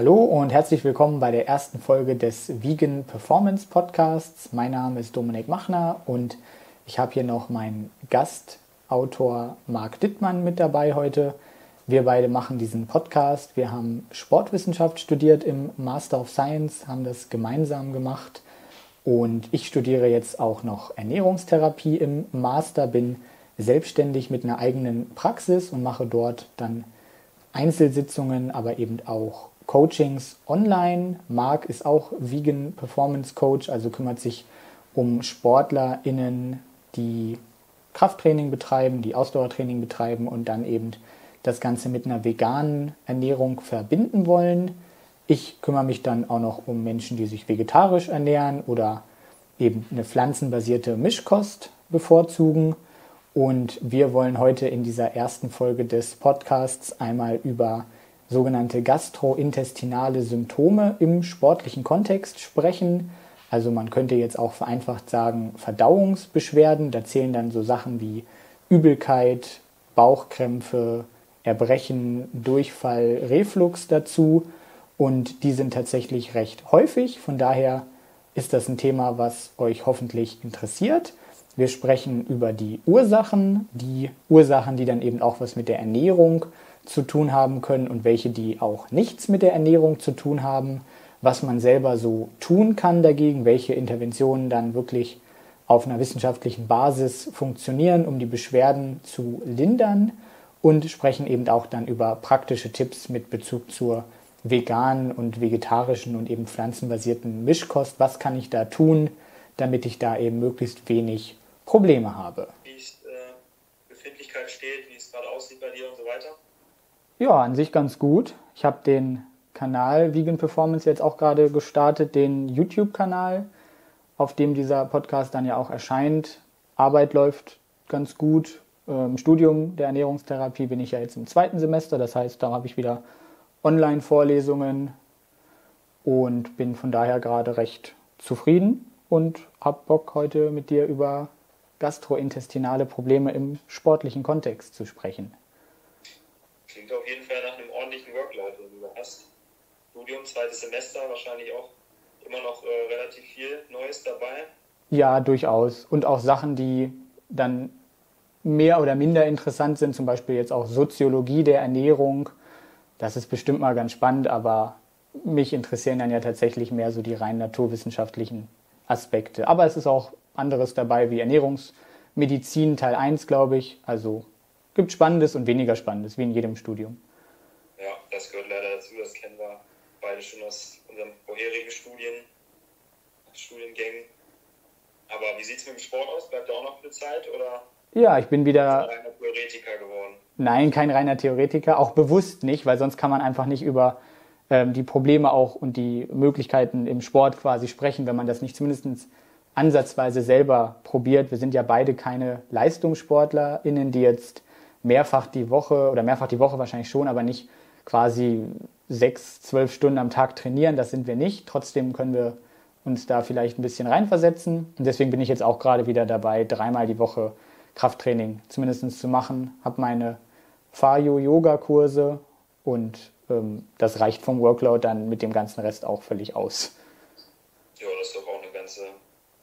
Hallo und herzlich willkommen bei der ersten Folge des Vegan Performance Podcasts. Mein Name ist Dominik Machner und ich habe hier noch meinen Gastautor Marc Dittmann mit dabei heute. Wir beide machen diesen Podcast. Wir haben Sportwissenschaft studiert im Master of Science, haben das gemeinsam gemacht und ich studiere jetzt auch noch Ernährungstherapie im Master, bin selbstständig mit einer eigenen Praxis und mache dort dann Einzelsitzungen, aber eben auch Coachings online. Marc ist auch Vegan Performance Coach, also kümmert sich um SportlerInnen, die Krafttraining betreiben, die Ausdauertraining betreiben und dann eben das Ganze mit einer veganen Ernährung verbinden wollen. Ich kümmere mich dann auch noch um Menschen, die sich vegetarisch ernähren oder eben eine pflanzenbasierte Mischkost bevorzugen. Und wir wollen heute in dieser ersten Folge des Podcasts einmal über sogenannte gastrointestinale Symptome im sportlichen Kontext sprechen. Also man könnte jetzt auch vereinfacht sagen Verdauungsbeschwerden. Da zählen dann so Sachen wie Übelkeit, Bauchkrämpfe, Erbrechen, Durchfall, Reflux dazu. Und die sind tatsächlich recht häufig. Von daher ist das ein Thema, was euch hoffentlich interessiert. Wir sprechen über die Ursachen, die Ursachen, die dann eben auch was mit der Ernährung zu tun haben können und welche, die auch nichts mit der Ernährung zu tun haben, was man selber so tun kann dagegen, welche Interventionen dann wirklich auf einer wissenschaftlichen Basis funktionieren, um die Beschwerden zu lindern und sprechen eben auch dann über praktische Tipps mit Bezug zur veganen und vegetarischen und eben pflanzenbasierten Mischkost. Was kann ich da tun, damit ich da eben möglichst wenig Probleme habe? Wie es äh, Befindlichkeit steht, wie es gerade aussieht bei dir und so weiter? Ja, an sich ganz gut. Ich habe den Kanal Vegan Performance jetzt auch gerade gestartet, den YouTube-Kanal, auf dem dieser Podcast dann ja auch erscheint. Arbeit läuft ganz gut. Im Studium der Ernährungstherapie bin ich ja jetzt im zweiten Semester, das heißt, da habe ich wieder Online-Vorlesungen und bin von daher gerade recht zufrieden und habe Bock heute mit dir über gastrointestinale Probleme im sportlichen Kontext zu sprechen. Klingt auf jeden Fall nach einem ordentlichen Workload, den du hast. Studium, zweites Semester, wahrscheinlich auch immer noch äh, relativ viel Neues dabei. Ja, durchaus. Und auch Sachen, die dann mehr oder minder interessant sind, zum Beispiel jetzt auch Soziologie der Ernährung. Das ist bestimmt mal ganz spannend, aber mich interessieren dann ja tatsächlich mehr so die rein naturwissenschaftlichen Aspekte. Aber es ist auch anderes dabei wie Ernährungsmedizin Teil 1, glaube ich. Also gibt Spannendes und weniger Spannendes, wie in jedem Studium. Ja, das gehört leider dazu. Das kennen wir beide schon aus unseren vorherigen Studien, Studiengängen. Aber wie sieht es mit dem Sport aus? Bleibt da auch noch eine Zeit? Oder ja, ich bin wieder. Ein reiner Theoretiker geworden. Nein, kein reiner Theoretiker, auch bewusst nicht, weil sonst kann man einfach nicht über ähm, die Probleme auch und die Möglichkeiten im Sport quasi sprechen, wenn man das nicht zumindest ansatzweise selber probiert. Wir sind ja beide keine LeistungssportlerInnen, die jetzt mehrfach die Woche oder mehrfach die Woche wahrscheinlich schon, aber nicht quasi sechs, zwölf Stunden am Tag trainieren. Das sind wir nicht. Trotzdem können wir uns da vielleicht ein bisschen reinversetzen. Und deswegen bin ich jetzt auch gerade wieder dabei, dreimal die Woche Krafttraining zumindest zu machen. Habe meine Fayo-Yoga-Kurse und ähm, das reicht vom Workload dann mit dem ganzen Rest auch völlig aus. Ja, das ist doch auch eine ganze,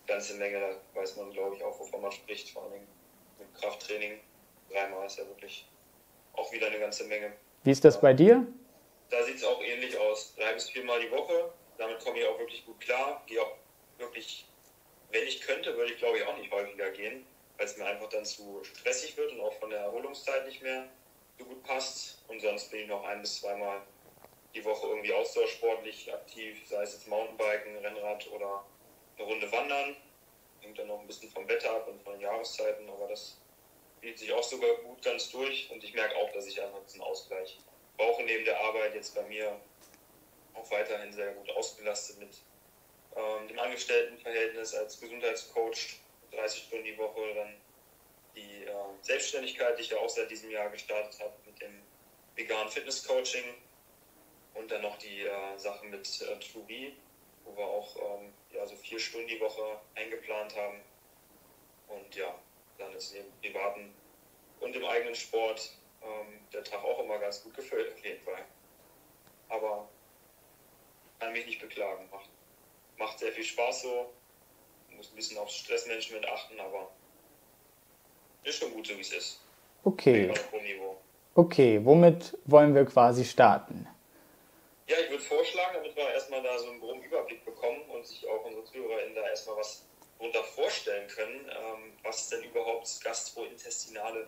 ganze Menge. Da weiß man, glaube ich, auch, wovon man spricht, vor allem mit Krafttraining dreimal ist ja wirklich auch wieder eine ganze Menge. Wie ist das bei dir? Da sieht es auch ähnlich aus. Drei bis viermal die Woche. Damit komme ich auch wirklich gut klar. Gehe auch wirklich, wenn ich könnte, würde ich glaube ich auch nicht häufiger gehen, weil es mir einfach dann zu stressig wird und auch von der Erholungszeit nicht mehr so gut passt. Und sonst bin ich noch ein bis zweimal die Woche irgendwie ausdauersportlich aktiv, sei es jetzt Mountainbiken, Rennrad oder eine Runde wandern. Hängt dann noch ein bisschen vom Wetter ab und von den Jahreszeiten, aber das spielt sich auch sogar gut ganz durch und ich merke auch, dass ich einfach diesen Ausgleich brauche neben der Arbeit jetzt bei mir auch weiterhin sehr gut ausgelastet mit ähm, dem Angestelltenverhältnis als Gesundheitscoach, 30 Stunden die Woche, dann die äh, Selbstständigkeit, die ich ja auch seit diesem Jahr gestartet habe mit dem veganen Fitness-Coaching und dann noch die äh, Sachen mit äh, True wo wir auch ähm, ja, so vier Stunden die Woche eingeplant haben. Und ja, dann ist neben privaten und im eigenen Sport ähm, der Tag auch immer ganz gut gefüllt, auf jeden Fall. Aber kann mich nicht beklagen. Macht, macht sehr viel Spaß so. Muss ein bisschen aufs Stressmanagement achten, aber ist schon gut so, wie es ist. Okay. Okay, womit wollen wir quasi starten? Ja, ich würde vorschlagen, damit wir erstmal da so einen groben Überblick bekommen und sich auch unsere ZuhörerInnen da erstmal was darunter vorstellen können, ähm, was denn überhaupt gastrointestinale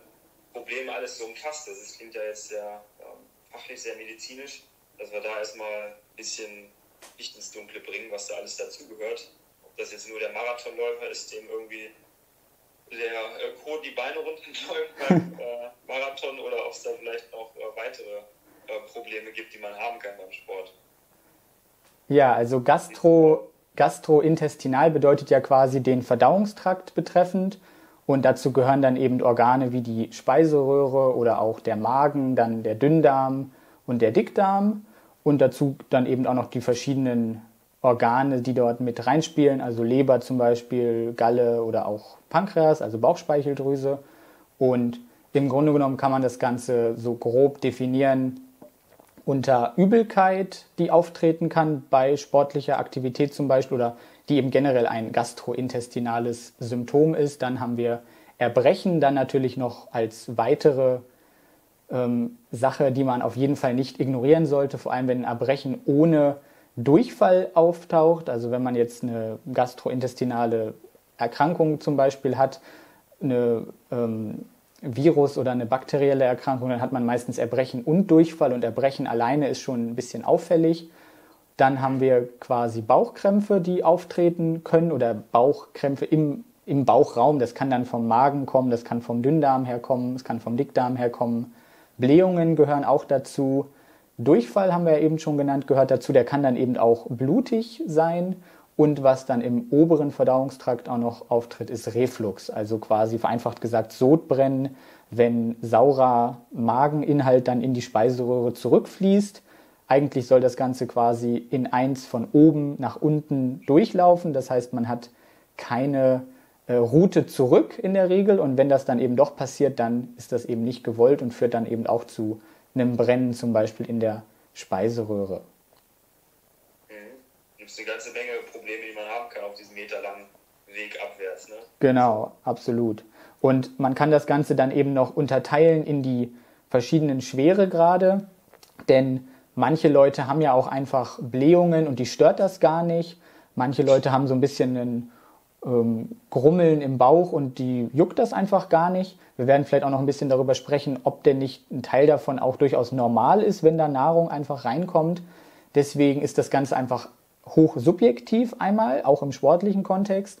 Probleme alles so umfasst. Das klingt ja jetzt sehr ähm, fachlich, sehr medizinisch, dass wir da erstmal ein bisschen Licht ins Dunkle bringen, was da alles dazugehört. Ob das jetzt nur der Marathonläufer ist, dem irgendwie der äh, Code die Beine runterläuft beim äh, Marathon oder ob es da vielleicht noch äh, weitere äh, Probleme gibt, die man haben kann beim Sport. Ja, also Gastro, gastrointestinal bedeutet ja quasi den Verdauungstrakt betreffend. Und dazu gehören dann eben Organe wie die Speiseröhre oder auch der Magen, dann der Dünndarm und der Dickdarm. Und dazu dann eben auch noch die verschiedenen Organe, die dort mit reinspielen, also Leber zum Beispiel, Galle oder auch Pankreas, also Bauchspeicheldrüse. Und im Grunde genommen kann man das Ganze so grob definieren unter Übelkeit, die auftreten kann bei sportlicher Aktivität zum Beispiel oder die eben generell ein gastrointestinales Symptom ist. Dann haben wir Erbrechen, dann natürlich noch als weitere ähm, Sache, die man auf jeden Fall nicht ignorieren sollte, vor allem wenn ein Erbrechen ohne Durchfall auftaucht. Also wenn man jetzt eine gastrointestinale Erkrankung zum Beispiel hat, eine ähm, Virus oder eine bakterielle Erkrankung, dann hat man meistens Erbrechen und Durchfall und Erbrechen alleine ist schon ein bisschen auffällig. Dann haben wir quasi Bauchkrämpfe, die auftreten können oder Bauchkrämpfe im, im Bauchraum. Das kann dann vom Magen kommen, das kann vom Dünndarm herkommen, es kann vom Dickdarm herkommen. Blähungen gehören auch dazu. Durchfall haben wir ja eben schon genannt, gehört dazu. Der kann dann eben auch blutig sein. Und was dann im oberen Verdauungstrakt auch noch auftritt, ist Reflux. Also quasi vereinfacht gesagt Sodbrennen, wenn saurer Mageninhalt dann in die Speiseröhre zurückfließt. Eigentlich soll das Ganze quasi in eins von oben nach unten durchlaufen. Das heißt, man hat keine äh, Route zurück in der Regel. Und wenn das dann eben doch passiert, dann ist das eben nicht gewollt und führt dann eben auch zu einem Brennen zum Beispiel in der Speiseröhre. Gibt es eine ganze Menge Probleme, die man haben kann auf diesem meterlangen Weg abwärts. Ne? Genau, absolut. Und man kann das Ganze dann eben noch unterteilen in die verschiedenen Schweregrade, denn manche Leute haben ja auch einfach Blähungen und die stört das gar nicht. Manche Leute haben so ein bisschen einen ähm, Grummeln im Bauch und die juckt das einfach gar nicht. Wir werden vielleicht auch noch ein bisschen darüber sprechen, ob denn nicht ein Teil davon auch durchaus normal ist, wenn da Nahrung einfach reinkommt. Deswegen ist das Ganze einfach hoch subjektiv einmal, auch im sportlichen Kontext.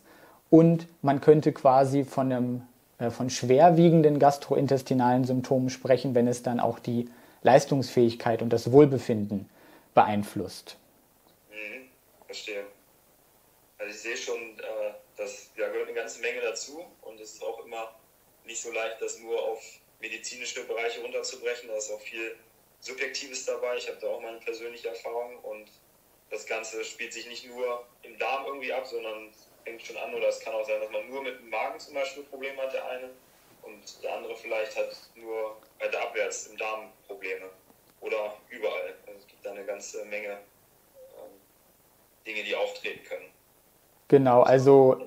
Und man könnte quasi von, einem, äh, von schwerwiegenden gastrointestinalen Symptomen sprechen, wenn es dann auch die Leistungsfähigkeit und das Wohlbefinden beeinflusst. Mhm, verstehe. Also ich sehe schon, äh, das, da gehört eine ganze Menge dazu und es ist auch immer nicht so leicht, das nur auf medizinische Bereiche runterzubrechen. Da ist auch viel Subjektives dabei. Ich habe da auch meine persönliche Erfahrung und das Ganze spielt sich nicht nur im Darm irgendwie ab, sondern fängt schon an oder es kann auch sein, dass man nur mit dem Magen zum Beispiel Probleme hat, der eine und der andere vielleicht hat nur weiter abwärts im Darm Probleme oder überall. Also es gibt da eine ganze Menge ähm, Dinge, die auftreten können. Genau, also,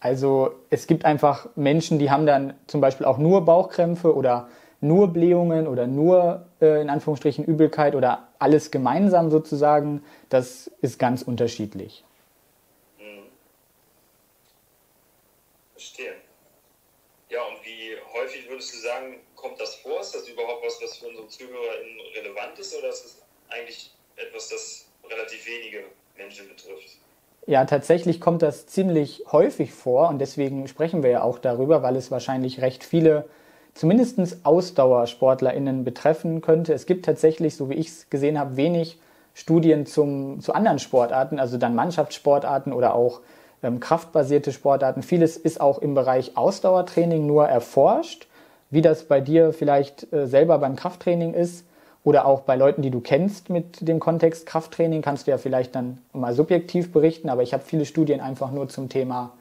also es gibt einfach Menschen, die haben dann zum Beispiel auch nur Bauchkrämpfe oder nur Blähungen oder nur äh, in Anführungsstrichen Übelkeit oder alles gemeinsam sozusagen. Das ist ganz unterschiedlich. Hm. Verstehe. Ja, und wie häufig würdest du sagen, kommt das vor? Ist das überhaupt was, was für unsere ZuhörerInnen relevant ist oder ist es eigentlich etwas, das relativ wenige Menschen betrifft? Ja, tatsächlich kommt das ziemlich häufig vor und deswegen sprechen wir ja auch darüber, weil es wahrscheinlich recht viele, zumindest AusdauersportlerInnen betreffen könnte. Es gibt tatsächlich, so wie ich es gesehen habe, wenig Studien zum, zu anderen Sportarten, also dann Mannschaftssportarten oder auch ähm, kraftbasierte Sportarten. Vieles ist auch im Bereich Ausdauertraining nur erforscht. Wie das bei dir vielleicht äh, selber beim Krafttraining ist, oder auch bei Leuten, die du kennst mit dem Kontext Krafttraining, kannst du ja vielleicht dann mal subjektiv berichten, aber ich habe viele Studien einfach nur zum Thema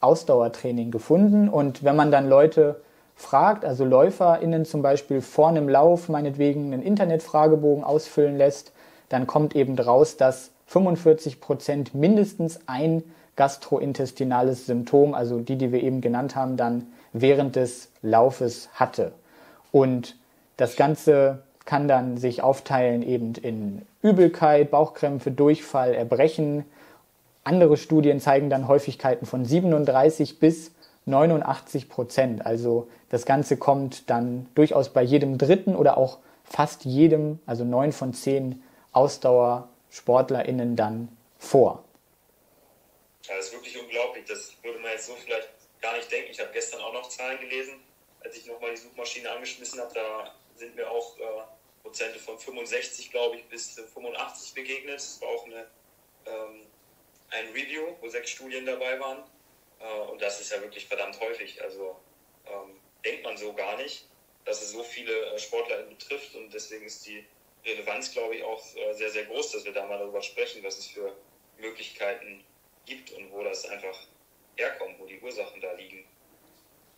Ausdauertraining gefunden. Und wenn man dann Leute fragt, also LäuferInnen zum Beispiel vor einem Lauf meinetwegen einen Internetfragebogen ausfüllen lässt, dann kommt eben raus, dass 45 Prozent mindestens ein gastrointestinales Symptom, also die, die wir eben genannt haben, dann während des Laufes hatte. Und das Ganze kann dann sich aufteilen eben in Übelkeit, Bauchkrämpfe, Durchfall, Erbrechen. Andere Studien zeigen dann Häufigkeiten von 37 bis 89 Prozent. Also das Ganze kommt dann durchaus bei jedem dritten oder auch fast jedem, also neun von zehn AusdauersportlerInnen dann vor. Ja, das ist wirklich unglaublich. Das würde man jetzt so vielleicht gar nicht denken. Ich habe gestern auch noch Zahlen gelesen, als ich nochmal die Suchmaschine angeschmissen habe. Da sind mir auch äh, Prozente von 65, glaube ich, bis 85 begegnet. Das war auch eine, ähm, ein Review, wo sechs Studien dabei waren. Äh, und das ist ja wirklich verdammt häufig. Also ähm, denkt man so gar nicht, dass es so viele äh, Sportler betrifft. Und deswegen ist die Relevanz, glaube ich, auch äh, sehr, sehr groß, dass wir da mal darüber sprechen, was es für Möglichkeiten gibt und wo das einfach herkommt, wo die Ursachen da liegen.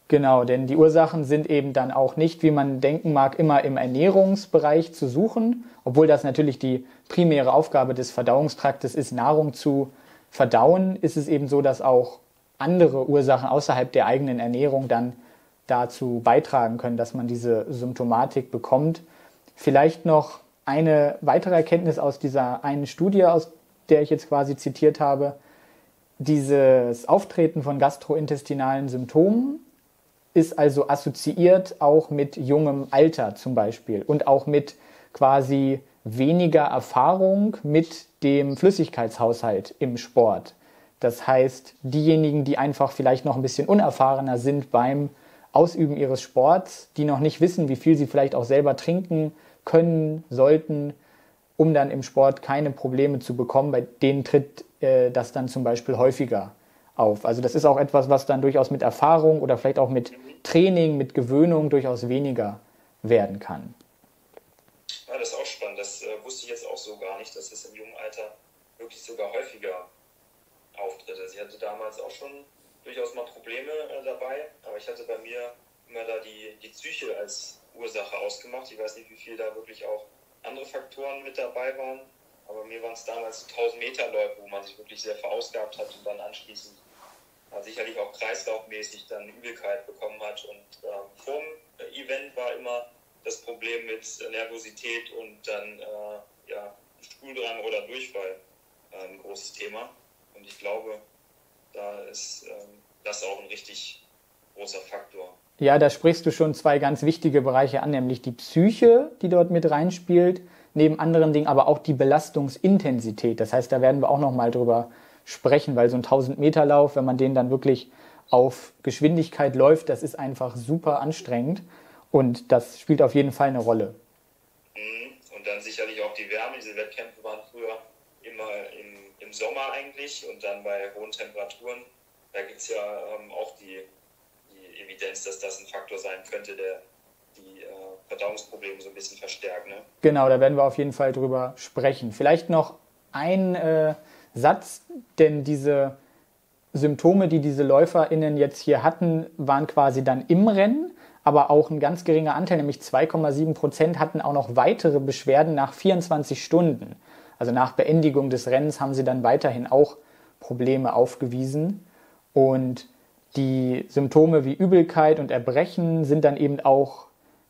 Genau, denn die Ursachen sind eben dann auch nicht, wie man denken mag, immer im Ernährungsbereich zu suchen, obwohl das natürlich die primäre Aufgabe des Verdauungstraktes ist, Nahrung zu verdauen, ist es eben so, dass auch andere Ursachen außerhalb der eigenen Ernährung dann dazu beitragen können, dass man diese Symptomatik bekommt. Vielleicht noch eine weitere Erkenntnis aus dieser einen Studie, aus der ich jetzt quasi zitiert habe. Dieses Auftreten von gastrointestinalen Symptomen ist also assoziiert auch mit jungem Alter zum Beispiel und auch mit quasi weniger Erfahrung mit dem Flüssigkeitshaushalt im Sport. Das heißt, diejenigen, die einfach vielleicht noch ein bisschen unerfahrener sind beim Ausüben ihres Sports, die noch nicht wissen, wie viel sie vielleicht auch selber trinken können, sollten, um dann im Sport keine Probleme zu bekommen, bei denen tritt äh, das dann zum Beispiel häufiger auf. Also das ist auch etwas, was dann durchaus mit Erfahrung oder vielleicht auch mit Training, mit Gewöhnung durchaus weniger werden kann. Ja, das ist auch spannend. Das äh, wusste ich jetzt auch so gar nicht, dass das im jungen Alter wirklich sogar häufiger auftritt. Also ich hatte damals auch schon durchaus mal Probleme äh, dabei, aber ich hatte bei mir immer da die, die Psyche als Ursache ausgemacht. Ich weiß nicht, wie viel da wirklich auch andere Faktoren mit dabei waren, aber mir waren es damals 1000 Meter Läufe, wo man sich wirklich sehr verausgabt hat und dann anschließend äh, sicherlich auch kreislaufmäßig dann Übelkeit bekommen hat. Und äh, vor dem Event war immer das Problem mit Nervosität und dann äh, ja, Stuhldrang oder Durchfall äh, ein großes Thema. Und ich glaube, da ist ähm, das auch ein richtig großer Faktor. Ja, da sprichst du schon zwei ganz wichtige Bereiche an, nämlich die Psyche, die dort mit reinspielt, neben anderen Dingen, aber auch die Belastungsintensität. Das heißt, da werden wir auch noch mal drüber sprechen, weil so ein 1000 Meter Lauf, wenn man den dann wirklich auf Geschwindigkeit läuft, das ist einfach super anstrengend und das spielt auf jeden Fall eine Rolle. Mhm. Und dann sicherlich auch die Wärme. Diese Wettkämpfe waren früher immer im, im Sommer eigentlich und dann bei hohen Temperaturen. Da gibt es ja ähm, auch die, die Evidenz, dass das ein Faktor sein könnte, der die äh, Verdauungsprobleme so ein bisschen verstärkt. Ne? Genau, da werden wir auf jeden Fall drüber sprechen. Vielleicht noch ein äh, Satz, denn diese Symptome, die diese LäuferInnen jetzt hier hatten, waren quasi dann im Rennen, aber auch ein ganz geringer Anteil, nämlich 2,7 Prozent, hatten auch noch weitere Beschwerden nach 24 Stunden. Also nach Beendigung des Rennens haben sie dann weiterhin auch Probleme aufgewiesen. Und die Symptome wie Übelkeit und Erbrechen sind dann eben auch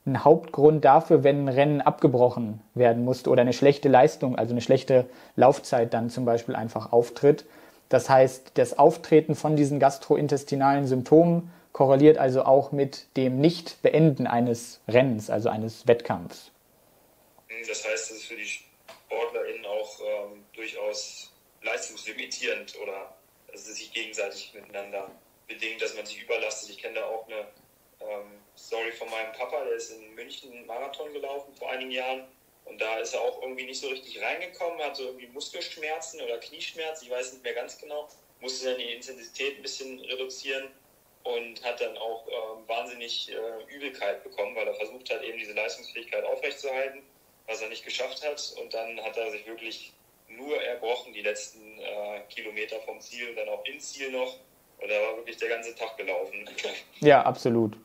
ein Hauptgrund dafür, wenn ein Rennen abgebrochen werden musste oder eine schlechte Leistung, also eine schlechte Laufzeit dann zum Beispiel einfach auftritt. Das heißt, das Auftreten von diesen gastrointestinalen Symptomen korreliert also auch mit dem Nicht-Beenden eines Rennens, also eines Wettkampfs. Das heißt, es ist für die auch ähm, durchaus leistungslimitierend oder es sich gegenseitig miteinander bedingt, dass man sich überlastet. Ich kenne da auch eine ähm, Story von meinem Papa, der ist in München einen Marathon gelaufen vor einigen Jahren. Und da ist er auch irgendwie nicht so richtig reingekommen, hatte irgendwie Muskelschmerzen oder Knieschmerzen, ich weiß nicht mehr ganz genau, musste dann die Intensität ein bisschen reduzieren und hat dann auch äh, wahnsinnig äh, Übelkeit bekommen, weil er versucht hat, eben diese Leistungsfähigkeit aufrechtzuerhalten, was er nicht geschafft hat. Und dann hat er sich wirklich nur erbrochen, die letzten äh, Kilometer vom Ziel und dann auch ins Ziel noch. Und er war wirklich der ganze Tag gelaufen. Ja, absolut.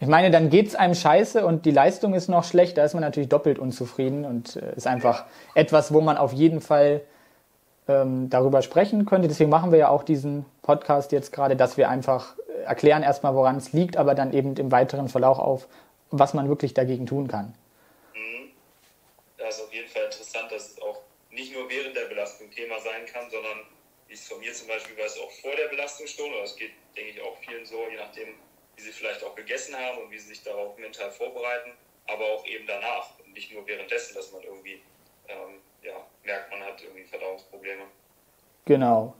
Ich meine, dann geht es einem scheiße und die Leistung ist noch schlecht, da ist man natürlich doppelt unzufrieden und äh, ist einfach etwas, wo man auf jeden Fall ähm, darüber sprechen könnte. Deswegen machen wir ja auch diesen Podcast jetzt gerade, dass wir einfach äh, erklären erstmal, woran es liegt, aber dann eben im weiteren Verlauf auf, was man wirklich dagegen tun kann. Das ist auf jeden Fall interessant, dass es auch nicht nur während der Belastung Thema sein kann, sondern wie es von mir zum Beispiel weiß, auch vor der Belastungsstunde, oder das geht, denke ich, auch vielen so, je nachdem, wie sie vielleicht auch gegessen haben und wie sie sich darauf mental vorbereiten, aber auch eben danach und nicht nur währenddessen, dass man irgendwie ähm, ja, merkt, man hat irgendwie Verdauungsprobleme. Genau.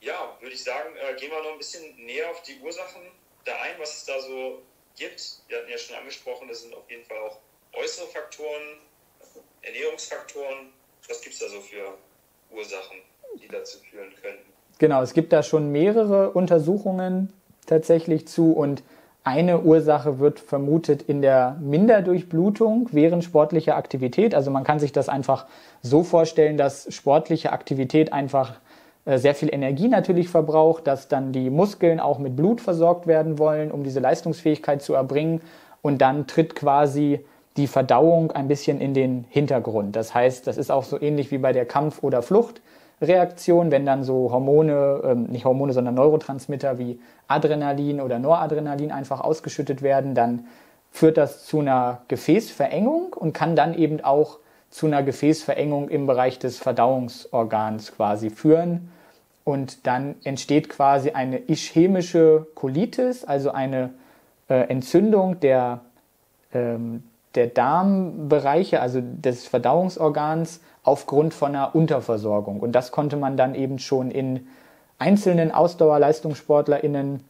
Ja, würde ich sagen, äh, gehen wir noch ein bisschen näher auf die Ursachen da ein, was es da so gibt. Wir hatten ja schon angesprochen, das sind auf jeden Fall auch äußere Faktoren, Ernährungsfaktoren. Was gibt es da so für Ursachen, die dazu führen könnten? Genau, es gibt da schon mehrere Untersuchungen tatsächlich zu und eine Ursache wird vermutet in der Minderdurchblutung während sportlicher Aktivität. Also man kann sich das einfach so vorstellen, dass sportliche Aktivität einfach sehr viel Energie natürlich verbraucht, dass dann die Muskeln auch mit Blut versorgt werden wollen, um diese Leistungsfähigkeit zu erbringen. Und dann tritt quasi die Verdauung ein bisschen in den Hintergrund. Das heißt, das ist auch so ähnlich wie bei der Kampf- oder Flucht. Reaktion, wenn dann so Hormone, ähm, nicht Hormone, sondern Neurotransmitter wie Adrenalin oder Noradrenalin einfach ausgeschüttet werden, dann führt das zu einer Gefäßverengung und kann dann eben auch zu einer Gefäßverengung im Bereich des Verdauungsorgans quasi führen. Und dann entsteht quasi eine ischämische Colitis, also eine äh, Entzündung der, ähm, der Darmbereiche, also des Verdauungsorgans, aufgrund von einer Unterversorgung. Und das konnte man dann eben schon in einzelnen AusdauerleistungssportlerInnen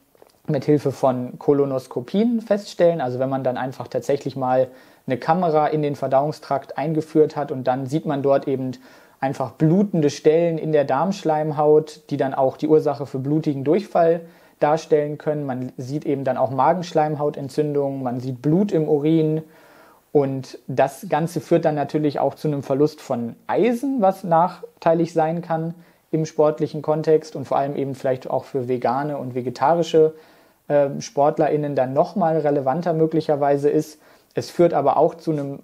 mit Hilfe von Kolonoskopien feststellen. Also wenn man dann einfach tatsächlich mal eine Kamera in den Verdauungstrakt eingeführt hat und dann sieht man dort eben einfach blutende Stellen in der Darmschleimhaut, die dann auch die Ursache für blutigen Durchfall darstellen können. Man sieht eben dann auch Magenschleimhautentzündungen, man sieht Blut im Urin und das Ganze führt dann natürlich auch zu einem Verlust von Eisen, was nachteilig sein kann im sportlichen Kontext und vor allem eben vielleicht auch für vegane und vegetarische äh, SportlerInnen dann nochmal relevanter möglicherweise ist. Es führt aber auch zu einem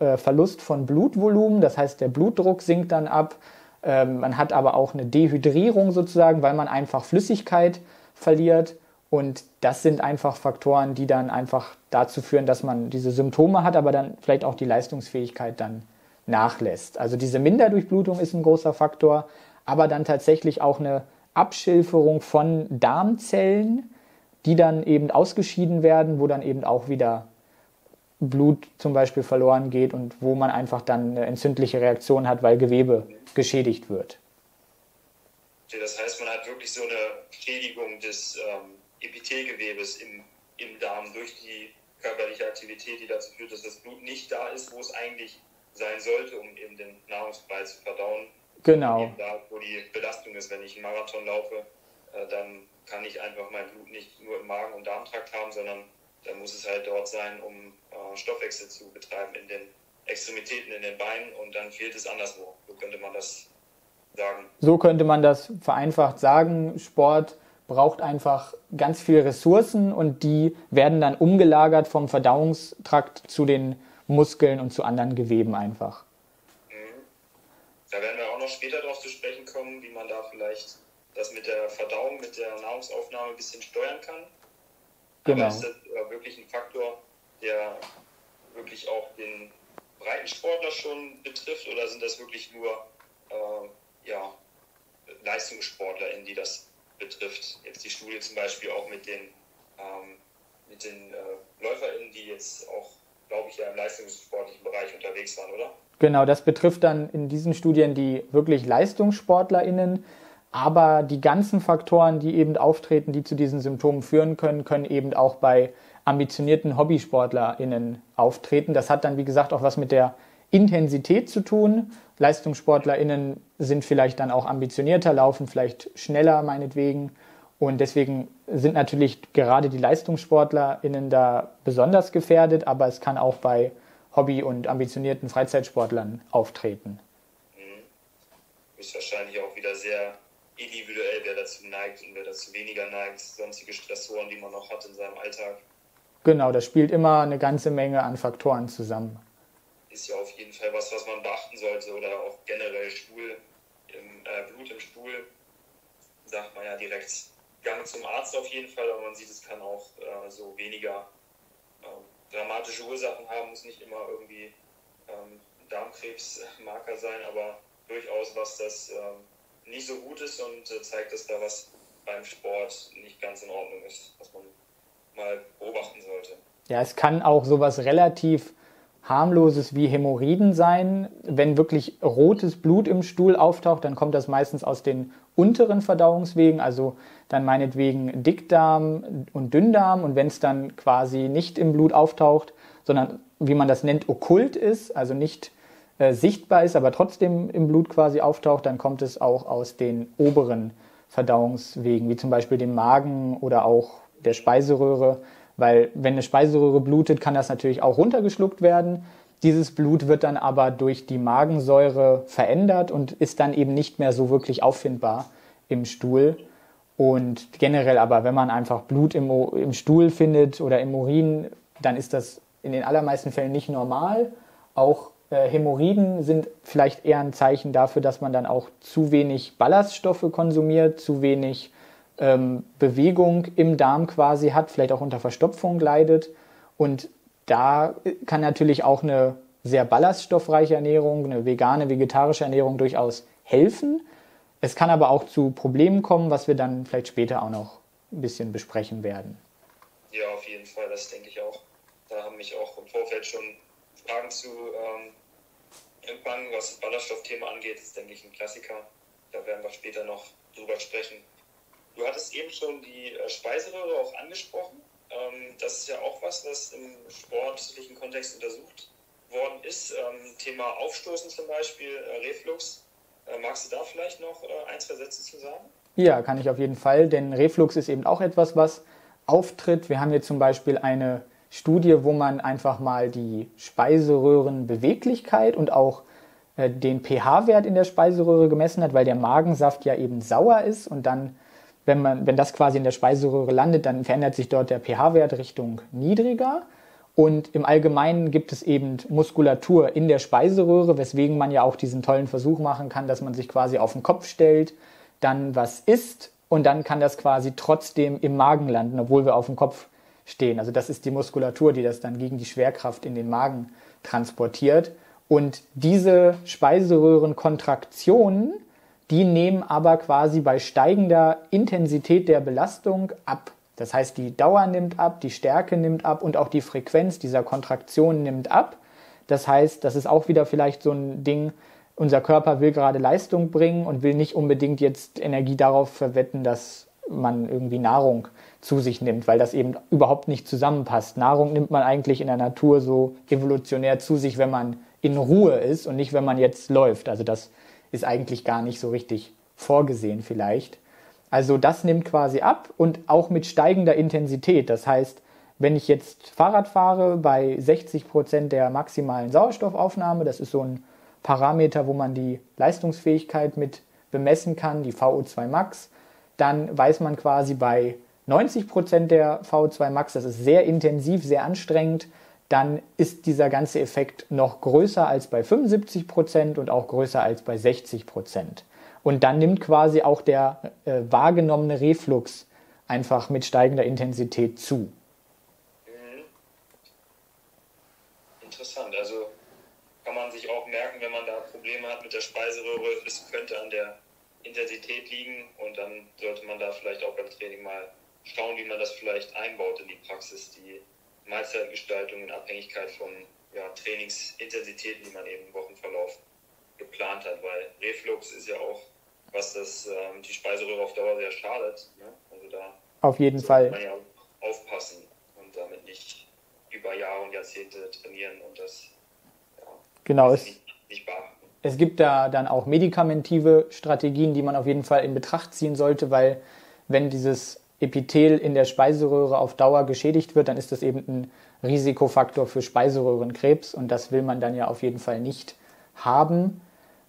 äh, Verlust von Blutvolumen, das heißt, der Blutdruck sinkt dann ab. Ähm, man hat aber auch eine Dehydrierung sozusagen, weil man einfach Flüssigkeit verliert. Und das sind einfach Faktoren, die dann einfach dazu führen, dass man diese Symptome hat, aber dann vielleicht auch die Leistungsfähigkeit dann nachlässt. Also diese Minderdurchblutung ist ein großer Faktor, aber dann tatsächlich auch eine Abschilferung von Darmzellen, die dann eben ausgeschieden werden, wo dann eben auch wieder Blut zum Beispiel verloren geht und wo man einfach dann eine entzündliche Reaktion hat, weil Gewebe geschädigt wird. Das heißt, man hat wirklich so eine Schädigung des ähm, Epithelgewebes im, im Darm durch die körperliche Aktivität, die dazu führt, dass das Blut nicht da ist, wo es eigentlich sein sollte, um eben den Nahrungsbrei zu verdauen. Genau. Da, wo die Belastung ist, wenn ich einen Marathon laufe, äh, dann kann ich einfach mein Blut nicht nur im Magen- und Darmtrakt haben, sondern dann muss es halt dort sein, um äh, Stoffwechsel zu betreiben in den Extremitäten, in den Beinen und dann fehlt es anderswo. So könnte man das sagen. So könnte man das vereinfacht sagen. Sport braucht einfach ganz viele Ressourcen und die werden dann umgelagert vom Verdauungstrakt zu den Muskeln und zu anderen Geweben einfach. Mhm. Da werden wir auch noch später darauf zu sprechen kommen, wie man da vielleicht das mit der Verdauung, mit der Nahrungsaufnahme ein bisschen steuern kann. Genau. Aber ist das äh, wirklich ein Faktor, der wirklich auch den Breitensportler schon betrifft oder sind das wirklich nur äh, ja, Leistungssportler, in die das betrifft. Jetzt die Studie zum Beispiel auch mit den, ähm, mit den äh, LäuferInnen, die jetzt auch, glaube ich, ja im leistungssportlichen Bereich unterwegs waren, oder? Genau, das betrifft dann in diesen Studien die wirklich LeistungssportlerInnen. Aber die ganzen Faktoren, die eben auftreten, die zu diesen Symptomen führen können, können eben auch bei ambitionierten HobbysportlerInnen auftreten. Das hat dann, wie gesagt, auch was mit der Intensität zu tun. LeistungssportlerInnen sind vielleicht dann auch ambitionierter, laufen vielleicht schneller meinetwegen. Und deswegen sind natürlich gerade die LeistungssportlerInnen da besonders gefährdet, aber es kann auch bei Hobby- und ambitionierten Freizeitsportlern auftreten. Mhm. Ist wahrscheinlich auch wieder sehr individuell, wer dazu neigt und wer dazu weniger neigt, sonstige Stressoren, die man noch hat in seinem Alltag. Genau, das spielt immer eine ganze Menge an Faktoren zusammen. Ist ja auf jeden Fall was, was man beachten sollte oder auch generell Stuhl, im, äh, Blut im Stuhl, sagt man ja direkt Gang zum Arzt auf jeden Fall, aber man sieht, es kann auch äh, so weniger äh, dramatische Ursachen haben, muss nicht immer irgendwie ähm, Darmkrebsmarker sein, aber durchaus was, das äh, nicht so gut ist und äh, zeigt, dass da was beim Sport nicht ganz in Ordnung ist, was man mal beobachten sollte. Ja, es kann auch sowas relativ harmloses wie Hämorrhoiden sein. Wenn wirklich rotes Blut im Stuhl auftaucht, dann kommt das meistens aus den unteren Verdauungswegen, also dann meinetwegen Dickdarm und Dünndarm. Und wenn es dann quasi nicht im Blut auftaucht, sondern wie man das nennt, okkult ist, also nicht äh, sichtbar ist, aber trotzdem im Blut quasi auftaucht, dann kommt es auch aus den oberen Verdauungswegen, wie zum Beispiel dem Magen oder auch der Speiseröhre. Weil wenn eine Speiseröhre blutet, kann das natürlich auch runtergeschluckt werden. Dieses Blut wird dann aber durch die Magensäure verändert und ist dann eben nicht mehr so wirklich auffindbar im Stuhl. Und generell aber, wenn man einfach Blut im, im Stuhl findet oder im Urin, dann ist das in den allermeisten Fällen nicht normal. Auch äh, Hämorrhoiden sind vielleicht eher ein Zeichen dafür, dass man dann auch zu wenig Ballaststoffe konsumiert, zu wenig ähm, Bewegung im Darm quasi hat, vielleicht auch unter Verstopfung leidet. Und da kann natürlich auch eine sehr ballaststoffreiche Ernährung, eine vegane, vegetarische Ernährung durchaus helfen. Es kann aber auch zu Problemen kommen, was wir dann vielleicht später auch noch ein bisschen besprechen werden. Ja, auf jeden Fall, das denke ich auch. Da haben mich auch im Vorfeld schon Fragen zu ähm, empfangen, was das Ballaststoffthema angeht. Das ist, denke ich, ein Klassiker. Da werden wir später noch drüber sprechen. Du hattest eben schon die äh, Speiseröhre auch angesprochen. Ähm, das ist ja auch was, was im sportlichen Kontext untersucht worden ist. Ähm, Thema Aufstoßen zum Beispiel, äh, Reflux. Äh, magst du da vielleicht noch ein, zwei Sätze zu sagen? Ja, kann ich auf jeden Fall, denn Reflux ist eben auch etwas, was auftritt. Wir haben hier zum Beispiel eine Studie, wo man einfach mal die Speiseröhrenbeweglichkeit und auch den pH-Wert in der Speiseröhre gemessen hat, weil der Magensaft ja eben sauer ist und dann wenn, man, wenn das quasi in der Speiseröhre landet, dann verändert sich dort der pH-Wert Richtung niedriger. Und im Allgemeinen gibt es eben Muskulatur in der Speiseröhre, weswegen man ja auch diesen tollen Versuch machen kann, dass man sich quasi auf den Kopf stellt, dann was isst und dann kann das quasi trotzdem im Magen landen, obwohl wir auf dem Kopf stehen. Also das ist die Muskulatur, die das dann gegen die Schwerkraft in den Magen transportiert. Und diese Speiseröhrenkontraktionen die nehmen aber quasi bei steigender Intensität der Belastung ab. Das heißt, die Dauer nimmt ab, die Stärke nimmt ab und auch die Frequenz dieser Kontraktion nimmt ab. Das heißt, das ist auch wieder vielleicht so ein Ding, unser Körper will gerade Leistung bringen und will nicht unbedingt jetzt Energie darauf verwetten, dass man irgendwie Nahrung zu sich nimmt, weil das eben überhaupt nicht zusammenpasst. Nahrung nimmt man eigentlich in der Natur so evolutionär zu sich, wenn man in Ruhe ist und nicht, wenn man jetzt läuft. Also das ist eigentlich gar nicht so richtig vorgesehen vielleicht. Also das nimmt quasi ab und auch mit steigender Intensität. Das heißt, wenn ich jetzt Fahrrad fahre bei 60 Prozent der maximalen Sauerstoffaufnahme, das ist so ein Parameter, wo man die Leistungsfähigkeit mit bemessen kann, die VO2 Max, dann weiß man quasi bei 90 Prozent der VO2 Max, das ist sehr intensiv, sehr anstrengend, dann ist dieser ganze Effekt noch größer als bei 75 Prozent und auch größer als bei 60 Prozent. Und dann nimmt quasi auch der äh, wahrgenommene Reflux einfach mit steigender Intensität zu. Mhm. Interessant. Also kann man sich auch merken, wenn man da Probleme hat mit der Speiseröhre, es könnte an der Intensität liegen und dann sollte man da vielleicht auch beim Training mal schauen, wie man das vielleicht einbaut in die Praxis, die Mahlzeitgestaltung in Abhängigkeit von ja, Trainingsintensitäten, die man eben im Wochenverlauf geplant hat, weil Reflux ist ja auch, was das ähm, die Speiseröhre auf Dauer sehr schadet. Ne? Also da auf jeden Fall man ja aufpassen und damit nicht über Jahre und Jahrzehnte trainieren und das ja, genau es, nicht, nicht beachten. Es gibt da dann auch medikamentive Strategien, die man auf jeden Fall in Betracht ziehen sollte, weil wenn dieses Epithel in der Speiseröhre auf Dauer geschädigt wird, dann ist das eben ein Risikofaktor für Speiseröhrenkrebs und das will man dann ja auf jeden Fall nicht haben.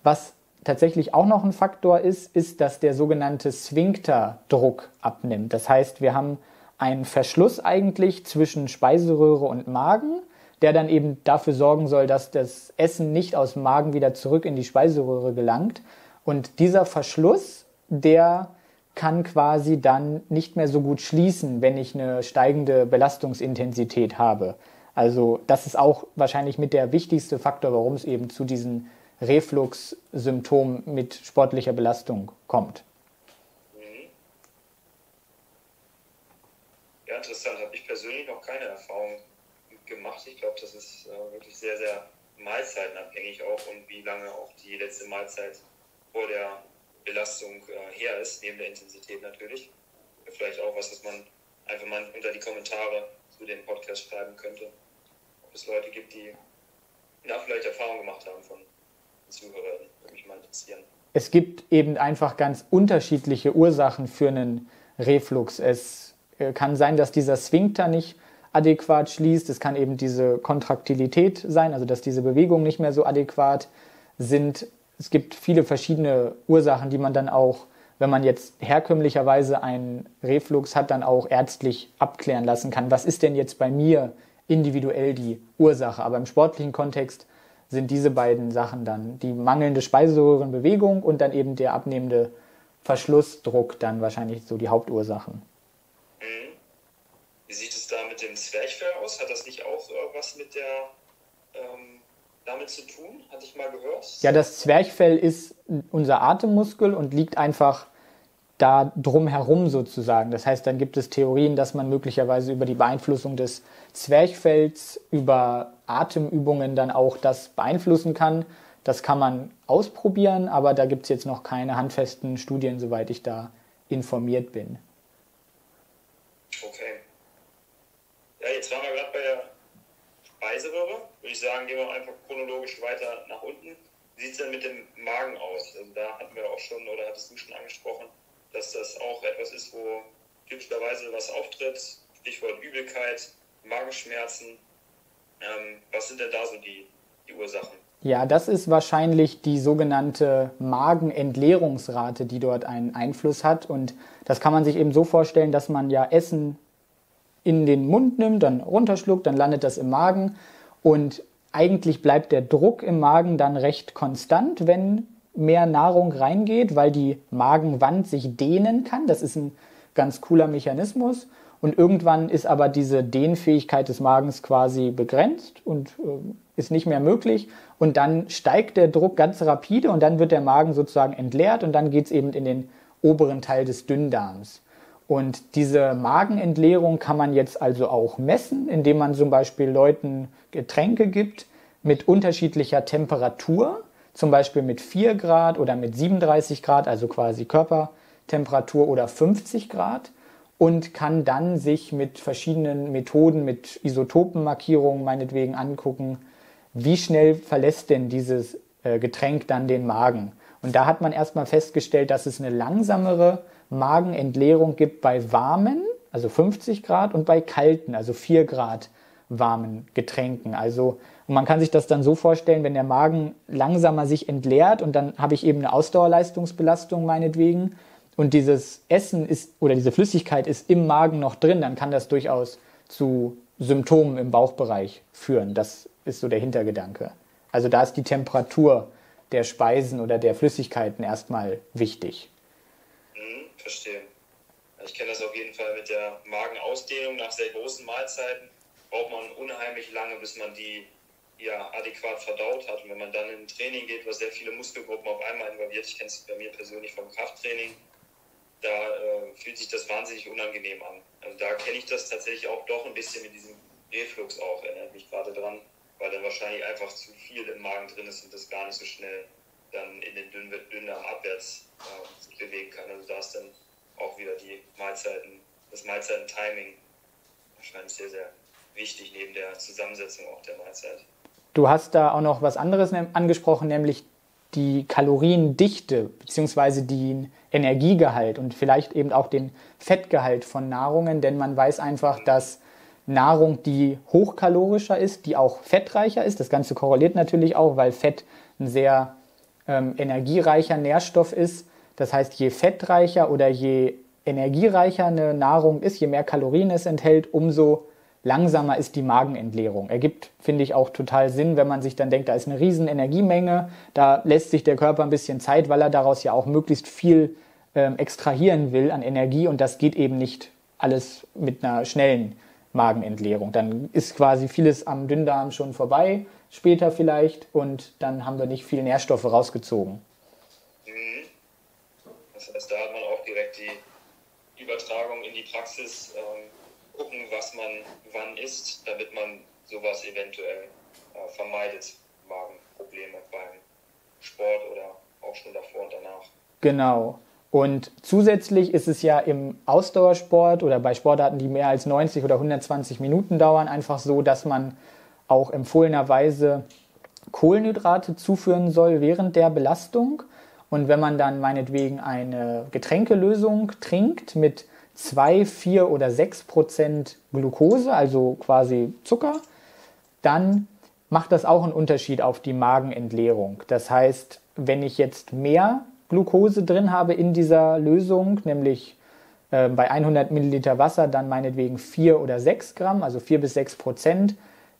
Was tatsächlich auch noch ein Faktor ist, ist, dass der sogenannte Sphinkterdruck abnimmt. Das heißt, wir haben einen Verschluss eigentlich zwischen Speiseröhre und Magen, der dann eben dafür sorgen soll, dass das Essen nicht aus dem Magen wieder zurück in die Speiseröhre gelangt. Und dieser Verschluss, der kann quasi dann nicht mehr so gut schließen, wenn ich eine steigende Belastungsintensität habe. Also das ist auch wahrscheinlich mit der wichtigste Faktor, warum es eben zu diesen Reflux-Symptomen mit sportlicher Belastung kommt. Mhm. Ja, interessant. Habe ich persönlich noch keine Erfahrung gemacht. Ich glaube, das ist äh, wirklich sehr, sehr mahlzeitenabhängig auch und wie lange auch die letzte Mahlzeit vor der Belastung äh, her ist, neben der Intensität natürlich. Vielleicht auch was, was man einfach mal unter die Kommentare zu dem Podcast schreiben könnte es Leute gibt, die ja, vielleicht Erfahrung gemacht haben von Zuhörern. Würde mich mal interessieren. Es gibt eben einfach ganz unterschiedliche Ursachen für einen Reflux. Es äh, kann sein, dass dieser Sphinkter nicht adäquat schließt. Es kann eben diese Kontraktilität sein, also dass diese Bewegungen nicht mehr so adäquat sind. Es gibt viele verschiedene Ursachen, die man dann auch, wenn man jetzt herkömmlicherweise einen Reflux hat, dann auch ärztlich abklären lassen kann. Was ist denn jetzt bei mir individuell die Ursache. Aber im sportlichen Kontext sind diese beiden Sachen dann die mangelnde Speiseröhrenbewegung und dann eben der abnehmende Verschlussdruck dann wahrscheinlich so die Hauptursachen. Wie sieht es da mit dem Zwerchfell aus? Hat das nicht auch was mit der ähm, damit zu tun? Hatte ich mal gehört? Ja, das Zwerchfell ist unser Atemmuskel und liegt einfach da drumherum sozusagen. Das heißt, dann gibt es Theorien, dass man möglicherweise über die Beeinflussung des Zwerchfells, über Atemübungen dann auch das beeinflussen kann. Das kann man ausprobieren, aber da gibt es jetzt noch keine handfesten Studien, soweit ich da informiert bin. Okay. Ja, jetzt waren wir gerade bei der Speiseröhre. Würde ich sagen, gehen wir einfach chronologisch weiter nach unten. Wie sieht es denn mit dem Magen aus? Also da hatten wir auch schon, oder hattest du schon angesprochen, dass das auch etwas ist, wo typischerweise was auftritt, Stichwort Übelkeit, Magenschmerzen. Ähm, was sind denn da so die, die Ursachen? Ja, das ist wahrscheinlich die sogenannte Magenentleerungsrate, die dort einen Einfluss hat. Und das kann man sich eben so vorstellen, dass man ja Essen in den Mund nimmt, dann runterschluckt, dann landet das im Magen. Und eigentlich bleibt der Druck im Magen dann recht konstant, wenn mehr Nahrung reingeht, weil die Magenwand sich dehnen kann. Das ist ein ganz cooler Mechanismus. Und irgendwann ist aber diese Dehnfähigkeit des Magens quasi begrenzt und äh, ist nicht mehr möglich. Und dann steigt der Druck ganz rapide und dann wird der Magen sozusagen entleert und dann geht es eben in den oberen Teil des Dünndarms. Und diese Magenentleerung kann man jetzt also auch messen, indem man zum Beispiel Leuten Getränke gibt mit unterschiedlicher Temperatur zum Beispiel mit 4 Grad oder mit 37 Grad, also quasi Körpertemperatur oder 50 Grad und kann dann sich mit verschiedenen Methoden, mit Isotopenmarkierungen meinetwegen angucken, wie schnell verlässt denn dieses äh, Getränk dann den Magen. Und da hat man erstmal festgestellt, dass es eine langsamere Magenentleerung gibt bei warmen, also 50 Grad, und bei kalten, also 4 Grad warmen Getränken. Also und man kann sich das dann so vorstellen, wenn der Magen langsamer sich entleert und dann habe ich eben eine Ausdauerleistungsbelastung meinetwegen und dieses Essen ist oder diese Flüssigkeit ist im Magen noch drin, dann kann das durchaus zu Symptomen im Bauchbereich führen. Das ist so der Hintergedanke. Also da ist die Temperatur der Speisen oder der Flüssigkeiten erstmal wichtig. Mhm, verstehe. Ich kenne das auf jeden Fall mit der Magenausdehnung nach sehr großen Mahlzeiten. Braucht man unheimlich lange, bis man die ja, adäquat verdaut hat. Und wenn man dann in ein Training geht, was sehr viele Muskelgruppen auf einmal involviert, ich kenne es bei mir persönlich vom Krafttraining, da äh, fühlt sich das wahnsinnig unangenehm an. Also da kenne ich das tatsächlich auch doch ein bisschen mit diesem Reflux auch, erinnert mich gerade dran, weil dann wahrscheinlich einfach zu viel im Magen drin ist und das gar nicht so schnell dann in den Dünndarm abwärts äh, sich bewegen kann. Also da ist dann auch wieder die Mahlzeiten, das Mahlzeiten-Timing wahrscheinlich sehr, sehr wichtig neben der Zusammensetzung auch der Mahlzeit. Du hast da auch noch was anderes angesprochen, nämlich die Kaloriendichte bzw. den Energiegehalt und vielleicht eben auch den Fettgehalt von Nahrungen, denn man weiß einfach, dass Nahrung, die hochkalorischer ist, die auch fettreicher ist. Das Ganze korreliert natürlich auch, weil Fett ein sehr ähm, energiereicher Nährstoff ist. Das heißt, je fettreicher oder je energiereicher eine Nahrung ist, je mehr Kalorien es enthält, umso langsamer ist die Magenentleerung. Ergibt, finde ich, auch total Sinn, wenn man sich dann denkt, da ist eine riesen Energiemenge, da lässt sich der Körper ein bisschen Zeit, weil er daraus ja auch möglichst viel ähm, extrahieren will an Energie und das geht eben nicht alles mit einer schnellen Magenentleerung. Dann ist quasi vieles am Dünndarm schon vorbei, später vielleicht, und dann haben wir nicht viel Nährstoffe rausgezogen. Mhm. Das heißt, da hat man auch direkt die Übertragung in die Praxis. Ähm gucken, was man wann isst, damit man sowas eventuell äh, vermeidet, Magenprobleme beim Sport oder auch schon davor und danach. Genau. Und zusätzlich ist es ja im Ausdauersport oder bei Sportarten, die mehr als 90 oder 120 Minuten dauern, einfach so, dass man auch empfohlenerweise Kohlenhydrate zuführen soll während der Belastung. Und wenn man dann meinetwegen eine Getränkelösung trinkt mit 2, 4 oder 6 Prozent Glucose, also quasi Zucker, dann macht das auch einen Unterschied auf die Magenentleerung. Das heißt, wenn ich jetzt mehr Glucose drin habe in dieser Lösung, nämlich äh, bei 100 Milliliter Wasser dann meinetwegen 4 oder 6 Gramm, also 4 bis 6 Prozent,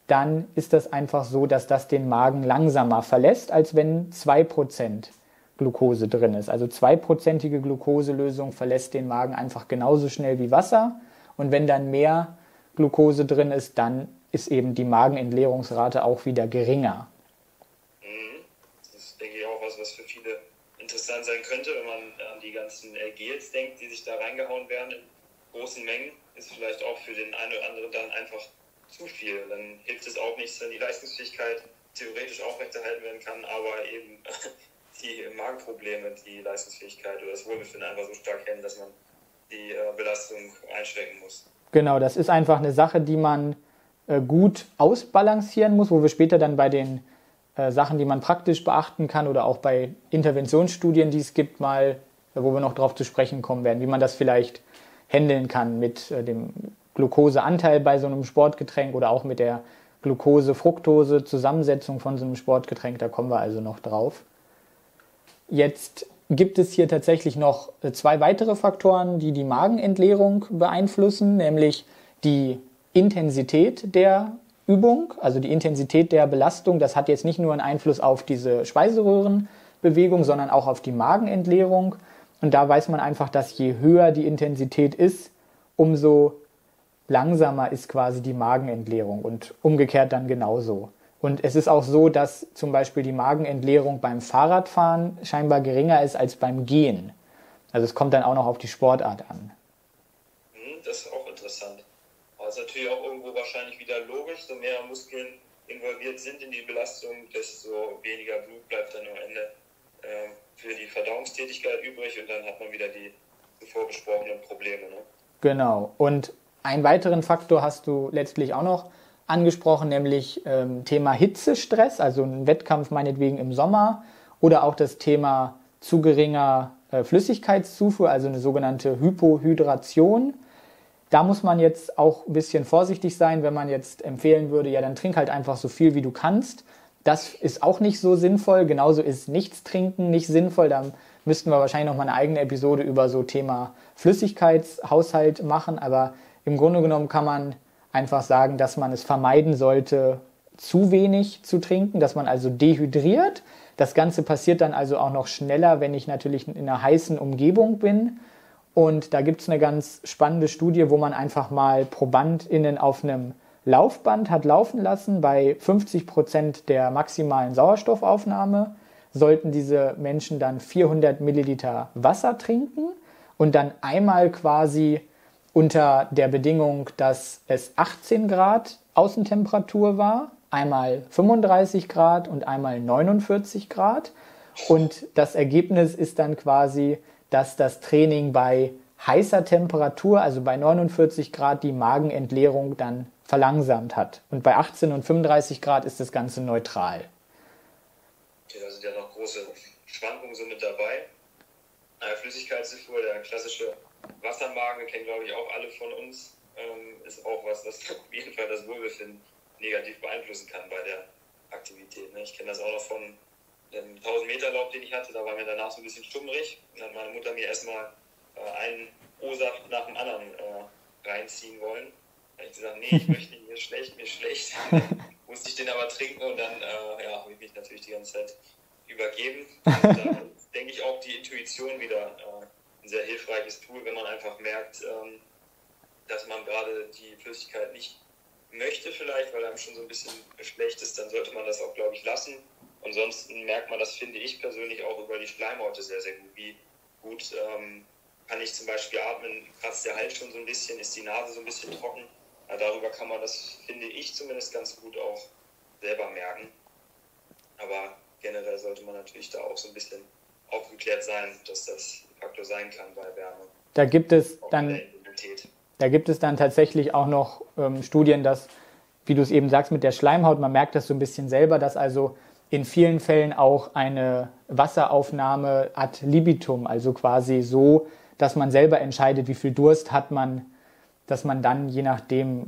dann ist das einfach so, dass das den Magen langsamer verlässt, als wenn 2 Prozent Glucose drin ist. Also zweiprozentige Glukoselösung verlässt den Magen einfach genauso schnell wie Wasser. Und wenn dann mehr Glucose drin ist, dann ist eben die Magenentleerungsrate auch wieder geringer. Mhm. Das ist, denke ich, auch was, was für viele interessant sein könnte, wenn man an die ganzen Gels denkt, die sich da reingehauen werden in großen Mengen, ist vielleicht auch für den einen oder anderen dann einfach zu viel. Dann hilft es auch nichts, wenn die Leistungsfähigkeit theoretisch aufrechterhalten werden kann, aber eben die Magenprobleme die Leistungsfähigkeit oder das Wohlbefinden einfach so stark hemmen, dass man die äh, Belastung einschränken muss. Genau, das ist einfach eine Sache, die man äh, gut ausbalancieren muss, wo wir später dann bei den äh, Sachen, die man praktisch beachten kann oder auch bei Interventionsstudien, die es gibt, mal, wo wir noch darauf zu sprechen kommen werden, wie man das vielleicht handeln kann mit dem Glukoseanteil bei so einem Sportgetränk oder auch mit der Glucose-Fructose-Zusammensetzung von so einem Sportgetränk. Da kommen wir also noch drauf. Jetzt gibt es hier tatsächlich noch äh, zwei weitere Faktoren, die die Magenentleerung beeinflussen, nämlich die Intensität der Übung, also die Intensität der Belastung. Das hat jetzt nicht nur einen Einfluss auf diese Speiseröhrenbewegung, sondern auch auf die Magenentleerung. Und da weiß man einfach, dass je höher die Intensität ist, umso langsamer ist quasi die Magenentleerung und umgekehrt dann genauso. Und es ist auch so, dass zum Beispiel die Magenentleerung beim Fahrradfahren scheinbar geringer ist als beim Gehen. Also es kommt dann auch noch auf die Sportart an. Hm, das ist auch interessant. Aber es ist natürlich auch irgendwo wahrscheinlich wieder logisch, so mehr Muskeln involviert sind in die Belastung, desto weniger Blut bleibt dann am Ende äh, für die Verdauungstätigkeit übrig und dann hat man wieder die zuvor besprochenen Probleme. Ne? Genau. Und einen weiteren Faktor hast du letztlich auch noch angesprochen, nämlich ähm, Thema Hitzestress, also ein Wettkampf meinetwegen im Sommer oder auch das Thema zu geringer äh, Flüssigkeitszufuhr, also eine sogenannte Hypohydration. Da muss man jetzt auch ein bisschen vorsichtig sein, wenn man jetzt empfehlen würde, ja, dann trink halt einfach so viel, wie du kannst. Das ist auch nicht so sinnvoll. Genauso ist nichts trinken nicht sinnvoll. Da müssten wir wahrscheinlich noch mal eine eigene Episode über so Thema Flüssigkeitshaushalt machen. Aber im Grunde genommen kann man einfach sagen, dass man es vermeiden sollte, zu wenig zu trinken, dass man also dehydriert. Das Ganze passiert dann also auch noch schneller, wenn ich natürlich in einer heißen Umgebung bin. Und da gibt es eine ganz spannende Studie, wo man einfach mal ProbandInnen auf einem Laufband hat laufen lassen. Bei 50 Prozent der maximalen Sauerstoffaufnahme sollten diese Menschen dann 400 Milliliter Wasser trinken und dann einmal quasi unter der Bedingung, dass es 18 Grad Außentemperatur war, einmal 35 Grad und einmal 49 Grad. Und das Ergebnis ist dann quasi, dass das Training bei heißer Temperatur, also bei 49 Grad, die Magenentleerung dann verlangsamt hat. Und bei 18 und 35 Grad ist das Ganze neutral. Okay, da sind ja noch große Schwankungen so mit dabei. Flüssigkeitszufuhr, der klassische Wassermagen, kennen glaube ich auch alle von uns, ähm, ist auch was, das auf jeden Fall das Wohlbefinden negativ beeinflussen kann bei der Aktivität. Ne? Ich kenne das auch noch von einen 1000 Meter Lauf, den ich hatte, da war mir danach so ein bisschen stummrig. Dann hat meine Mutter mir erstmal äh, einen O-Saft nach dem anderen äh, reinziehen wollen. Da habe ich gesagt, nee, ich möchte nicht, mir schlecht, mir schlecht. Musste ich den aber trinken und dann äh, ja, habe ich mich natürlich die ganze Zeit übergeben. Und da denke ich auch die Intuition wieder äh, ein sehr hilfreiches Tool, wenn man einfach merkt, ähm, dass man gerade die Flüssigkeit nicht möchte vielleicht, weil einem schon so ein bisschen schlecht ist, dann sollte man das auch, glaube ich, lassen. Ansonsten merkt man das, finde ich persönlich, auch über die Schleimhäute sehr, sehr gut. Wie gut ähm, kann ich zum Beispiel atmen, kratzt der Hals schon so ein bisschen, ist die Nase so ein bisschen trocken. Ja, darüber kann man das, finde ich zumindest, ganz gut auch selber merken. Aber generell sollte man natürlich da auch so ein bisschen aufgeklärt sein, dass das Faktor sein kann bei Wärme. Da gibt es dann da gibt es dann tatsächlich auch noch ähm, Studien, dass, wie du es eben sagst, mit der Schleimhaut, man merkt das so ein bisschen selber, dass also in vielen Fällen auch eine Wasseraufnahme ad libitum, also quasi so, dass man selber entscheidet, wie viel Durst hat man, dass man dann je nachdem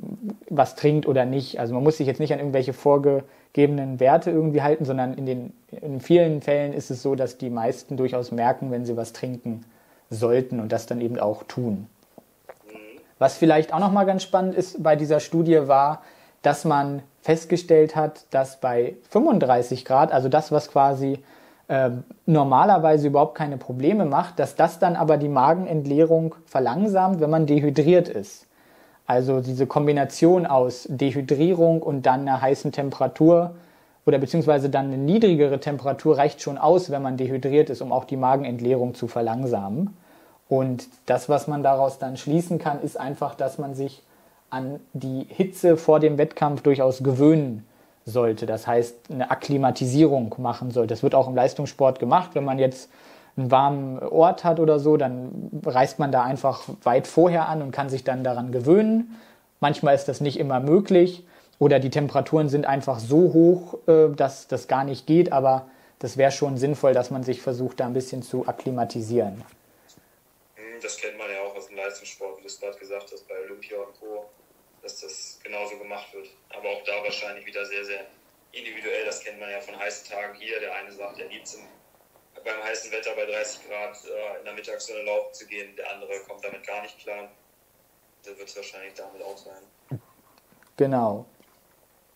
was trinkt oder nicht. Also man muss sich jetzt nicht an irgendwelche vorgegebenen Werte irgendwie halten, sondern in, den, in vielen Fällen ist es so, dass die meisten durchaus merken, wenn sie was trinken sollten und das dann eben auch tun. Was vielleicht auch nochmal ganz spannend ist bei dieser Studie war, dass man festgestellt hat, dass bei 35 Grad, also das, was quasi äh, normalerweise überhaupt keine Probleme macht, dass das dann aber die Magenentleerung verlangsamt, wenn man dehydriert ist. Also diese Kombination aus Dehydrierung und dann einer heißen Temperatur oder beziehungsweise dann eine niedrigere Temperatur reicht schon aus, wenn man dehydriert ist, um auch die Magenentleerung zu verlangsamen. Und das, was man daraus dann schließen kann, ist einfach, dass man sich an die Hitze vor dem Wettkampf durchaus gewöhnen sollte. Das heißt, eine Akklimatisierung machen sollte. Das wird auch im Leistungssport gemacht. Wenn man jetzt einen warmen Ort hat oder so, dann reist man da einfach weit vorher an und kann sich dann daran gewöhnen. Manchmal ist das nicht immer möglich oder die Temperaturen sind einfach so hoch, äh, dass das gar nicht geht, aber das wäre schon sinnvoll, dass man sich versucht, da ein bisschen zu akklimatisieren das kennt man ja auch aus dem Leistungssport, wie du es gerade gesagt hast, bei Olympia und Co., dass das genauso gemacht wird. Aber auch da wahrscheinlich wieder sehr, sehr individuell. Das kennt man ja von heißen Tagen hier. Der eine sagt, er liebt es beim heißen Wetter bei 30 Grad äh, in der Mittagssonne laufen zu gehen. Der andere kommt damit gar nicht klar. Da wird es wahrscheinlich damit auch sein. Genau.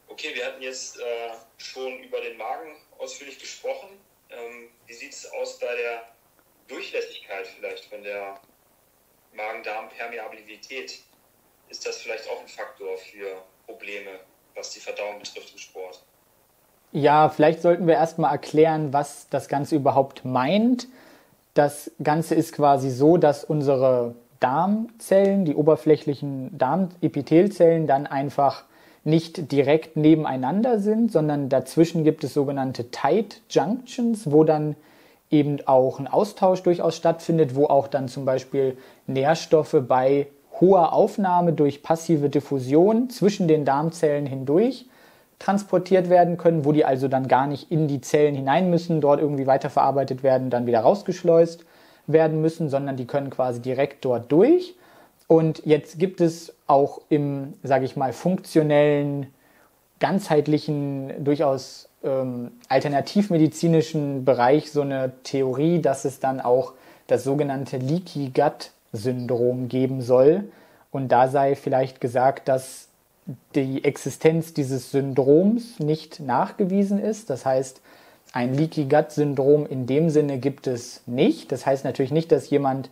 Okay, wir hatten jetzt äh, schon über den Magen ausführlich gesprochen. Ähm, wie sieht es aus bei der Durchlässigkeit vielleicht von der Magen-Darm-Permeabilität, ist das vielleicht auch ein Faktor für Probleme, was die Verdauung betrifft im Sport? Ja, vielleicht sollten wir erstmal erklären, was das Ganze überhaupt meint. Das Ganze ist quasi so, dass unsere Darmzellen, die oberflächlichen Darmepithelzellen, dann einfach nicht direkt nebeneinander sind, sondern dazwischen gibt es sogenannte Tight Junctions, wo dann eben auch ein Austausch durchaus stattfindet, wo auch dann zum Beispiel Nährstoffe bei hoher Aufnahme durch passive Diffusion zwischen den Darmzellen hindurch transportiert werden können, wo die also dann gar nicht in die Zellen hinein müssen, dort irgendwie weiterverarbeitet werden, dann wieder rausgeschleust werden müssen, sondern die können quasi direkt dort durch. Und jetzt gibt es auch im, sage ich mal, funktionellen, ganzheitlichen, durchaus ähm, alternativmedizinischen Bereich so eine Theorie, dass es dann auch das sogenannte Leaky Gut Syndrom geben soll. Und da sei vielleicht gesagt, dass die Existenz dieses Syndroms nicht nachgewiesen ist. Das heißt, ein Leaky Gut Syndrom in dem Sinne gibt es nicht. Das heißt natürlich nicht, dass jemand,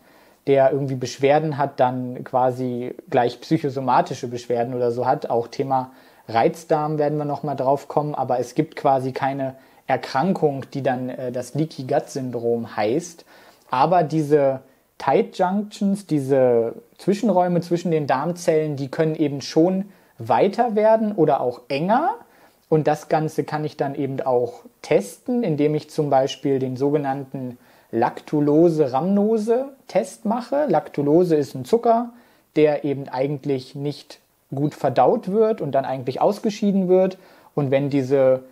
der irgendwie Beschwerden hat, dann quasi gleich psychosomatische Beschwerden oder so hat. Auch Thema Reizdarm werden wir nochmal drauf kommen, aber es gibt quasi keine Erkrankung, die dann äh, das Leaky Gut Syndrom heißt. Aber diese Tight Junctions, diese Zwischenräume zwischen den Darmzellen, die können eben schon weiter werden oder auch enger. Und das Ganze kann ich dann eben auch testen, indem ich zum Beispiel den sogenannten Lactulose-Rhamnose-Test mache. Lactulose ist ein Zucker, der eben eigentlich nicht gut verdaut wird und dann eigentlich ausgeschieden wird. Und wenn diese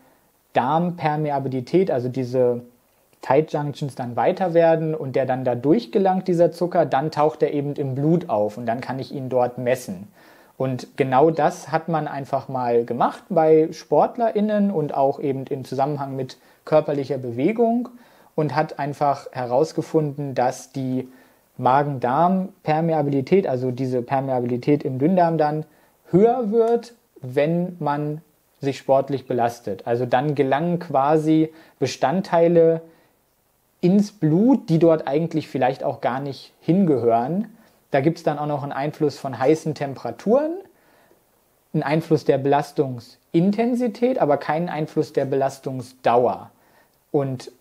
Darmpermeabilität, also diese Tight Junctions dann weiter werden und der dann da durchgelangt, dieser Zucker, dann taucht er eben im Blut auf und dann kann ich ihn dort messen. Und genau das hat man einfach mal gemacht bei SportlerInnen und auch eben im Zusammenhang mit körperlicher Bewegung und hat einfach herausgefunden, dass die Magen-Darm-Permeabilität, also diese Permeabilität im Dünndarm dann höher wird, wenn man sich sportlich belastet. Also dann gelangen quasi Bestandteile ins Blut, die dort eigentlich vielleicht auch gar nicht hingehören. Da gibt es dann auch noch einen Einfluss von heißen Temperaturen, einen Einfluss der Belastungsintensität, aber keinen Einfluss der Belastungsdauer. Und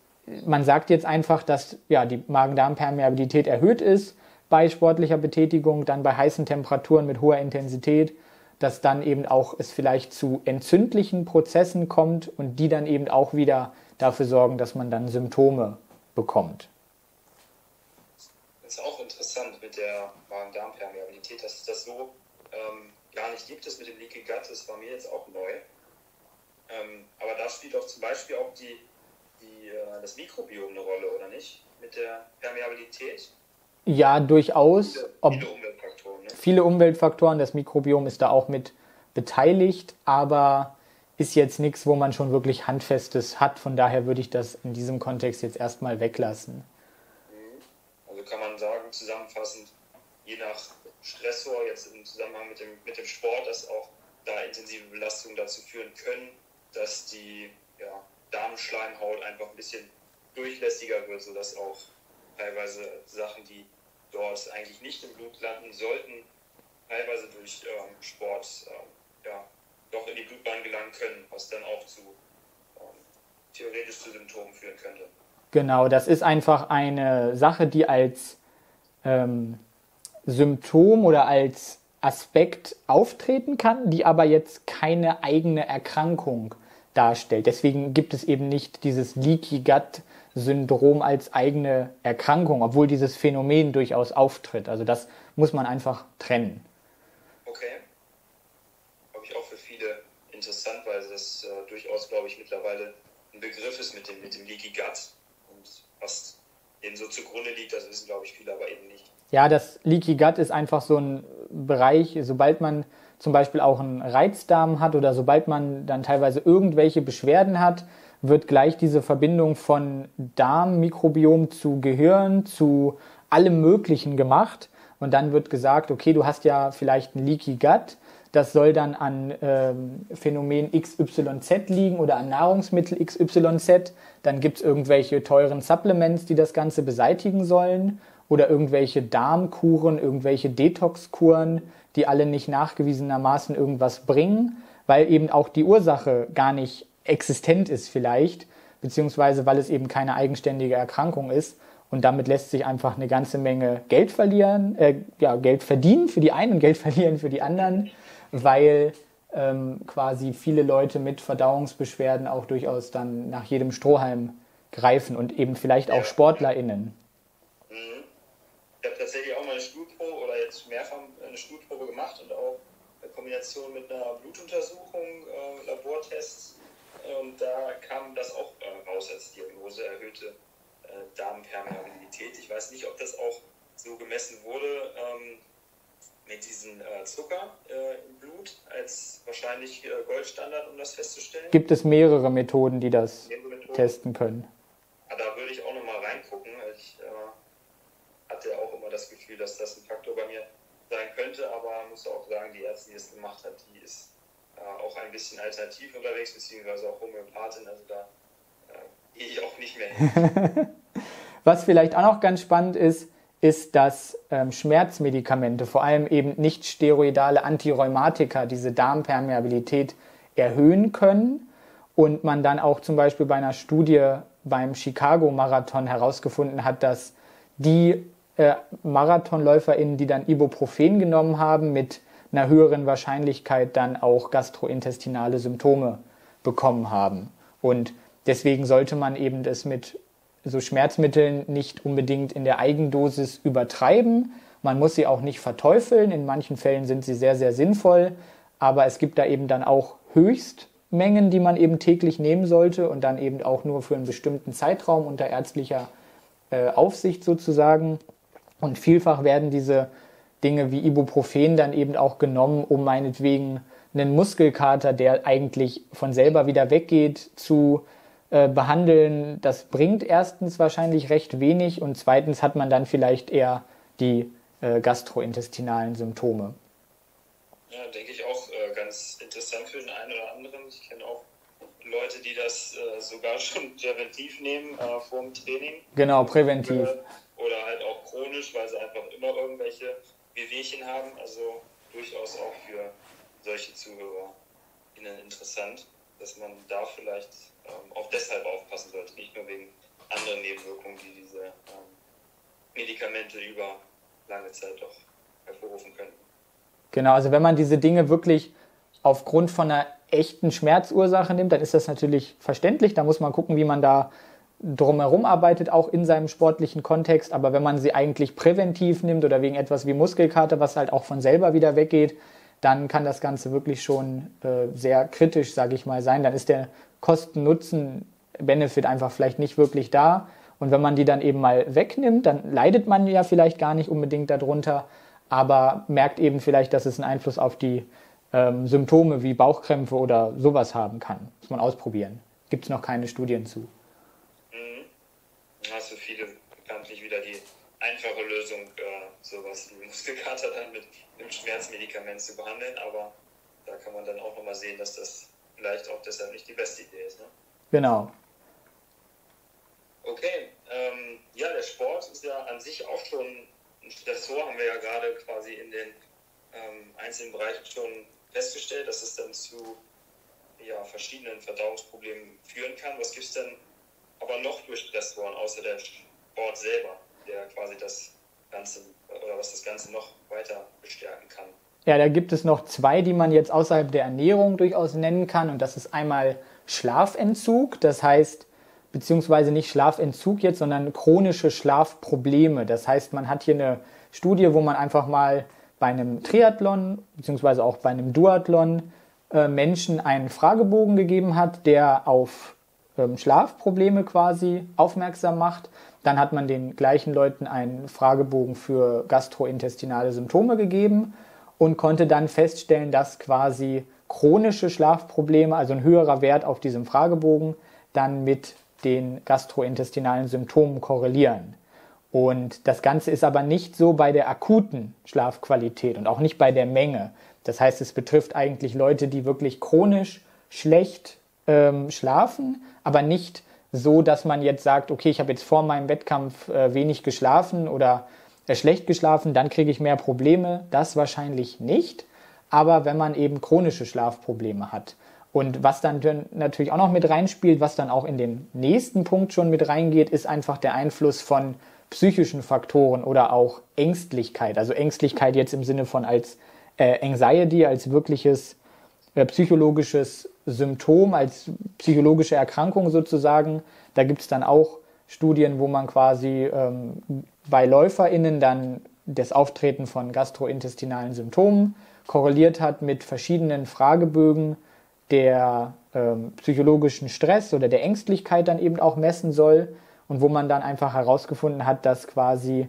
man sagt jetzt einfach, dass ja, die Magen-Darm-Permeabilität erhöht ist bei sportlicher Betätigung, dann bei heißen Temperaturen mit hoher Intensität, dass dann eben auch es vielleicht zu entzündlichen Prozessen kommt und die dann eben auch wieder dafür sorgen, dass man dann Symptome bekommt. Das ist auch interessant mit der Magen-Darm-Permeabilität, dass es das so ähm, gar nicht gibt. Das mit dem Leaky Gut, das war mir jetzt auch neu. Ähm, aber da spielt auch zum Beispiel auch die, die, äh, das Mikrobiom eine Rolle, oder nicht? Mit der Permeabilität. Ja, durchaus. Viele, viele Umweltfaktoren. Ne? Viele Umweltfaktoren. Das Mikrobiom ist da auch mit beteiligt, aber ist jetzt nichts, wo man schon wirklich Handfestes hat. Von daher würde ich das in diesem Kontext jetzt erstmal weglassen. Mhm. Also kann man sagen, zusammenfassend, je nach Stressor, jetzt im Zusammenhang mit dem, mit dem Sport, dass auch da intensive Belastungen dazu führen können, dass die ja, Darmschleimhaut einfach ein bisschen durchlässiger wird, sodass auch teilweise Sachen, die dort eigentlich nicht im Blut landen sollten, teilweise durch ähm, Sport ähm, ja, doch in die Blutbahn gelangen können, was dann auch zu ähm, theoretisch zu Symptomen führen könnte. Genau, das ist einfach eine Sache, die als ähm, Symptom oder als Aspekt auftreten kann, die aber jetzt keine eigene Erkrankung darstellt. Deswegen gibt es eben nicht dieses Leaky Gut Syndrom als eigene Erkrankung, obwohl dieses Phänomen durchaus auftritt. Also das muss man einfach trennen. interessant, weil das äh, durchaus, glaube ich, mittlerweile ein Begriff ist mit dem, mit dem Leaky Gut. Und was dem so zugrunde liegt, das wissen, glaube ich, viele aber eben nicht. Ja, das Leaky Gut ist einfach so ein Bereich, sobald man zum Beispiel auch einen Reizdarm hat oder sobald man dann teilweise irgendwelche Beschwerden hat, wird gleich diese Verbindung von Darmmikrobiom zu Gehirn, zu allem Möglichen gemacht. Und dann wird gesagt, okay, du hast ja vielleicht ein Leaky Gut das soll dann an ähm, Phänomen XYZ liegen oder an Nahrungsmittel XYZ. Dann gibt es irgendwelche teuren Supplements, die das Ganze beseitigen sollen. Oder irgendwelche Darmkuren, irgendwelche Detoxkuren, die alle nicht nachgewiesenermaßen irgendwas bringen, weil eben auch die Ursache gar nicht existent ist vielleicht, beziehungsweise weil es eben keine eigenständige Erkrankung ist. Und damit lässt sich einfach eine ganze Menge Geld verlieren, äh, ja, Geld verdienen für die einen und Geld verlieren für die anderen weil ähm, quasi viele Leute mit Verdauungsbeschwerden auch durchaus dann nach jedem Strohhalm greifen und eben vielleicht auch SportlerInnen. Mhm. Ich habe tatsächlich auch mal eine Stuhlprobe oder jetzt mehrfach eine Stuhlprobe gemacht und auch in Kombination mit einer Blutuntersuchung, äh, Labortests. Und da kam das auch äh, raus als Diagnose, erhöhte Darmpermeabilität. Ich weiß nicht, ob das auch so gemessen wurde. Ähm, mit diesem äh, Zucker äh, im Blut als wahrscheinlich äh, Goldstandard, um das festzustellen? Gibt es mehrere Methoden, die das testen können? Ja, da würde ich auch nochmal reingucken. Ich äh, hatte auch immer das Gefühl, dass das ein Faktor bei mir sein könnte, aber muss auch sagen, die Ärztin, die es gemacht hat, die ist äh, auch ein bisschen alternativ unterwegs, beziehungsweise auch Homöopathin, also da äh, ich auch nicht mehr. Was vielleicht auch noch ganz spannend ist, ist, dass ähm, Schmerzmedikamente, vor allem eben nicht steroidale Antirheumatika, diese Darmpermeabilität erhöhen können und man dann auch zum Beispiel bei einer Studie beim Chicago-Marathon herausgefunden hat, dass die äh, MarathonläuferInnen, die dann Ibuprofen genommen haben, mit einer höheren Wahrscheinlichkeit dann auch gastrointestinale Symptome bekommen haben. Und deswegen sollte man eben das mit so Schmerzmitteln nicht unbedingt in der Eigendosis übertreiben. Man muss sie auch nicht verteufeln. In manchen Fällen sind sie sehr, sehr sinnvoll. Aber es gibt da eben dann auch Höchstmengen, die man eben täglich nehmen sollte und dann eben auch nur für einen bestimmten Zeitraum unter ärztlicher äh, Aufsicht sozusagen. Und vielfach werden diese Dinge wie Ibuprofen dann eben auch genommen, um meinetwegen einen Muskelkater, der eigentlich von selber wieder weggeht, zu äh, behandeln. Das bringt erstens wahrscheinlich recht wenig und zweitens hat man dann vielleicht eher die äh, gastrointestinalen Symptome. Ja, denke ich auch äh, ganz interessant für den einen oder anderen. Ich kenne auch Leute, die das äh, sogar schon präventiv nehmen äh, vor dem Training. Genau, präventiv. Oder halt auch chronisch, weil sie einfach immer irgendwelche Wehwehchen haben. Also durchaus auch für solche Zuhörer interessant, dass man da vielleicht ähm, auch deshalb aufpassen sollte, nicht nur wegen anderen Nebenwirkungen, die diese ähm, Medikamente über lange Zeit doch hervorrufen können. Genau, also wenn man diese Dinge wirklich aufgrund von einer echten Schmerzursache nimmt, dann ist das natürlich verständlich. Da muss man gucken, wie man da drumherum arbeitet, auch in seinem sportlichen Kontext. Aber wenn man sie eigentlich präventiv nimmt oder wegen etwas wie Muskelkater, was halt auch von selber wieder weggeht, dann kann das Ganze wirklich schon äh, sehr kritisch, sage ich mal, sein. Dann ist der Kosten-Nutzen-Benefit einfach vielleicht nicht wirklich da. Und wenn man die dann eben mal wegnimmt, dann leidet man ja vielleicht gar nicht unbedingt darunter, aber merkt eben vielleicht, dass es einen Einfluss auf die ähm, Symptome wie Bauchkrämpfe oder sowas haben kann. Muss man ausprobieren. Gibt es noch keine Studien zu. Mhm. Hast du viele bekanntlich wieder die einfache Lösung, äh, sowas wie Muskelkater dann mit einem Schmerzmedikament zu behandeln, aber da kann man dann auch nochmal sehen, dass das vielleicht auch deshalb nicht die beste Idee ist. Ne? Genau. Okay, ähm, ja, der Sport ist ja an sich auch schon ein Stressor, haben wir ja gerade quasi in den ähm, einzelnen Bereichen schon festgestellt, dass es dann zu ja, verschiedenen Verdauungsproblemen führen kann. Was gibt es denn aber noch für Stressoren außer der Sport selber, der quasi das Ganze oder was das Ganze noch weiter bestärken kann? Ja, da gibt es noch zwei, die man jetzt außerhalb der Ernährung durchaus nennen kann. Und das ist einmal Schlafentzug, das heißt, beziehungsweise nicht Schlafentzug jetzt, sondern chronische Schlafprobleme. Das heißt, man hat hier eine Studie, wo man einfach mal bei einem Triathlon beziehungsweise auch bei einem Duathlon äh, Menschen einen Fragebogen gegeben hat, der auf ähm, Schlafprobleme quasi aufmerksam macht. Dann hat man den gleichen Leuten einen Fragebogen für gastrointestinale Symptome gegeben und konnte dann feststellen, dass quasi chronische Schlafprobleme, also ein höherer Wert auf diesem Fragebogen, dann mit den gastrointestinalen Symptomen korrelieren. Und das Ganze ist aber nicht so bei der akuten Schlafqualität und auch nicht bei der Menge. Das heißt, es betrifft eigentlich Leute, die wirklich chronisch schlecht ähm, schlafen, aber nicht so, dass man jetzt sagt, okay, ich habe jetzt vor meinem Wettkampf äh, wenig geschlafen oder äh, schlecht geschlafen, dann kriege ich mehr Probleme. Das wahrscheinlich nicht. Aber wenn man eben chronische Schlafprobleme hat, und was dann natürlich auch noch mit reinspielt, was dann auch in den nächsten Punkt schon mit reingeht, ist einfach der Einfluss von psychischen Faktoren oder auch Ängstlichkeit. Also Ängstlichkeit jetzt im Sinne von als äh, Anxiety, als wirkliches äh, psychologisches Symptom, als psychologische Erkrankung sozusagen. Da gibt es dann auch Studien, wo man quasi ähm, bei LäuferInnen dann das Auftreten von gastrointestinalen Symptomen korreliert hat mit verschiedenen Fragebögen der ähm, psychologischen Stress oder der Ängstlichkeit dann eben auch messen soll und wo man dann einfach herausgefunden hat, dass quasi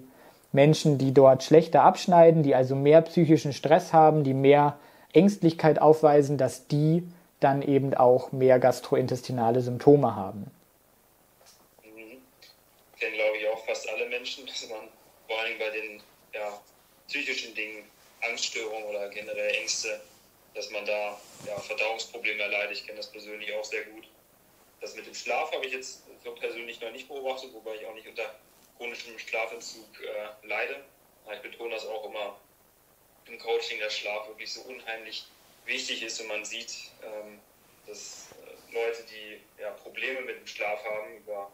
Menschen, die dort schlechter abschneiden, die also mehr psychischen Stress haben, die mehr Ängstlichkeit aufweisen, dass die dann eben auch mehr gastrointestinale Symptome haben. Mhm. Kennen, glaube ich, auch fast alle Menschen, dass man vor allem bei den ja, psychischen Dingen, Angststörungen oder generell Ängste, dass man da ja, Verdauungsprobleme erleidet. Ich kenne das persönlich auch sehr gut. Das mit dem Schlaf habe ich jetzt so persönlich noch nicht beobachtet, wobei ich auch nicht unter chronischem Schlafentzug äh, leide. Ich betone das auch immer im Coaching, dass Schlaf wirklich so unheimlich wichtig ist und man sieht, ähm, dass äh, Leute, die ja, Probleme mit dem Schlaf haben, über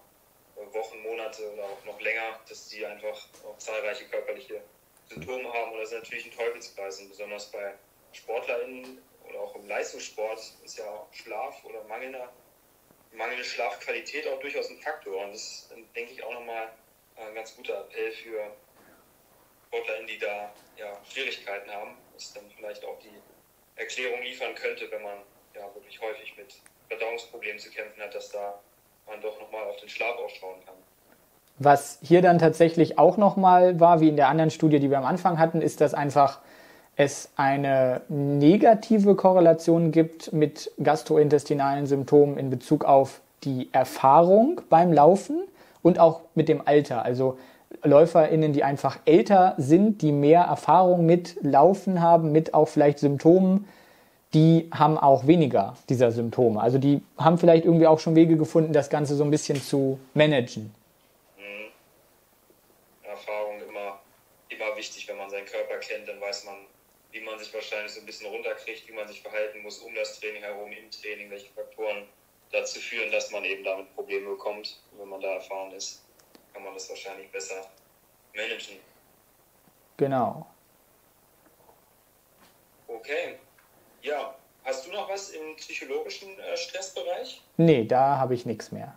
Wochen, Monate oder auch noch länger, dass die einfach auch zahlreiche körperliche Symptome haben. Und das ist natürlich ein Teufelskreis. Und besonders bei SportlerInnen oder auch im Leistungssport ist ja Schlaf oder mangelnder mangelnde Schlafqualität auch durchaus ein Faktor. Und das ist, denke ich, auch nochmal ein ganz guter Appell für SportlerInnen, die da ja, Schwierigkeiten haben, was dann vielleicht auch die Erklärung liefern könnte, wenn man ja wirklich häufig mit Verdauungsproblemen zu kämpfen hat, dass da man doch nochmal auf den Schlaf ausschauen kann. Was hier dann tatsächlich auch nochmal war, wie in der anderen Studie, die wir am Anfang hatten, ist, dass einfach es eine negative Korrelation gibt mit gastrointestinalen Symptomen in Bezug auf die Erfahrung beim Laufen und auch mit dem Alter. Also LäuferInnen, die einfach älter sind, die mehr Erfahrung mit Laufen haben, mit auch vielleicht Symptomen, die haben auch weniger dieser Symptome. Also die haben vielleicht irgendwie auch schon Wege gefunden, das Ganze so ein bisschen zu managen. Mhm. Erfahrung immer, immer wichtig, wenn man seinen Körper kennt, dann weiß man, wie man sich wahrscheinlich so ein bisschen runterkriegt, wie man sich verhalten muss um das Training herum, im Training, welche Faktoren dazu führen, dass man eben damit Probleme bekommt. wenn man da erfahren ist, kann man das wahrscheinlich besser managen. Genau. Okay. Ja, hast du noch was im psychologischen äh, Stressbereich? Nee, da habe ich nichts mehr.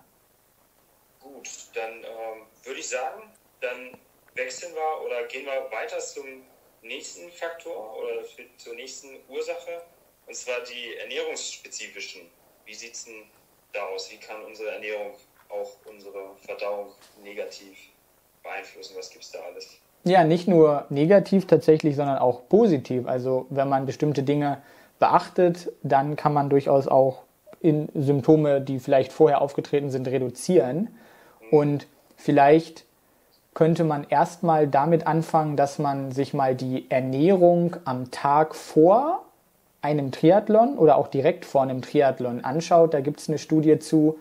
Gut, dann ähm, würde ich sagen, dann wechseln wir oder gehen wir weiter zum nächsten Faktor oder zur nächsten Ursache, und zwar die ernährungsspezifischen. Wie sieht es denn da aus? Wie kann unsere Ernährung auch unsere Verdauung negativ beeinflussen? Was gibt es da alles? Ja, nicht nur negativ tatsächlich, sondern auch positiv. Also wenn man bestimmte Dinge beachtet, dann kann man durchaus auch in Symptome, die vielleicht vorher aufgetreten sind, reduzieren. Und vielleicht könnte man erstmal damit anfangen, dass man sich mal die Ernährung am Tag vor einem Triathlon oder auch direkt vor einem Triathlon anschaut. Da gibt es eine Studie zu,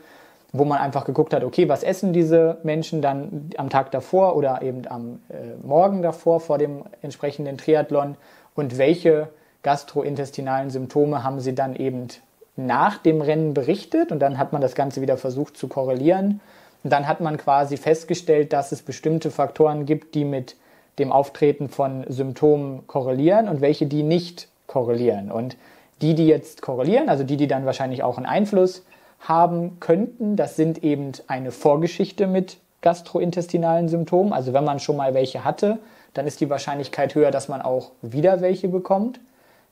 wo man einfach geguckt hat, okay, was essen diese Menschen dann am Tag davor oder eben am äh, Morgen davor vor dem entsprechenden Triathlon und welche gastrointestinalen Symptome haben sie dann eben nach dem Rennen berichtet und dann hat man das Ganze wieder versucht zu korrelieren. Und dann hat man quasi festgestellt, dass es bestimmte Faktoren gibt, die mit dem Auftreten von Symptomen korrelieren und welche, die nicht korrelieren. Und die, die jetzt korrelieren, also die, die dann wahrscheinlich auch einen Einfluss haben könnten, das sind eben eine Vorgeschichte mit gastrointestinalen Symptomen. Also wenn man schon mal welche hatte, dann ist die Wahrscheinlichkeit höher, dass man auch wieder welche bekommt.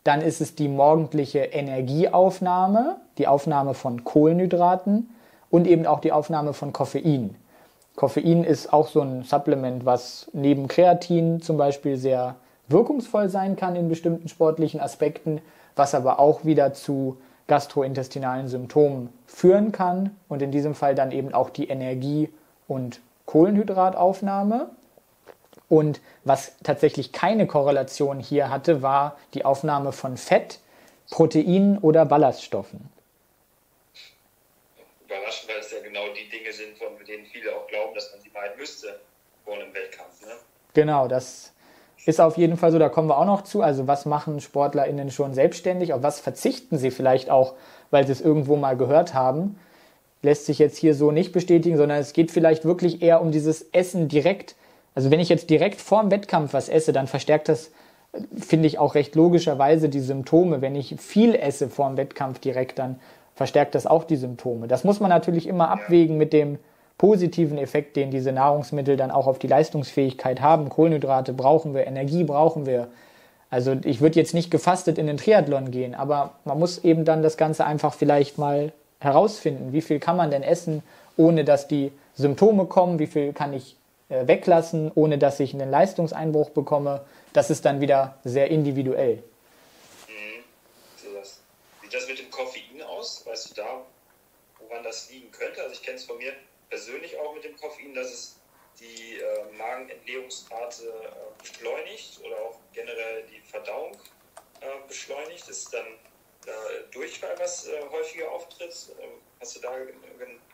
Dann ist es die morgendliche Energieaufnahme, die Aufnahme von Kohlenhydraten und eben auch die Aufnahme von Koffein. Koffein ist auch so ein Supplement, was neben Kreatin zum Beispiel sehr wirkungsvoll sein kann in bestimmten sportlichen Aspekten, was aber auch wieder zu gastrointestinalen Symptomen führen kann und in diesem Fall dann eben auch die Energie- und Kohlenhydrataufnahme. Und was tatsächlich keine Korrelation hier hatte, war die Aufnahme von Fett, Proteinen oder Ballaststoffen. Überraschend, weil es ja genau die Dinge sind, von denen viele auch glauben, dass man sie meiden müsste vor einem Wettkampf. Ne? Genau, das ist auf jeden Fall so, da kommen wir auch noch zu. Also was machen SportlerInnen schon selbstständig? Auf was verzichten sie vielleicht auch, weil sie es irgendwo mal gehört haben? Lässt sich jetzt hier so nicht bestätigen, sondern es geht vielleicht wirklich eher um dieses Essen direkt also wenn ich jetzt direkt vorm Wettkampf was esse, dann verstärkt das, finde ich auch recht logischerweise die Symptome. Wenn ich viel esse vorm Wettkampf direkt, dann verstärkt das auch die Symptome. Das muss man natürlich immer abwägen mit dem positiven Effekt, den diese Nahrungsmittel dann auch auf die Leistungsfähigkeit haben. Kohlenhydrate brauchen wir, Energie brauchen wir. Also ich würde jetzt nicht gefastet in den Triathlon gehen, aber man muss eben dann das Ganze einfach vielleicht mal herausfinden, wie viel kann man denn essen, ohne dass die Symptome kommen, wie viel kann ich äh, weglassen, ohne dass ich einen Leistungseinbruch bekomme. Das ist dann wieder sehr individuell. Mhm. Das. Sieht das mit dem Koffein aus? Weißt du da, woran das liegen könnte? Also ich kenne es von mir persönlich auch mit dem Koffein, dass es die äh, Magenentleerungsrate äh, beschleunigt oder auch generell die Verdauung äh, beschleunigt. Ist dann da Durchfall, was äh, häufiger auftritt? Ähm, hast du da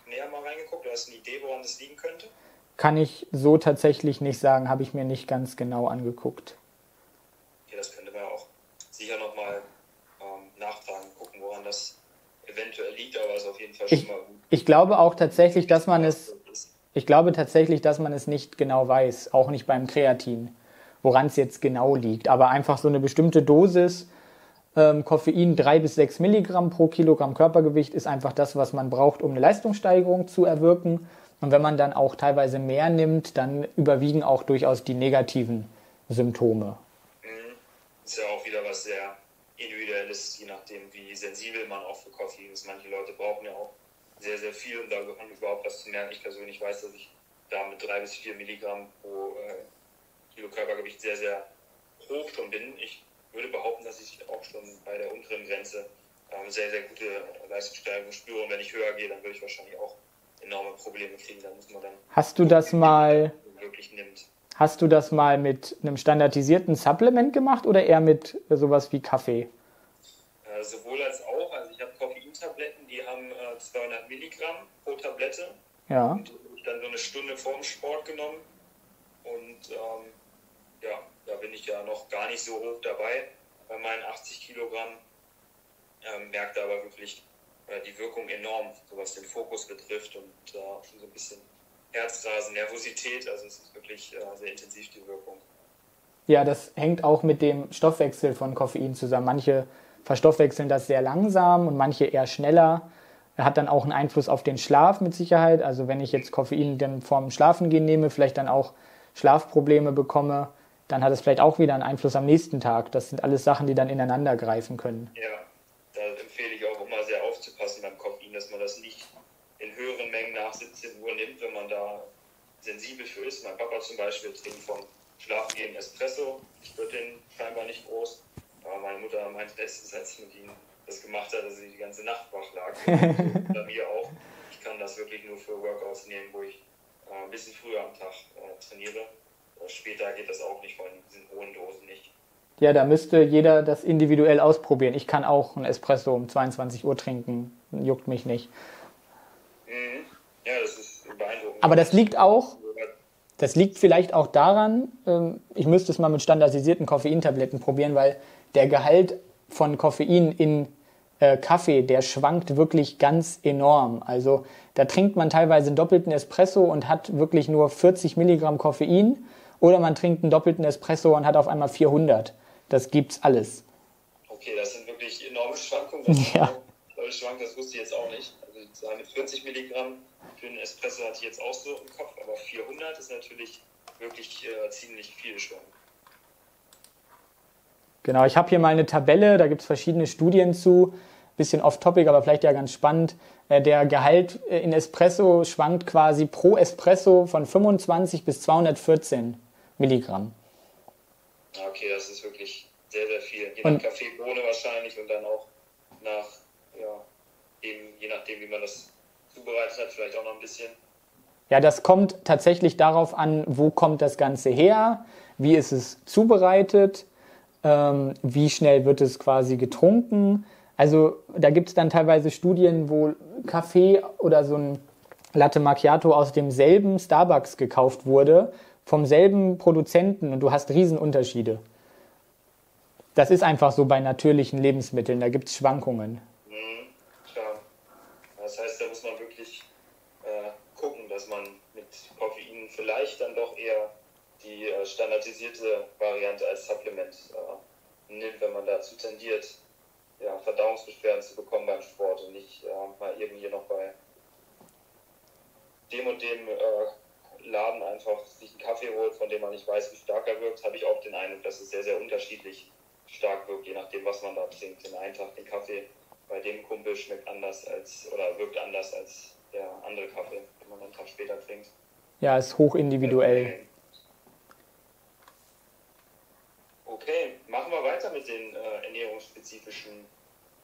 näher mal reingeguckt oder hast du eine Idee, woran das liegen könnte? Kann ich so tatsächlich nicht sagen, habe ich mir nicht ganz genau angeguckt. Okay, das könnte man auch sicher nochmal ähm, nachfragen, gucken, woran das eventuell liegt, aber es ist auf jeden Fall schon mal gut. Ich glaube auch tatsächlich, dass man es. Ich glaube tatsächlich, dass man es nicht genau weiß, auch nicht beim Kreatin, woran es jetzt genau liegt. Aber einfach so eine bestimmte Dosis ähm, Koffein, drei bis sechs Milligramm pro Kilogramm Körpergewicht, ist einfach das, was man braucht, um eine Leistungssteigerung zu erwirken. Und wenn man dann auch teilweise mehr nimmt, dann überwiegen auch durchaus die negativen Symptome. Mhm. Ist ja auch wieder was sehr individuelles, je nachdem, wie sensibel man auch für Koffein ist. Manche Leute brauchen ja auch sehr, sehr viel, um da überhaupt was zu merken. Ich persönlich weiß, dass ich da mit drei bis vier Milligramm pro äh, Kilo Körpergewicht sehr, sehr hoch schon bin. Ich würde behaupten, dass ich auch schon bei der unteren Grenze ähm, sehr, sehr gute Leistungssteigerung spüre. Und wenn ich höher gehe, dann würde ich wahrscheinlich auch enorme Probleme kriegen. Da muss man dann. Hast du das mal. Wirklich nimmt. Hast du das mal mit einem standardisierten Supplement gemacht oder eher mit sowas wie Kaffee? Äh, sowohl als auch. Also ich habe Koffeintabletten, die haben äh, 200 Milligramm pro Tablette. Ja. Und ich dann so eine Stunde vorm Sport genommen. Und ähm, ja, da bin ich ja noch gar nicht so hoch dabei bei meinen 80 Kilogramm. Ähm, merkte aber wirklich äh, die Wirkung enorm, so was den Fokus betrifft und äh, schon so ein bisschen Herzrasen, Nervosität. Also es ist wirklich äh, sehr intensiv die Wirkung. Ja, das hängt auch mit dem Stoffwechsel von Koffein zusammen. Manche verstoffwechseln das sehr langsam und manche eher schneller. Er hat dann auch einen Einfluss auf den Schlaf mit Sicherheit. Also wenn ich jetzt Koffein dann vorm Schlafengehen nehme, vielleicht dann auch Schlafprobleme bekomme, dann hat es vielleicht auch wieder einen Einfluss am nächsten Tag. Das sind alles Sachen, die dann ineinander greifen können. Ja, da empfehle ich auch immer sehr aufzupassen beim Koffein, dass man das nicht in höheren Mengen nach 17 Uhr nimmt, wenn man da sensibel für ist. Mein Papa zum Beispiel trinkt vom Schlafengehen Espresso. Ich würde den scheinbar nicht groß. Aber meine Mutter meinte letztens, als ich mit ihm das gemacht hat, dass sie die ganze Nacht wach lag. Bei mir auch. Ich kann das wirklich nur für Workouts nehmen, wo ich äh, ein bisschen früher am Tag äh, trainiere. Später geht das auch nicht von diesen hohen Dosen nicht. Ja, da müsste jeder das individuell ausprobieren. Ich kann auch ein Espresso um 22 Uhr trinken. Juckt mich nicht. Mhm. Ja, das ist beeindruckend. Aber das liegt auch, das liegt vielleicht auch daran, ähm, ich müsste es mal mit standardisierten Koffeintabletten probieren, weil der Gehalt von Koffein in äh, Kaffee, der schwankt wirklich ganz enorm. Also da trinkt man teilweise einen doppelten Espresso und hat wirklich nur 40 Milligramm Koffein oder man trinkt einen doppelten Espresso und hat auf einmal 400. Das gibt's alles. Okay, das sind wirklich enorme Schwankungen. Ja. Schwank, das wusste ich jetzt auch nicht. Mit 40 Milligramm für einen Espresso hatte ich jetzt auch so im Kopf, aber 400 ist natürlich wirklich äh, ziemlich viel schon. Genau, ich habe hier mal eine Tabelle, da gibt es verschiedene Studien zu. Bisschen off-topic, aber vielleicht ja ganz spannend. Äh, der Gehalt äh, in Espresso schwankt quasi pro Espresso von 25 bis 214 Milligramm. Okay, das ist wirklich sehr, sehr viel. Je nach Kaffeebohne wahrscheinlich und dann auch nach, ja, eben, je nachdem, wie man das zubereitet hat, vielleicht auch noch ein bisschen. Ja, das kommt tatsächlich darauf an, wo kommt das Ganze her, wie ist es zubereitet, ähm, wie schnell wird es quasi getrunken. Also da gibt es dann teilweise Studien, wo Kaffee oder so ein Latte Macchiato aus demselben Starbucks gekauft wurde, vom selben Produzenten und du hast Riesenunterschiede. Das ist einfach so bei natürlichen Lebensmitteln, da gibt es Schwankungen. Mhm, klar. Das heißt, da muss man wirklich äh, gucken, dass man mit Koffein vielleicht dann doch eher die äh, standardisierte Variante als Supplement äh, nimmt, wenn man dazu tendiert, ja, Verdauungsbeschwerden zu bekommen beim Sport und nicht äh, mal irgendwie noch bei dem und dem äh, Laden einfach sich einen Kaffee holt, von dem man nicht weiß, wie stark er wirkt, habe ich auch den Eindruck, dass es sehr, sehr unterschiedlich stark wirkt, je nachdem, was man da trinkt. Den einen Tag den Kaffee bei dem Kumpel schmeckt anders als oder wirkt anders als der andere Kaffee, man einen Tag später trinkt. Ja, ist hoch individuell. Okay, machen wir weiter mit den äh, ernährungsspezifischen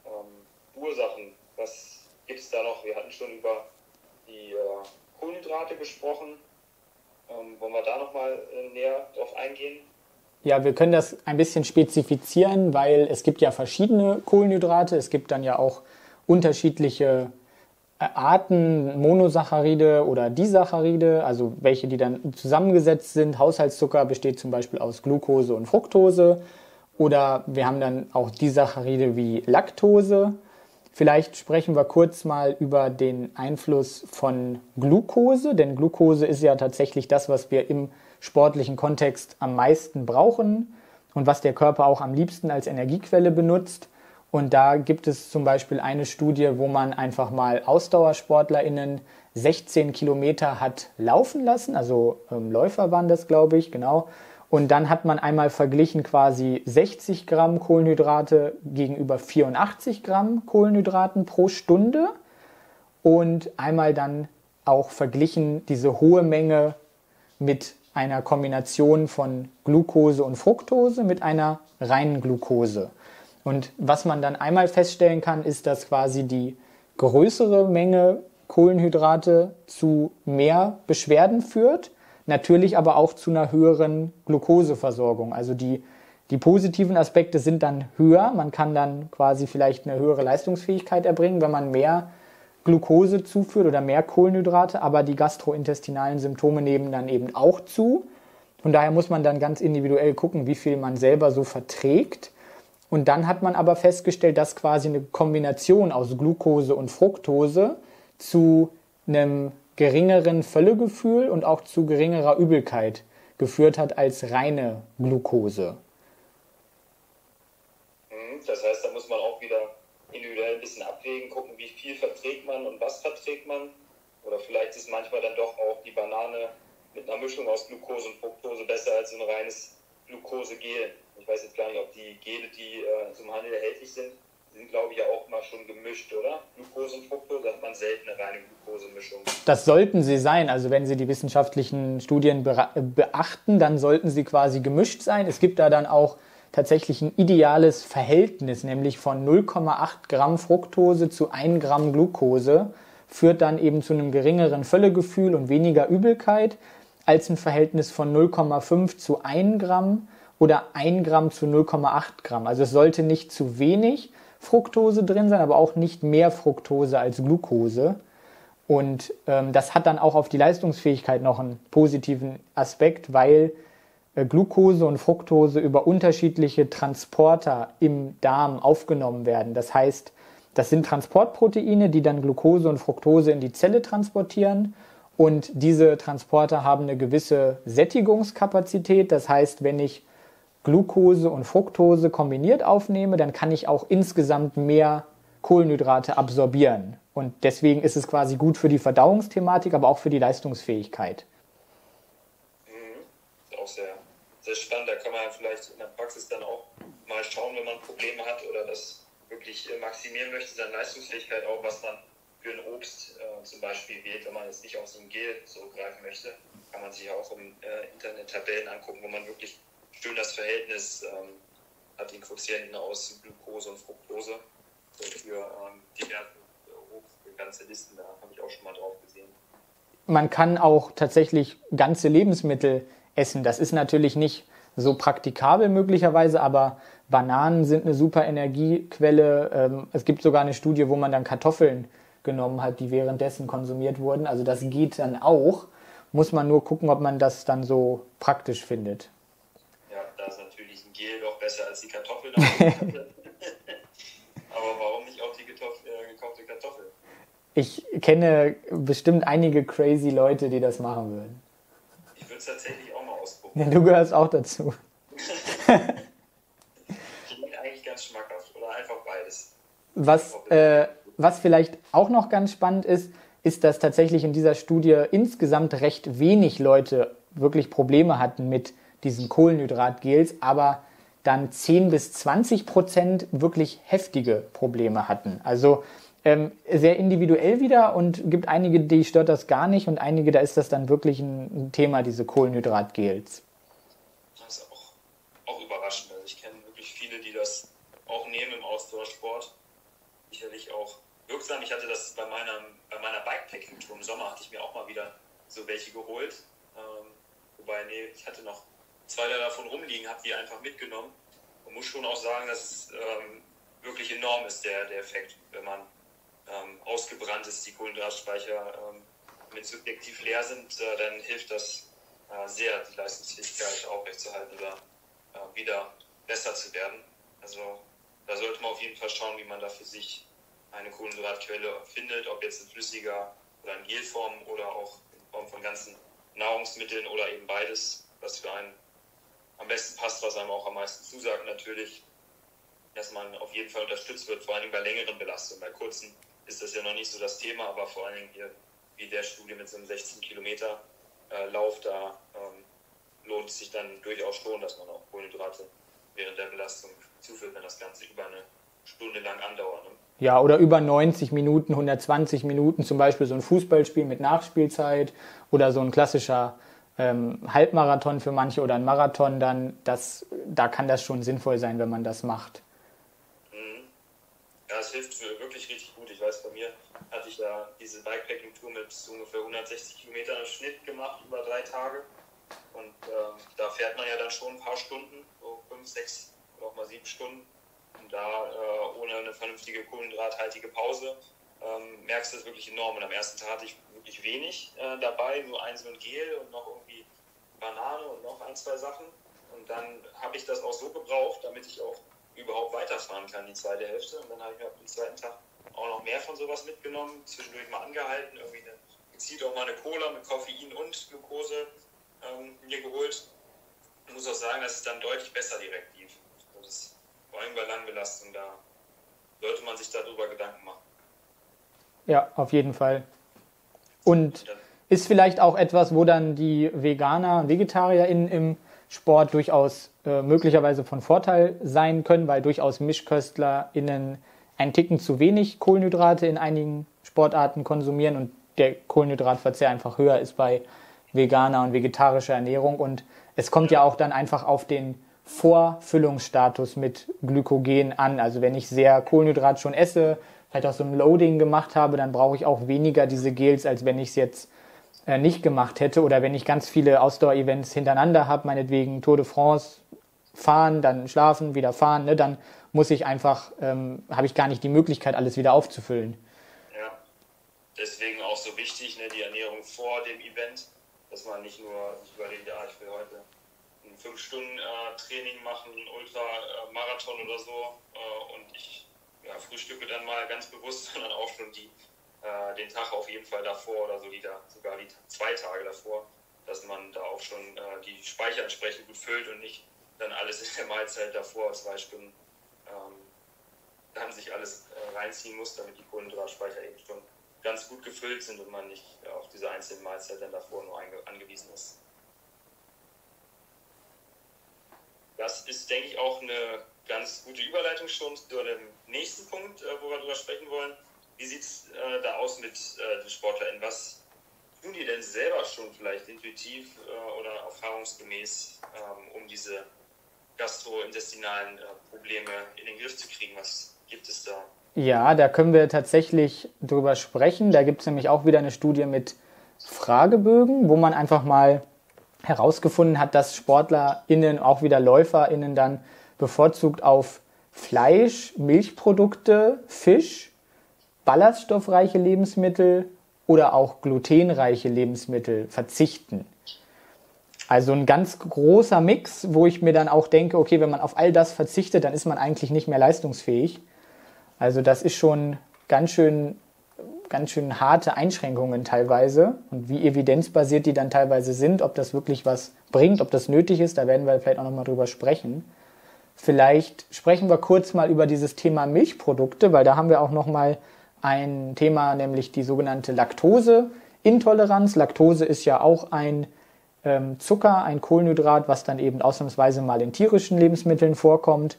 ähm, Ursachen. Was gibt es da noch? Wir hatten schon über die äh, Kohlenhydrate gesprochen. Ähm, wollen wir da nochmal äh, näher drauf eingehen? Ja, wir können das ein bisschen spezifizieren, weil es gibt ja verschiedene Kohlenhydrate. Es gibt dann ja auch unterschiedliche Arten Monosaccharide oder Disaccharide, also welche, die dann zusammengesetzt sind. Haushaltszucker besteht zum Beispiel aus Glucose und Fructose. Oder wir haben dann auch Disaccharide wie Laktose. Vielleicht sprechen wir kurz mal über den Einfluss von Glucose, denn Glucose ist ja tatsächlich das, was wir im sportlichen Kontext am meisten brauchen und was der Körper auch am liebsten als Energiequelle benutzt. Und da gibt es zum Beispiel eine Studie, wo man einfach mal AusdauersportlerInnen 16 Kilometer hat laufen lassen, also ähm, Läufer waren das, glaube ich, genau. Und dann hat man einmal verglichen quasi 60 Gramm Kohlenhydrate gegenüber 84 Gramm Kohlenhydraten pro Stunde und einmal dann auch verglichen diese hohe Menge mit einer Kombination von Glucose und Fructose mit einer reinen Glucose. Und was man dann einmal feststellen kann, ist, dass quasi die größere Menge Kohlenhydrate zu mehr Beschwerden führt, natürlich aber auch zu einer höheren Glukoseversorgung. Also die, die positiven Aspekte sind dann höher. Man kann dann quasi vielleicht eine höhere Leistungsfähigkeit erbringen, wenn man mehr Glucose zuführt oder mehr Kohlenhydrate, aber die gastrointestinalen Symptome nehmen dann eben auch zu. Von daher muss man dann ganz individuell gucken, wie viel man selber so verträgt. Und dann hat man aber festgestellt, dass quasi eine Kombination aus Glucose und Fructose zu einem geringeren Völlegefühl und auch zu geringerer Übelkeit geführt hat als reine Glucose. Mhm, das heißt, da muss man auch wieder individuell ein bisschen abwägen, gucken, wie viel verträgt man und was verträgt man. Oder vielleicht ist manchmal dann doch auch die Banane mit einer Mischung aus Glucose und Fructose besser als ein reines Glukosegel. Ich weiß jetzt gar nicht, ob die Gele, die äh, zum Handel erhältlich sind, sind, glaube ich, auch mal schon gemischt, oder? Glucose und Fructose hat man selten eine reine Glukosemischung. Das sollten sie sein. Also wenn Sie die wissenschaftlichen Studien beachten, dann sollten sie quasi gemischt sein. Es gibt da dann auch tatsächlich ein ideales Verhältnis, nämlich von 0,8 Gramm Fructose zu 1 Gramm Glucose, führt dann eben zu einem geringeren Völlegefühl und weniger Übelkeit als ein Verhältnis von 0,5 zu 1 Gramm oder 1 Gramm zu 0,8 Gramm. Also es sollte nicht zu wenig Fructose drin sein, aber auch nicht mehr Fructose als Glucose. Und ähm, das hat dann auch auf die Leistungsfähigkeit noch einen positiven Aspekt, weil äh, Glucose und Fructose über unterschiedliche Transporter im Darm aufgenommen werden. Das heißt, das sind Transportproteine, die dann Glucose und Fructose in die Zelle transportieren. Und diese Transporter haben eine gewisse Sättigungskapazität. Das heißt, wenn ich Glucose und Fructose kombiniert aufnehme, dann kann ich auch insgesamt mehr Kohlenhydrate absorbieren. Und deswegen ist es quasi gut für die Verdauungsthematik, aber auch für die Leistungsfähigkeit. Mhm. Auch sehr, sehr spannend. Da kann man vielleicht in der Praxis dann auch mal schauen, wenn man Probleme hat oder das wirklich äh, maximieren möchte, seine Leistungsfähigkeit auch, was man für ein Obst äh, zum Beispiel wählt, wenn man jetzt nicht auf so ein Gel zurückgreifen möchte, kann man sich auch im äh, Internet Tabellen angucken, wo man wirklich schön das Verhältnis ähm, hat den Quotienten aus Glucose und Fructose so für ähm, diverse Obst, für ganze Listen, da habe ich auch schon mal drauf gesehen. Man kann auch tatsächlich ganze Lebensmittel essen. Das ist natürlich nicht so praktikabel möglicherweise, aber Bananen sind eine super Energiequelle. Ähm, es gibt sogar eine Studie, wo man dann Kartoffeln genommen hat, die währenddessen konsumiert wurden. Also das geht dann auch. Muss man nur gucken, ob man das dann so praktisch findet. Ja, da ist natürlich ein Gel doch besser als die Kartoffeln. Aber warum nicht auch die Kartoffel, äh, gekaufte Kartoffel? Ich kenne bestimmt einige crazy Leute, die das machen würden. Ich würde es tatsächlich auch mal ausprobieren. Ja, du gehörst auch dazu. Klingt eigentlich ganz schmackhaft oder einfach beides. Was, äh, was vielleicht auch noch ganz spannend ist, ist, dass tatsächlich in dieser Studie insgesamt recht wenig Leute wirklich Probleme hatten mit diesen Kohlenhydratgels, aber dann 10 bis 20 Prozent wirklich heftige Probleme hatten. Also ähm, sehr individuell wieder und gibt einige, die stört das gar nicht und einige, da ist das dann wirklich ein, Thema, diese Kohlenhydratgels. Das ist auch, auch überraschend. Also ich kenne wirklich viele, die das auch nehmen im Ausdauersport. Sicherlich auch wirksam. Ich hatte das bei meiner, bei meiner Bikepacking-Tour im Sommer, hatte ich mir auch mal wieder so welche geholt. Ähm, wobei, nee, ich hatte noch zwei davon rumliegen, habe die einfach mitgenommen und muss schon auch sagen, dass es ähm, wirklich enorm ist, der, der Effekt, wenn man ähm, ausgebrannt ist, die Kohlenhydratspeicher ähm, mit subjektiv leer sind, äh, dann hilft das äh, sehr, die Leistungsfähigkeit aufrechtzuerhalten oder äh, wieder besser zu werden. Also da sollte man auf jeden Fall schauen, wie man da für sich eine Kohlenhydratquelle findet, ob jetzt in flüssiger oder in Gelform oder auch in Form von ganzen Nahrungsmitteln oder eben beides, was für einen am besten passt, was einem auch am meisten zusagt natürlich, dass man auf jeden Fall unterstützt wird, vor allem bei längeren Belastungen. Bei kurzen ist das ja noch nicht so das Thema, aber vor allen Dingen hier wie der Studie mit so einem 16 Kilometer äh, Lauf, da ähm, lohnt es sich dann durchaus schon, dass man auch Kohlenhydrate während der Belastung zuführt, wenn das Ganze über eine Stunde lang andauert. Ne? Ja, oder über 90 Minuten, 120 Minuten, zum Beispiel so ein Fußballspiel mit Nachspielzeit oder so ein klassischer ähm, Halbmarathon für manche oder ein Marathon, dann das, da kann das schon sinnvoll sein, wenn man das macht. Mhm. Ja, es hilft wirklich richtig gut. Ich weiß, bei mir hatte ich ja diese Bikepacking-Tour mit ungefähr 160 Kilometern im Schnitt gemacht über drei Tage. Und ähm, da fährt man ja dann schon ein paar Stunden, so fünf, sechs oder auch mal sieben Stunden. Und da äh, ohne eine vernünftige kohlenhydrathaltige Pause ähm, merkst du das wirklich enorm. Und am ersten Tag hatte ich wirklich wenig äh, dabei, nur ein so ein Gel und noch irgendwie Banane und noch ein, zwei Sachen. Und dann habe ich das auch so gebraucht, damit ich auch überhaupt weiterfahren kann, die zweite Hälfte. Und dann habe ich mir am zweiten Tag auch noch mehr von sowas mitgenommen, zwischendurch mal angehalten, irgendwie eine, gezielt auch mal eine Cola mit Koffein und Glucose ähm, mir geholt. Ich muss auch sagen, das ist dann deutlich besser direkt lief. Also das, vor allem bei Langbelastung, da sollte man sich darüber Gedanken machen. Ja, auf jeden Fall. Und ist vielleicht auch etwas, wo dann die Veganer und VegetarierInnen im Sport durchaus äh, möglicherweise von Vorteil sein können, weil durchaus MischköstlerInnen ein Ticken zu wenig Kohlenhydrate in einigen Sportarten konsumieren und der Kohlenhydratverzehr einfach höher ist bei veganer und vegetarischer Ernährung. Und es kommt ja auch dann einfach auf den Vorfüllungsstatus mit Glykogen an. Also wenn ich sehr Kohlenhydrat schon esse, vielleicht auch so ein Loading gemacht habe, dann brauche ich auch weniger diese Gels, als wenn ich es jetzt äh, nicht gemacht hätte. Oder wenn ich ganz viele Ausdauer-Events hintereinander habe, meinetwegen Tour de France fahren, dann schlafen, wieder fahren, ne, dann muss ich einfach, ähm, habe ich gar nicht die Möglichkeit, alles wieder aufzufüllen. Ja, deswegen auch so wichtig, ne, die Ernährung vor dem Event, dass man nicht nur nicht überlegt, ja, ich will heute ein 5-Stunden-Training äh, machen, ein Ultramarathon oder so äh, und ich ja, frühstücke dann mal ganz bewusst, sondern auch schon die, äh, den Tag auf jeden Fall davor oder so die da, sogar die zwei Tage davor, dass man da auch schon äh, die Speicher entsprechend gut füllt und nicht dann alles in der Mahlzeit davor, zwei Stunden, ähm, dann sich alles äh, reinziehen muss, damit die Kohlenhydratspeicher eben schon ganz gut gefüllt sind und man nicht auf diese einzelnen Mahlzeiten davor nur angewiesen ist. Das ist, denke ich, auch eine ganz gute Überleitung schon zu dem nächsten Punkt, äh, wo wir darüber sprechen wollen. Wie sieht es äh, da aus mit äh, den SportlerInnen? Was tun die denn selber schon vielleicht intuitiv oder erfahrungsgemäß, ähm, um diese gastrointestinalen Probleme in den Griff zu kriegen? Was gibt es da? Ja, da können wir tatsächlich drüber sprechen. Da gibt es nämlich auch wieder eine Studie mit Fragebögen, wo man einfach mal herausgefunden hat, dass SportlerInnen, auch wieder LäuferInnen dann bevorzugt auf Fleisch, Milchprodukte, Fisch, ballaststoffreiche Lebensmittel oder auch glutenreiche Lebensmittel verzichten. Also ein ganz großer Mix, wo ich mir dann auch denke, okay, wenn man auf all das verzichtet, dann ist man eigentlich nicht mehr leistungsfähig. Also das ist schon ganz schön, ganz schön harte Einschränkungen teilweise und wie evidenzbasiert die dann teilweise sind, ob das wirklich was bringt, ob das nötig ist, da werden wir vielleicht auch nochmal drüber sprechen. Vielleicht sprechen wir kurz mal über dieses Thema Milchprodukte, weil da haben wir auch noch mal ein Thema, nämlich die sogenannte Laktoseintoleranz. Laktose ist ja auch ein ähm, Zucker, ein Kohlenhydrat, was dann eben ausnahmsweise mal in tierischen Lebensmitteln vorkommt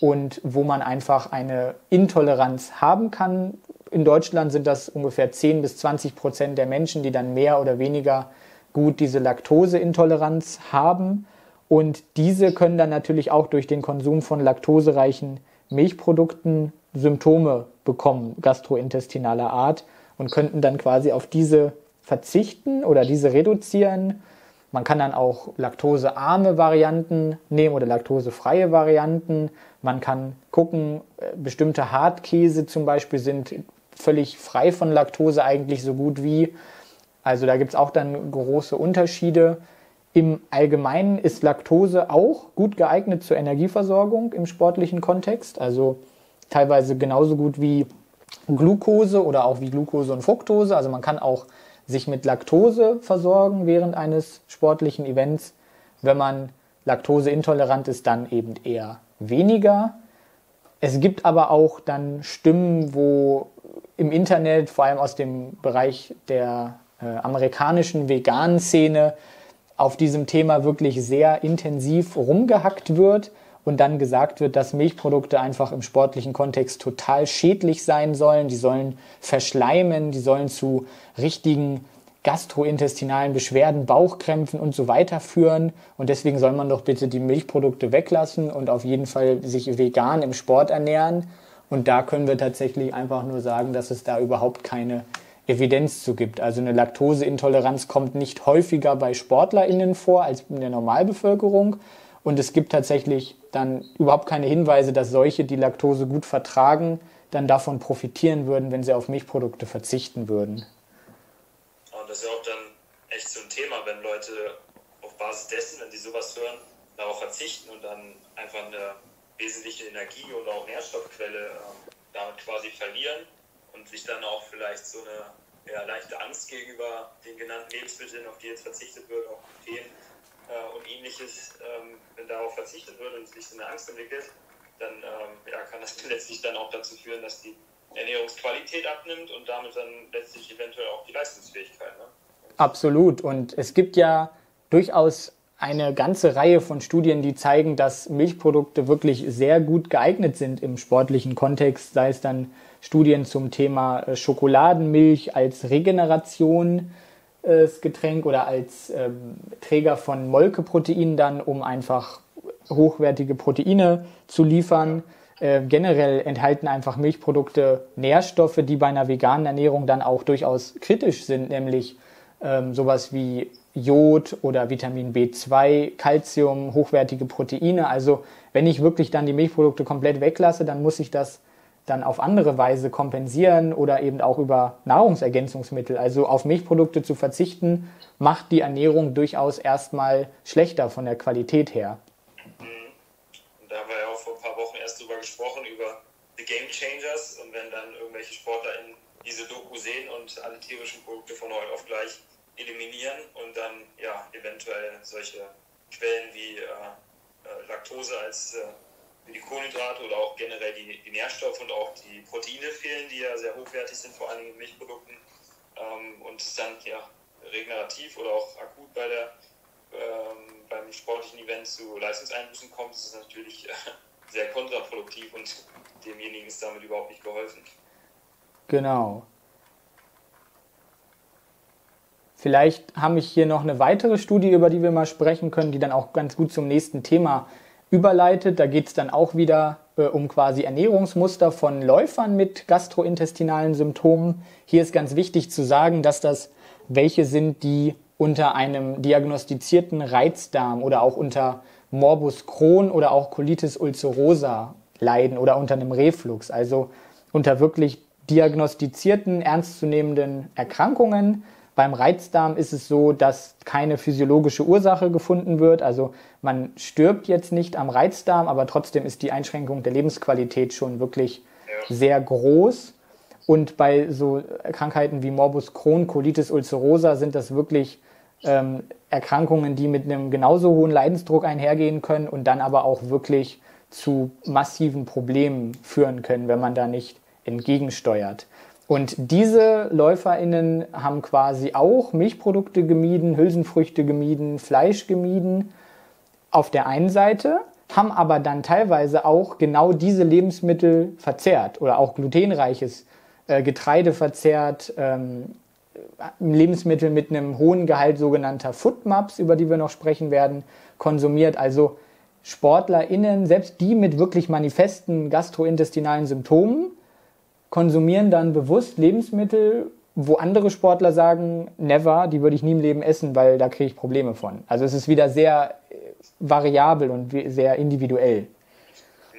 und wo man einfach eine Intoleranz haben kann. In Deutschland sind das ungefähr 10 bis 20 Prozent der Menschen, die dann mehr oder weniger gut diese Laktoseintoleranz haben. Und diese können dann natürlich auch durch den Konsum von laktosereichen Milchprodukten Symptome bekommen, gastrointestinaler Art, und könnten dann quasi auf diese verzichten oder diese reduzieren. Man kann dann auch laktosearme Varianten nehmen oder laktosefreie Varianten. Man kann gucken, äh, bestimmte Hartkäse zum Beispiel sind völlig frei von Laktose eigentlich so gut wie. Also da gibt es auch dann große Unterschiede. Im Allgemeinen ist Laktose auch gut geeignet zur Energieversorgung im sportlichen Kontext, also teilweise genauso gut wie Glucose oder auch wie Glucose und Fructose. Also man kann auch sich mit Laktose versorgen während eines sportlichen Events. Wenn man laktoseintolerant ist, dann eben eher weniger. Es gibt aber auch dann Stimmen, wo im Internet, vor allem aus dem Bereich der äh, amerikanischen veganen Szene, auf diesem Thema wirklich sehr intensiv rumgehackt wird und dann gesagt wird, dass Milchprodukte einfach im sportlichen Kontext total schädlich sein sollen, die sollen verschleimen, die sollen zu richtigen gastrointestinalen Beschwerden, Bauchkrämpfen und so weiter führen. Und deswegen soll man doch bitte die Milchprodukte weglassen und auf jeden Fall sich vegan im Sport ernähren. Und da können wir tatsächlich einfach nur sagen, dass es da überhaupt keine Evidenz zu gibt. Also eine Laktoseintoleranz kommt nicht häufiger bei SportlerInnen vor als in der Normalbevölkerung. Und es gibt tatsächlich dann überhaupt keine Hinweise, dass solche, die Laktose gut vertragen, dann davon profitieren würden, wenn sie auf Milchprodukte verzichten würden. Und das ist ja auch dann echt so ein Thema, wenn Leute auf Basis dessen, wenn sie sowas hören, darauf verzichten und dann einfach eine wesentliche Energie- oder auch Nährstoffquelle äh, damit quasi verlieren und sich dann auch vielleicht so eine ja, leichte Angst gegenüber den genannten Lebensmitteln, auf die jetzt verzichtet wird, auch Gluten äh, und ähnliches, ähm, wenn darauf verzichtet wird und sich so eine Angst entwickelt, dann ähm, ja, kann das letztlich dann auch dazu führen, dass die Ernährungsqualität abnimmt und damit dann letztlich eventuell auch die Leistungsfähigkeit. Ne? Absolut. Und es gibt ja durchaus eine ganze Reihe von Studien, die zeigen, dass Milchprodukte wirklich sehr gut geeignet sind im sportlichen Kontext, sei es dann Studien zum Thema äh, Schokoladenmilch als Regenerationsgetränk oder als ähm, Träger von Molkeproteinen dann, um einfach hochwertige Proteine zu liefern. Äh, generell enthalten einfach Milchprodukte Nährstoffe, die bei einer veganen Ernährung dann auch durchaus kritisch sind, nämlich ähm, sowas wie Jod oder Vitamin B2, Calcium, hochwertige Proteine. Also wenn ich wirklich dann die Milchprodukte komplett weglasse, dann muss ich das dann auf andere Weise kompensieren oder eben auch über Nahrungsergänzungsmittel. Also auf Milchprodukte zu verzichten, macht die Ernährung durchaus erstmal schlechter von der Qualität her. Mhm. Da haben wir ja auch vor ein paar Wochen erst drüber gesprochen, über The Game Changers. Und wenn dann irgendwelche Sportler in diese Doku sehen und alle tierischen Produkte von heute auf gleich eliminieren und dann ja eventuell solche Quellen wie äh, äh, Laktose als äh, die Kohlenhydrate oder auch generell die, die, Nährstoffe und auch die Proteine fehlen, die ja sehr hochwertig sind, vor allem in Milchprodukten. Ähm, und es dann ja regenerativ oder auch akut bei der, ähm, beim sportlichen Event zu Leistungseinbußen kommt, ist es natürlich äh, sehr kontraproduktiv und demjenigen ist damit überhaupt nicht geholfen. Genau. Vielleicht habe ich hier noch eine weitere Studie, über die wir mal sprechen können, die dann auch ganz gut zum nächsten Thema überleitet. Da geht es dann auch wieder äh, um quasi Ernährungsmuster von Läufern mit gastrointestinalen Symptomen. Hier ist ganz wichtig zu sagen, dass das welche sind, die unter einem diagnostizierten Reizdarm oder auch unter Morbus Crohn oder auch Colitis ulcerosa leiden oder unter einem Reflux, also unter wirklich diagnostizierten, ernstzunehmenden Erkrankungen beim Reizdarm ist es so, dass keine physiologische Ursache gefunden wird. Also man stirbt jetzt nicht am Reizdarm, aber trotzdem ist die Einschränkung der Lebensqualität schon wirklich sehr groß. Und bei so Krankheiten wie Morbus Crohn, Colitis ulcerosa sind das wirklich ähm, Erkrankungen, die mit einem genauso hohen Leidensdruck einhergehen können und dann aber auch wirklich zu massiven Problemen führen können, wenn man da nicht entgegensteuert. Und diese LäuferInnen haben quasi auch Milchprodukte gemieden, Hülsenfrüchte gemieden, Fleisch gemieden auf der einen Seite, haben aber dann teilweise auch genau diese Lebensmittel verzehrt oder auch glutenreiches äh, Getreide verzehrt, ähm, Lebensmittel mit einem hohen Gehalt sogenannter Foodmaps, über die wir noch sprechen werden, konsumiert. Also SportlerInnen, selbst die mit wirklich manifesten gastrointestinalen Symptomen, konsumieren dann bewusst Lebensmittel, wo andere Sportler sagen, never, die würde ich nie im Leben essen, weil da kriege ich Probleme von. Also es ist wieder sehr äh, variabel und sehr individuell. Mhm.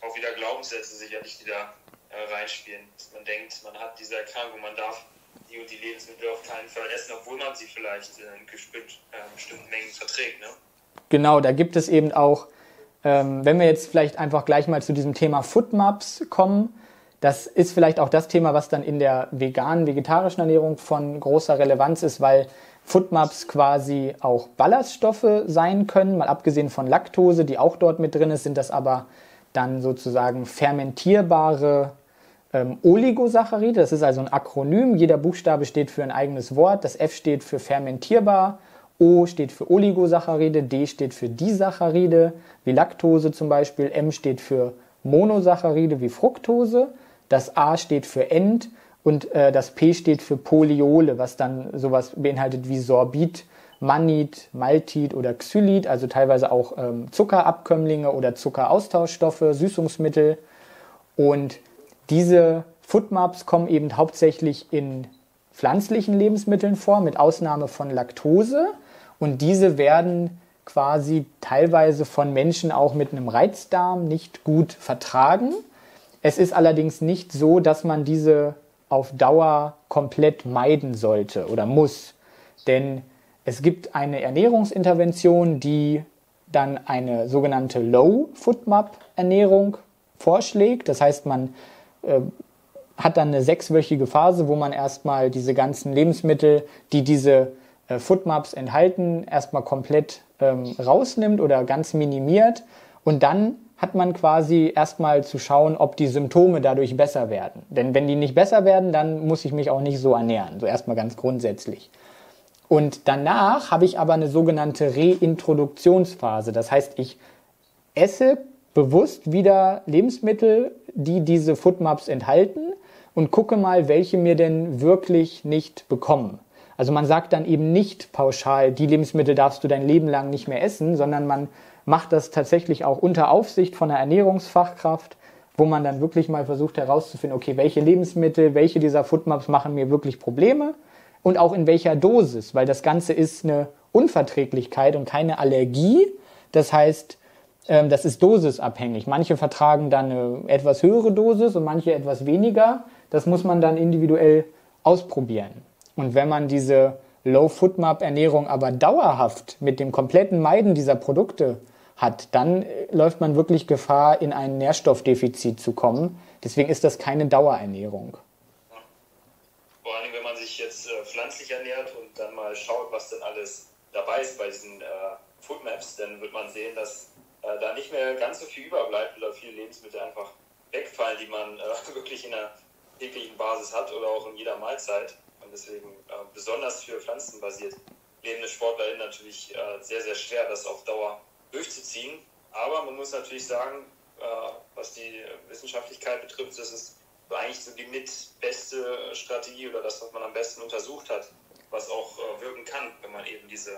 Auch wieder Glaubenssätze sicherlich, die da äh, reinspielen. Man denkt, man hat diese Erkrankung, man darf die und die Lebensmittel auf keinen Fall essen, obwohl man sie vielleicht in äh, bestimmten Mengen verträgt. Ne? Genau, da gibt es eben auch, ähm, wenn wir jetzt vielleicht einfach gleich mal zu diesem Thema Foodmaps kommen, das ist vielleicht auch das Thema, was dann in der veganen, vegetarischen Ernährung von großer Relevanz ist, weil Foodmaps quasi auch Ballaststoffe sein können. Mal abgesehen von Laktose, die auch dort mit drin ist, sind das aber dann sozusagen fermentierbare ähm, Oligosaccharide. Das ist also ein Akronym. Jeder Buchstabe steht für ein eigenes Wort. Das F steht für fermentierbar, O steht für Oligosaccharide, D steht für Disaccharide, wie Laktose zum Beispiel, M steht für Monosaccharide wie Fructose das A steht für End und äh, das P steht für Polyole, was dann sowas beinhaltet wie Sorbit, Mannit, Maltit oder Xylit, also teilweise auch ähm, Zuckerabkömmlinge oder Zuckeraustauschstoffe, Süßungsmittel. Und diese Foodmaps kommen eben hauptsächlich in pflanzlichen Lebensmitteln vor, mit Ausnahme von Laktose. Und diese werden quasi teilweise von Menschen auch mit einem Reizdarm nicht gut vertragen. Es ist allerdings nicht so, dass man diese auf Dauer komplett meiden sollte oder muss. Denn es gibt eine Ernährungsintervention, die dann eine sogenannte Low Foodmap Ernährung vorschlägt. Das heißt, man äh, hat dann eine sechswöchige Phase, wo man erstmal diese ganzen Lebensmittel, die diese äh, Foodmaps enthalten, erstmal komplett ähm, rausnimmt oder ganz minimiert. Und dann hat man quasi erstmal zu schauen, ob die Symptome dadurch besser werden. Denn wenn die nicht besser werden, dann muss ich mich auch nicht so ernähren. So erstmal ganz grundsätzlich. Und danach habe ich aber eine sogenannte Reintroduktionsphase. Das heißt, ich esse bewusst wieder Lebensmittel, die diese Foodmaps enthalten und gucke mal, welche mir denn wirklich nicht bekommen. Also man sagt dann eben nicht pauschal, die Lebensmittel darfst du dein Leben lang nicht mehr essen, sondern man macht das tatsächlich auch unter Aufsicht von einer Ernährungsfachkraft, wo man dann wirklich mal versucht herauszufinden, okay, welche Lebensmittel, welche dieser Foodmaps machen mir wirklich Probleme und auch in welcher Dosis, weil das Ganze ist eine Unverträglichkeit und keine Allergie. Das heißt, ähm, das ist dosisabhängig. Manche vertragen dann eine etwas höhere Dosis und manche etwas weniger. Das muss man dann individuell ausprobieren. Und wenn man diese Low Foodmap Ernährung aber dauerhaft mit dem kompletten Meiden dieser Produkte hat, dann äh, läuft man wirklich Gefahr, in ein Nährstoffdefizit zu kommen. Deswegen ist das keine Dauerernährung. Vor allem, wenn man sich jetzt äh, pflanzlich ernährt und dann mal schaut, was denn alles dabei ist bei diesen äh, Foodmaps, dann wird man sehen, dass äh, da nicht mehr ganz so viel überbleibt oder viele Lebensmittel einfach wegfallen, die man äh, wirklich in der täglichen Basis hat oder auch in jeder Mahlzeit. Und deswegen äh, besonders für pflanzenbasiert lebende SportlerInnen natürlich äh, sehr, sehr schwer, das auf Dauer durchzuziehen. Aber man muss natürlich sagen, was die Wissenschaftlichkeit betrifft, das ist eigentlich so die mitbeste Strategie oder das, was man am besten untersucht hat, was auch äh, wirken kann, wenn man eben diese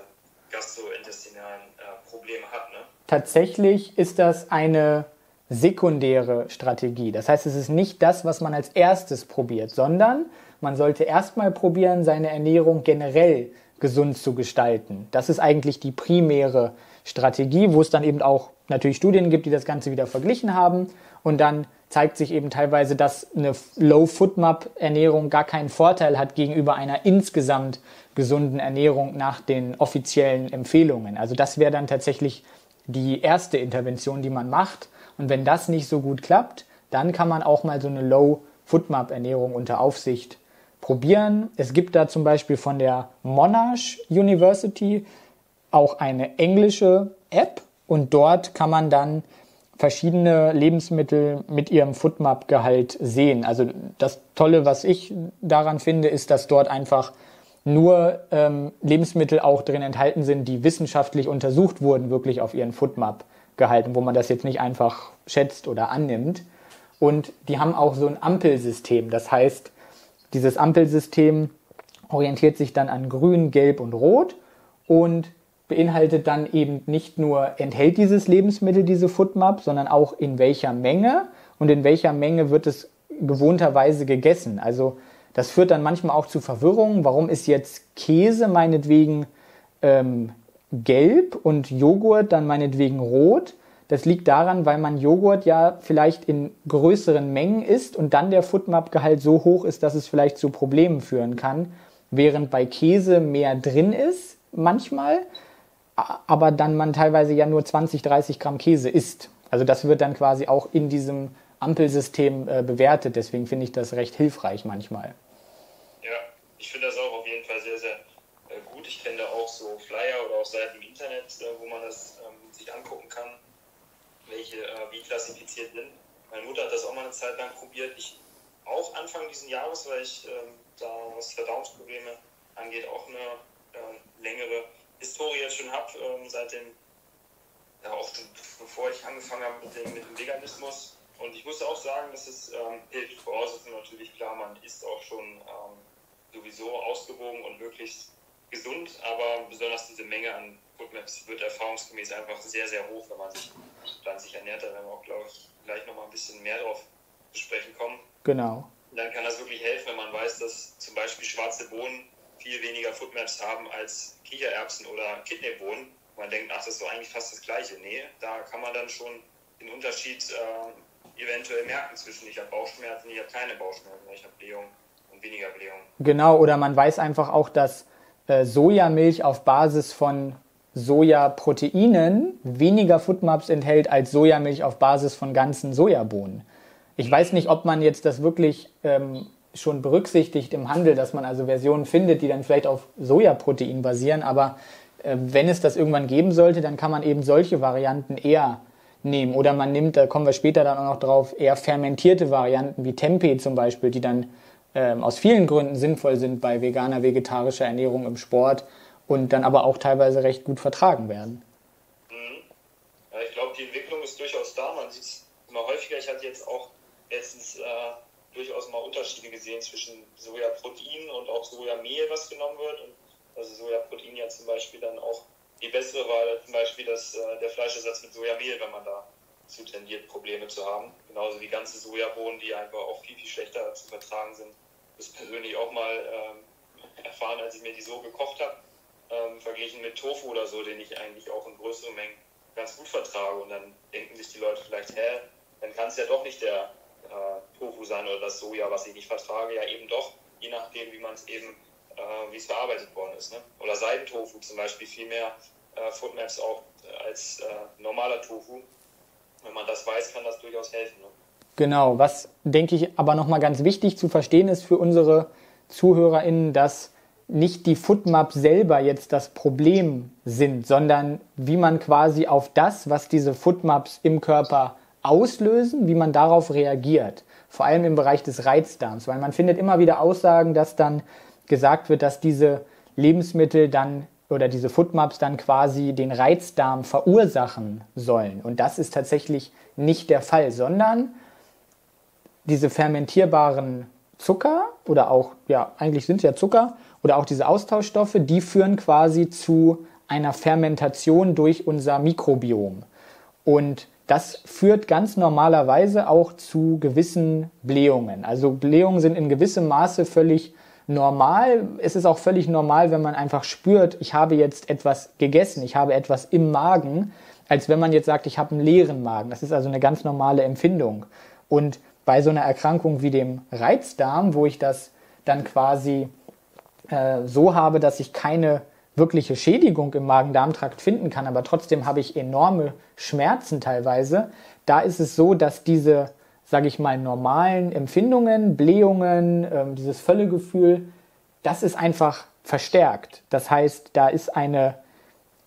gastrointestinalen äh, Probleme hat. Ne? Tatsächlich ist das eine sekundäre Strategie. Das heißt, es ist nicht das, was man als erstes probiert, sondern man sollte erstmal probieren, seine Ernährung generell gesund zu gestalten. Das ist eigentlich die primäre Strategie, wo es dann eben auch natürlich Studien gibt, die das Ganze wieder verglichen haben und dann zeigt sich eben teilweise, dass eine Low-Foodmap-Ernährung gar keinen Vorteil hat gegenüber einer insgesamt gesunden Ernährung nach den offiziellen Empfehlungen. Also das wäre dann tatsächlich die erste Intervention, die man macht. Und wenn das nicht so gut klappt, dann kann man auch mal so eine Low-Foodmap-Ernährung unter Aufsicht probieren. Es gibt da zum Beispiel von der Monash University auch eine englische App und dort kann man dann verschiedene Lebensmittel mit ihrem Foodmap-Gehalt sehen. Also das Tolle, was ich daran finde, ist, dass dort einfach nur ähm, Lebensmittel auch drin enthalten sind, die wissenschaftlich untersucht wurden, wirklich auf ihren Foodmap gehalten, wo man das jetzt nicht einfach schätzt oder annimmt. Und die haben auch so ein Ampelsystem. Das heißt, dieses Ampelsystem orientiert sich dann an Grün, Gelb und Rot und beinhaltet dann eben nicht nur, enthält dieses Lebensmittel diese Foodmap, sondern auch in welcher Menge und in welcher Menge wird es gewohnterweise gegessen. Also das führt dann manchmal auch zu Verwirrungen. Warum ist jetzt Käse meinetwegen ähm, gelb und Joghurt dann meinetwegen rot? Das liegt daran, weil man Joghurt ja vielleicht in größeren Mengen isst und dann der Foodmap-Gehalt so hoch ist, dass es vielleicht zu Problemen führen kann, während bei Käse mehr drin ist manchmal aber dann man teilweise ja nur 20, 30 Gramm Käse isst. Also das wird dann quasi auch in diesem Ampelsystem äh, bewertet. Deswegen finde ich das recht hilfreich manchmal. Ja, ich finde das auch auf jeden Fall sehr, sehr äh, gut. Ich kenne da auch so Flyer oder auch Seiten im Internet, äh, wo man das ähm, sich angucken kann, welche äh, wie klassifiziert sind. Meine Mutter hat das auch mal eine Zeit lang probiert. Ich auch Anfang dieses Jahres, weil ich ähm, da was Verdauungsprobleme angeht, auch eine ähm, längere Historie jetzt schon habe, ähm, seit dem, ja auch bevor ich angefangen habe mit dem, mit dem Veganismus, Und ich muss auch sagen, dass es ähm, hilft. Voraussetzung natürlich klar, man ist auch schon ähm, sowieso ausgewogen und möglichst gesund, aber besonders diese Menge an Foodmaps wird erfahrungsgemäß einfach sehr, sehr hoch, wenn man sich pflanzlich ernährt. Da werden wir auch, glaube ich, gleich nochmal ein bisschen mehr drauf zu sprechen kommen. Genau. Dann kann das wirklich helfen, wenn man weiß, dass zum Beispiel schwarze Bohnen viel weniger Foodmaps haben als Kichererbsen oder Kidneybohnen. Man denkt, ach, das ist doch eigentlich fast das Gleiche. Nee, da kann man dann schon den Unterschied äh, eventuell merken zwischen ich habe Bauchschmerzen, ich habe keine Bauchschmerzen, ich habe Blähung und weniger Blähung. Genau, oder man weiß einfach auch, dass äh, Sojamilch auf Basis von Sojaproteinen weniger Foodmaps enthält als Sojamilch auf Basis von ganzen Sojabohnen. Ich weiß nicht, ob man jetzt das wirklich ähm, schon berücksichtigt im Handel, dass man also Versionen findet, die dann vielleicht auf Sojaprotein basieren, aber äh, wenn es das irgendwann geben sollte, dann kann man eben solche Varianten eher nehmen. Oder man nimmt, da kommen wir später dann auch noch drauf, eher fermentierte Varianten wie Tempeh zum Beispiel, die dann ähm, aus vielen Gründen sinnvoll sind bei veganer, vegetarischer Ernährung im Sport und dann aber auch teilweise recht gut vertragen werden. Mhm. Ja, ich glaube, die Entwicklung ist durchaus da. Man sieht es immer häufiger. Ich hatte jetzt auch letztens äh, durchaus mal Unterschiede gesehen zwischen Sojaprotein und auch Sojamehl, was genommen wird. Und also Sojaprotein ja zum Beispiel dann auch die bessere Wahl, zum Beispiel das, äh, der Fleischersatz mit Sojamehl, wenn man da zu tendiert, Probleme zu haben. Genauso wie ganze Sojabohnen, die einfach auch viel, viel schlechter zu vertragen sind. Das persönlich auch mal ähm, erfahren, als ich mir die so gekocht habe, ähm, verglichen mit Tofu oder so, den ich eigentlich auch in größeren Mengen ganz gut vertrage. Und dann denken sich die Leute vielleicht, hä, dann kann es ja doch nicht der äh, Tofu sein oder das Soja, was ich nicht vertrage. Ja, eben doch, je nachdem, wie man es eben, äh, wie es verarbeitet worden ist. Ne? Oder Seidentofu zum Beispiel viel mehr äh, Foodmaps auch als äh, normaler Tofu. Wenn man das weiß, kann das durchaus helfen. Ne? Genau, was denke ich aber nochmal ganz wichtig zu verstehen ist für unsere ZuhörerInnen, dass nicht die Footmaps selber jetzt das Problem sind, sondern wie man quasi auf das, was diese Footmaps im Körper auslösen, wie man darauf reagiert. Vor allem im Bereich des Reizdarms, weil man findet immer wieder Aussagen, dass dann gesagt wird, dass diese Lebensmittel dann oder diese Footmaps dann quasi den Reizdarm verursachen sollen. Und das ist tatsächlich nicht der Fall, sondern diese fermentierbaren Zucker oder auch, ja, eigentlich sind es ja Zucker oder auch diese Austauschstoffe, die führen quasi zu einer Fermentation durch unser Mikrobiom. Und das führt ganz normalerweise auch zu gewissen Blähungen. Also Blähungen sind in gewissem Maße völlig normal. Es ist auch völlig normal, wenn man einfach spürt, ich habe jetzt etwas gegessen, ich habe etwas im Magen, als wenn man jetzt sagt, ich habe einen leeren Magen. Das ist also eine ganz normale Empfindung. Und bei so einer Erkrankung wie dem Reizdarm, wo ich das dann quasi äh, so habe, dass ich keine wirkliche Schädigung im Magen-Darm-Trakt finden kann, aber trotzdem habe ich enorme Schmerzen teilweise, da ist es so, dass diese, sage ich mal, normalen Empfindungen, Blähungen, ähm, dieses Völlegefühl, das ist einfach verstärkt. Das heißt, da ist eine,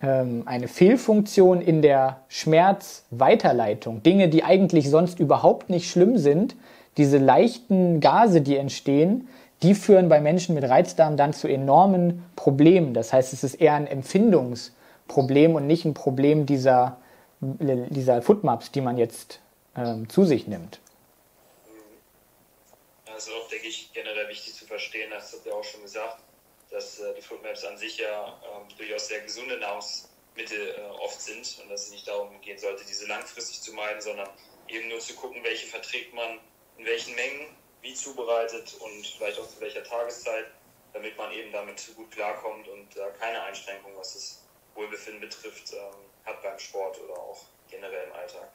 ähm, eine Fehlfunktion in der Schmerzweiterleitung. Dinge, die eigentlich sonst überhaupt nicht schlimm sind, diese leichten Gase, die entstehen, die führen bei Menschen mit Reizdarm dann zu enormen Problemen. Das heißt, es ist eher ein Empfindungsproblem und nicht ein Problem dieser, dieser Footmaps, die man jetzt ähm, zu sich nimmt. Das ist auch, denke ich, generell wichtig zu verstehen, das hat ja auch schon gesagt, dass äh, die Foodmaps an sich ja äh, durchaus sehr gesunde Nahrungsmittel äh, oft sind und dass es nicht darum gehen sollte, diese langfristig zu meiden, sondern eben nur zu gucken, welche verträgt man in welchen Mengen wie zubereitet und vielleicht auch zu welcher Tageszeit, damit man eben damit gut klarkommt und äh, keine Einschränkung, was das Wohlbefinden betrifft, ähm, hat beim Sport oder auch generell im Alltag.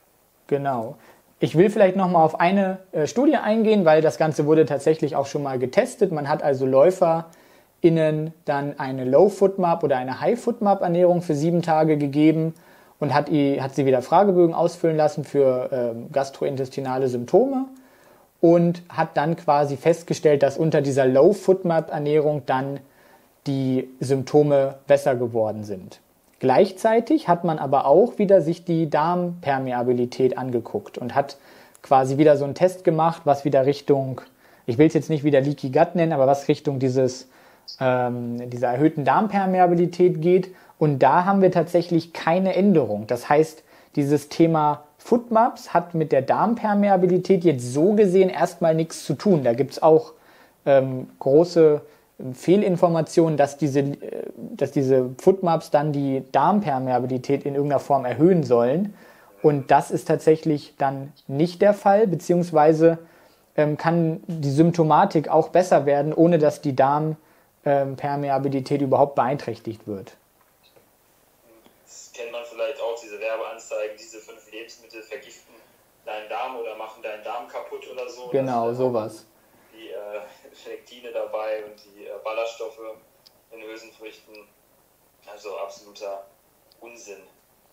Genau. Ich will vielleicht noch mal auf eine äh, Studie eingehen, weil das Ganze wurde tatsächlich auch schon mal getestet. Man hat also LäuferInnen dann eine Low-Foot-Map oder eine High-Foot-Map-Ernährung für sieben Tage gegeben und hat, hat sie wieder Fragebögen ausfüllen lassen für äh, gastrointestinale Symptome und hat dann quasi festgestellt, dass unter dieser Low-Footmap-Ernährung dann die Symptome besser geworden sind. Gleichzeitig hat man aber auch wieder sich die Darmpermeabilität angeguckt und hat quasi wieder so einen Test gemacht, was wieder Richtung, ich will es jetzt nicht wieder Leaky Gut nennen, aber was Richtung dieses, ähm, dieser erhöhten Darmpermeabilität geht. Und da haben wir tatsächlich keine Änderung. Das heißt, dieses Thema Footmaps hat mit der Darmpermeabilität jetzt so gesehen erstmal nichts zu tun. Da gibt es auch ähm, große ähm, Fehlinformationen, dass diese, äh, dass diese Footmaps dann die Darmpermeabilität in irgendeiner Form erhöhen sollen. Und das ist tatsächlich dann nicht der Fall, beziehungsweise ähm, kann die Symptomatik auch besser werden, ohne dass die Darmpermeabilität ähm, überhaupt beeinträchtigt wird. Das kennt man vielleicht auch, diese Werbeanzeigen, diese fünf Lebensmittel vergiften deinen Darm oder machen deinen Darm kaputt oder so. Genau, sowas. Die äh, Lektine dabei und die äh, Ballaststoffe in Hülsenfrüchten. Also absoluter Unsinn.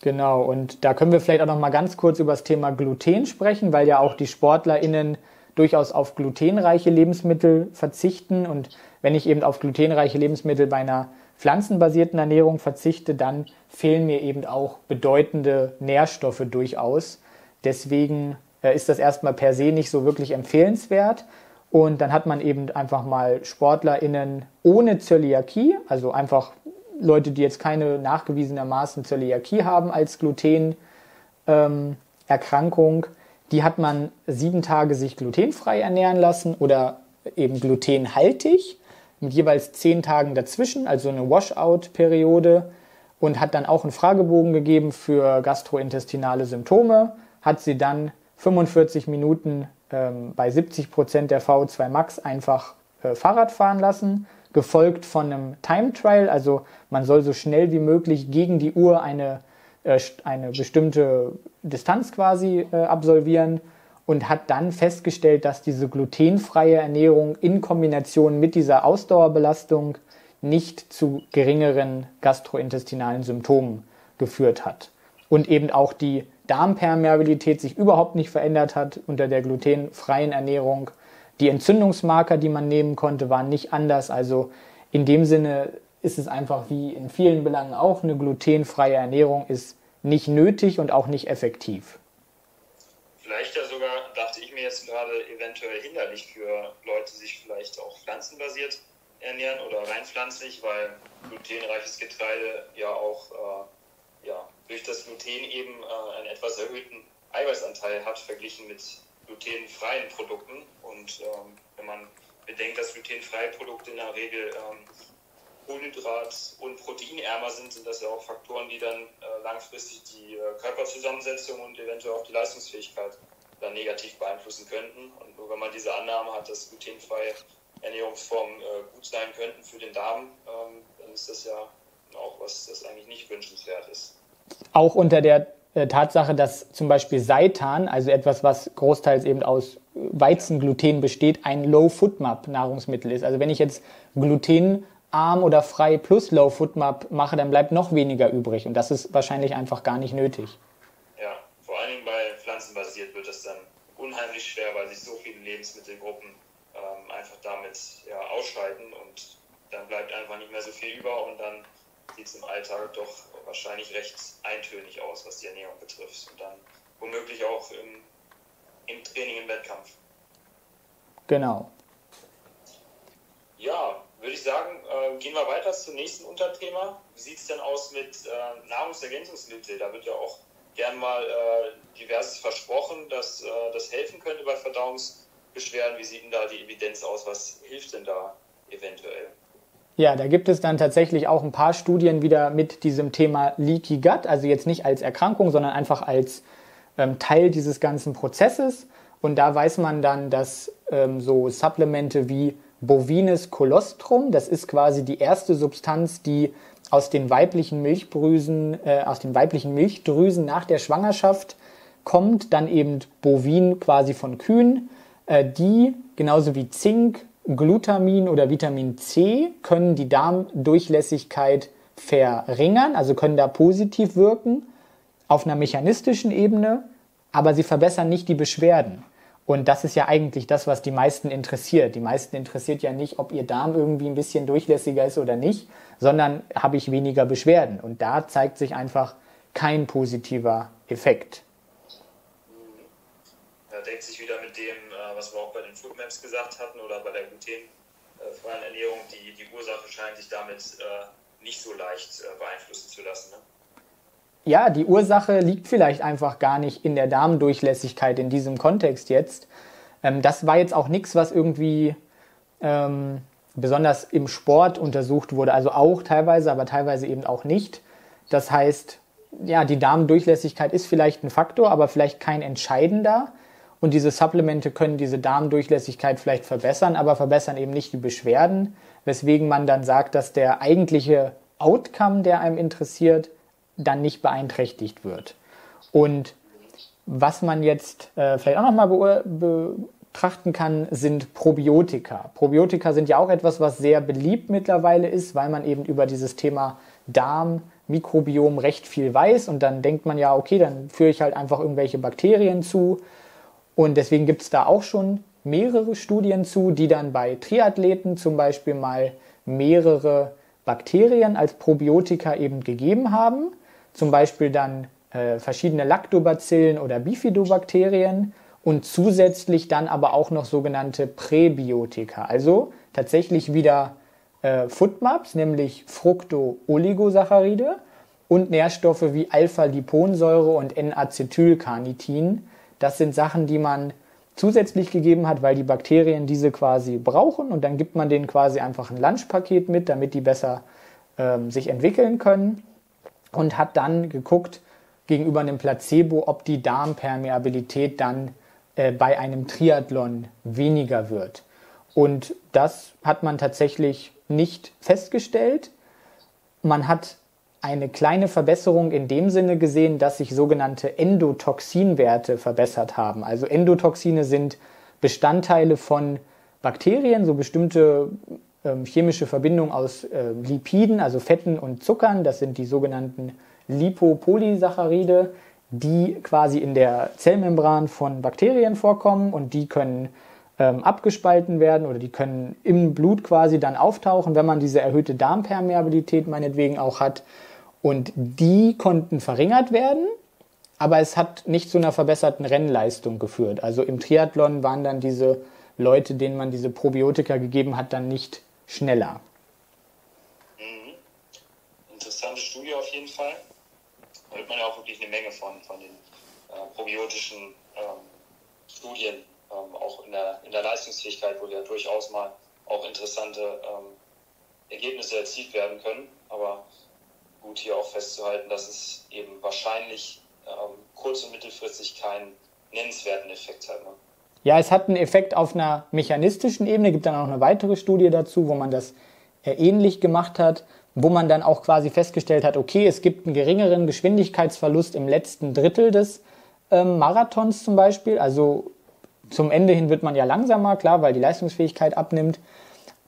Genau, und da können wir vielleicht auch noch mal ganz kurz über das Thema Gluten sprechen, weil ja auch die SportlerInnen durchaus auf glutenreiche Lebensmittel verzichten. Und wenn ich eben auf glutenreiche Lebensmittel bei einer pflanzenbasierten Ernährung verzichte, dann fehlen mir eben auch bedeutende Nährstoffe durchaus. Deswegen äh, ist das erstmal per se nicht so wirklich empfehlenswert. Und dann hat man eben einfach mal SportlerInnen ohne Zöliakie, also einfach Leute, die jetzt keine nachgewiesenermaßen Zöliakie haben als Glutenerkrankung, ähm, die hat man sieben Tage sich glutenfrei ernähren lassen oder eben glutenhaltig mit jeweils zehn Tagen dazwischen, also eine Washout-Periode und hat dann auch einen Fragebogen gegeben für gastrointestinale Symptome, hat sie dann 45 Minuten ähm, bei 70 Prozent der VO2 Max einfach äh, Fahrrad fahren lassen, gefolgt von einem Time Trial, also man soll so schnell wie möglich gegen die Uhr eine, äh, eine bestimmte Distanz quasi äh, absolvieren und hat dann festgestellt, dass diese glutenfreie Ernährung in Kombination mit dieser Ausdauerbelastung nicht zu geringeren gastrointestinalen Symptomen geführt hat. Und eben auch die Darmpermeabilität sich überhaupt nicht verändert hat unter der glutenfreien Ernährung. Die Entzündungsmarker, die man nehmen konnte, waren nicht anders. Also in dem Sinne ist es einfach wie in vielen Belangen auch, eine glutenfreie Ernährung ist nicht nötig und auch nicht effektiv. Vielleicht ja sogar, mir jetzt gerade, eventuell hinderlich für Leute, die sich vielleicht auch pflanzenbasiert ernähren oder rein pflanzlich, weil glutenreiches Getreide ja auch äh, ja, durch das Gluten eben äh, einen etwas erhöhten Eiweißanteil hat, verglichen mit glutenfreien Produkten. Und ähm, wenn man bedenkt, dass glutenfreie Produkte in der Regel ähm, Kohlenhydrat- und proteinärmer sind, sind das ja auch Faktoren, die dann äh, langfristig die äh, Körperzusammensetzung und eventuell auch die Leistungsfähigkeit dann negativ beeinflussen könnten. Und nur wenn man diese Annahme hat, dass glutenfreie Ernährungsformen äh, gut sein könnten für den Darm, ähm, dann ist das ja auch was, das eigentlich nicht wünschenswert ist. Auch unter der äh, Tatsache, dass zum Beispiel Seitan, also etwas, was großteils eben aus Weizengluten besteht, ein Low-Foodmap-Nahrungsmittel ist. Also wenn ich jetzt Gluten arm oder frei plus Low Foodmap mache, dann bleibt noch weniger übrig. Und das ist wahrscheinlich einfach gar nicht nötig. Ja, vor allen Dingen bei pflanzenbasiert wird es dann unheimlich schwer, weil sich so viele Lebensmittelgruppen ähm, einfach damit ja, ausschalten und dann bleibt einfach nicht mehr so viel über und dann sieht es im Alltag doch wahrscheinlich recht eintönig aus, was die Ernährung betrifft. Und dann womöglich auch im, im Training, im Wettkampf. Genau. Ja, würde ich sagen, äh, gehen wir weiter zum nächsten Unterthema. Wie sieht es denn aus mit äh, Nahrungsergänzungsmitteln? Da wird ja auch gern mal äh, diverses versprochen, dass äh, das helfen könnte bei Verdauungsbeschwerden. Wie sieht denn da die Evidenz aus? Was hilft denn da eventuell? Ja, da gibt es dann tatsächlich auch ein paar Studien wieder mit diesem Thema Leaky Gut, also jetzt nicht als Erkrankung, sondern einfach als ähm, Teil dieses ganzen Prozesses. Und da weiß man dann, dass ähm, so Supplemente wie bovines Kolostrum. Das ist quasi die erste Substanz, die aus den weiblichen Milchdrüsen, äh, aus den weiblichen Milchdrüsen nach der Schwangerschaft kommt, dann eben Bovin quasi von Kühen. Äh, die, genauso wie Zink, Glutamin oder Vitamin C, können die Darmdurchlässigkeit verringern, also können da positiv wirken auf einer mechanistischen Ebene, aber sie verbessern nicht die Beschwerden. Und das ist ja eigentlich das, was die meisten interessiert. Die meisten interessiert ja nicht, ob ihr Darm irgendwie ein bisschen durchlässiger ist oder nicht, sondern habe ich weniger Beschwerden. Und da zeigt sich einfach kein positiver Effekt. Da deckt sich wieder mit dem, äh, was wir auch bei den Foodmaps gesagt hatten oder bei der glutenfreien Ernährung. Die, die Ursache scheint sich damit äh, nicht so leicht äh, beeinflussen zu lassen. Ne? Ja, die Ursache liegt vielleicht einfach gar nicht in der Darmdurchlässigkeit in diesem Kontext jetzt. Ähm, das war jetzt auch nichts, was irgendwie ähm, besonders im Sport untersucht wurde, also auch teilweise, aber teilweise eben auch nicht. Das heißt, ja, die Darmdurchlässigkeit ist vielleicht ein Faktor, aber vielleicht kein entscheidender. Und diese Supplemente können diese Darmdurchlässigkeit vielleicht verbessern, aber verbessern eben nicht die Beschwerden, weswegen man dann sagt, dass der eigentliche Outcome, der einem interessiert, dann nicht beeinträchtigt wird. Und was man jetzt äh, vielleicht auch nochmal betrachten kann, sind Probiotika. Probiotika sind ja auch etwas, was sehr beliebt mittlerweile ist, weil man eben über dieses Thema Darm, Mikrobiom recht viel weiß und dann denkt man ja, okay, dann führe ich halt einfach irgendwelche Bakterien zu. Und deswegen gibt es da auch schon mehrere Studien zu, die dann bei Triathleten zum Beispiel mal mehrere Bakterien als Probiotika eben gegeben haben. Zum Beispiel dann äh, verschiedene Lactobacillen oder Bifidobakterien und zusätzlich dann aber auch noch sogenannte Präbiotika, also tatsächlich wieder äh, Foodmaps, nämlich Fructo-Oligosaccharide und Nährstoffe wie Alpha-Liponsäure und N-Acetylcarnitin. Das sind Sachen, die man zusätzlich gegeben hat, weil die Bakterien diese quasi brauchen. Und dann gibt man denen quasi einfach ein Lunchpaket mit, damit die besser ähm, sich entwickeln können und hat dann geguckt gegenüber einem Placebo, ob die Darmpermeabilität dann äh, bei einem Triathlon weniger wird. Und das hat man tatsächlich nicht festgestellt. Man hat eine kleine Verbesserung in dem Sinne gesehen, dass sich sogenannte Endotoxinwerte verbessert haben. Also Endotoxine sind Bestandteile von Bakterien, so bestimmte chemische Verbindungen aus äh, Lipiden, also Fetten und Zuckern. Das sind die sogenannten Lipopolysaccharide, die quasi in der Zellmembran von Bakterien vorkommen und die können ähm, abgespalten werden oder die können im Blut quasi dann auftauchen, wenn man diese erhöhte Darmpermeabilität meinetwegen auch hat. Und die konnten verringert werden, aber es hat nicht zu einer verbesserten Rennleistung geführt. Also im Triathlon waren dann diese Leute, denen man diese Probiotika gegeben hat, dann nicht schneller. Mhm. Interessante Studie auf jeden Fall. Da hört man ja auch wirklich eine Menge von, von den äh, probiotischen ähm, Studien ähm, auch in der, in der Leistungsfähigkeit, wo ja durchaus mal auch interessante ähm, Ergebnisse erzielt werden können. Aber gut hier auch festzuhalten, dass es eben wahrscheinlich ähm, kurz- und mittelfristig keinen nennenswerten Effekt hat. Ne? Ja, es hat einen Effekt auf einer mechanistischen Ebene. Es gibt dann auch eine weitere Studie dazu, wo man das äh, ähnlich gemacht hat, wo man dann auch quasi festgestellt hat, okay, es gibt einen geringeren Geschwindigkeitsverlust im letzten Drittel des ähm, Marathons zum Beispiel. Also zum Ende hin wird man ja langsamer, klar, weil die Leistungsfähigkeit abnimmt.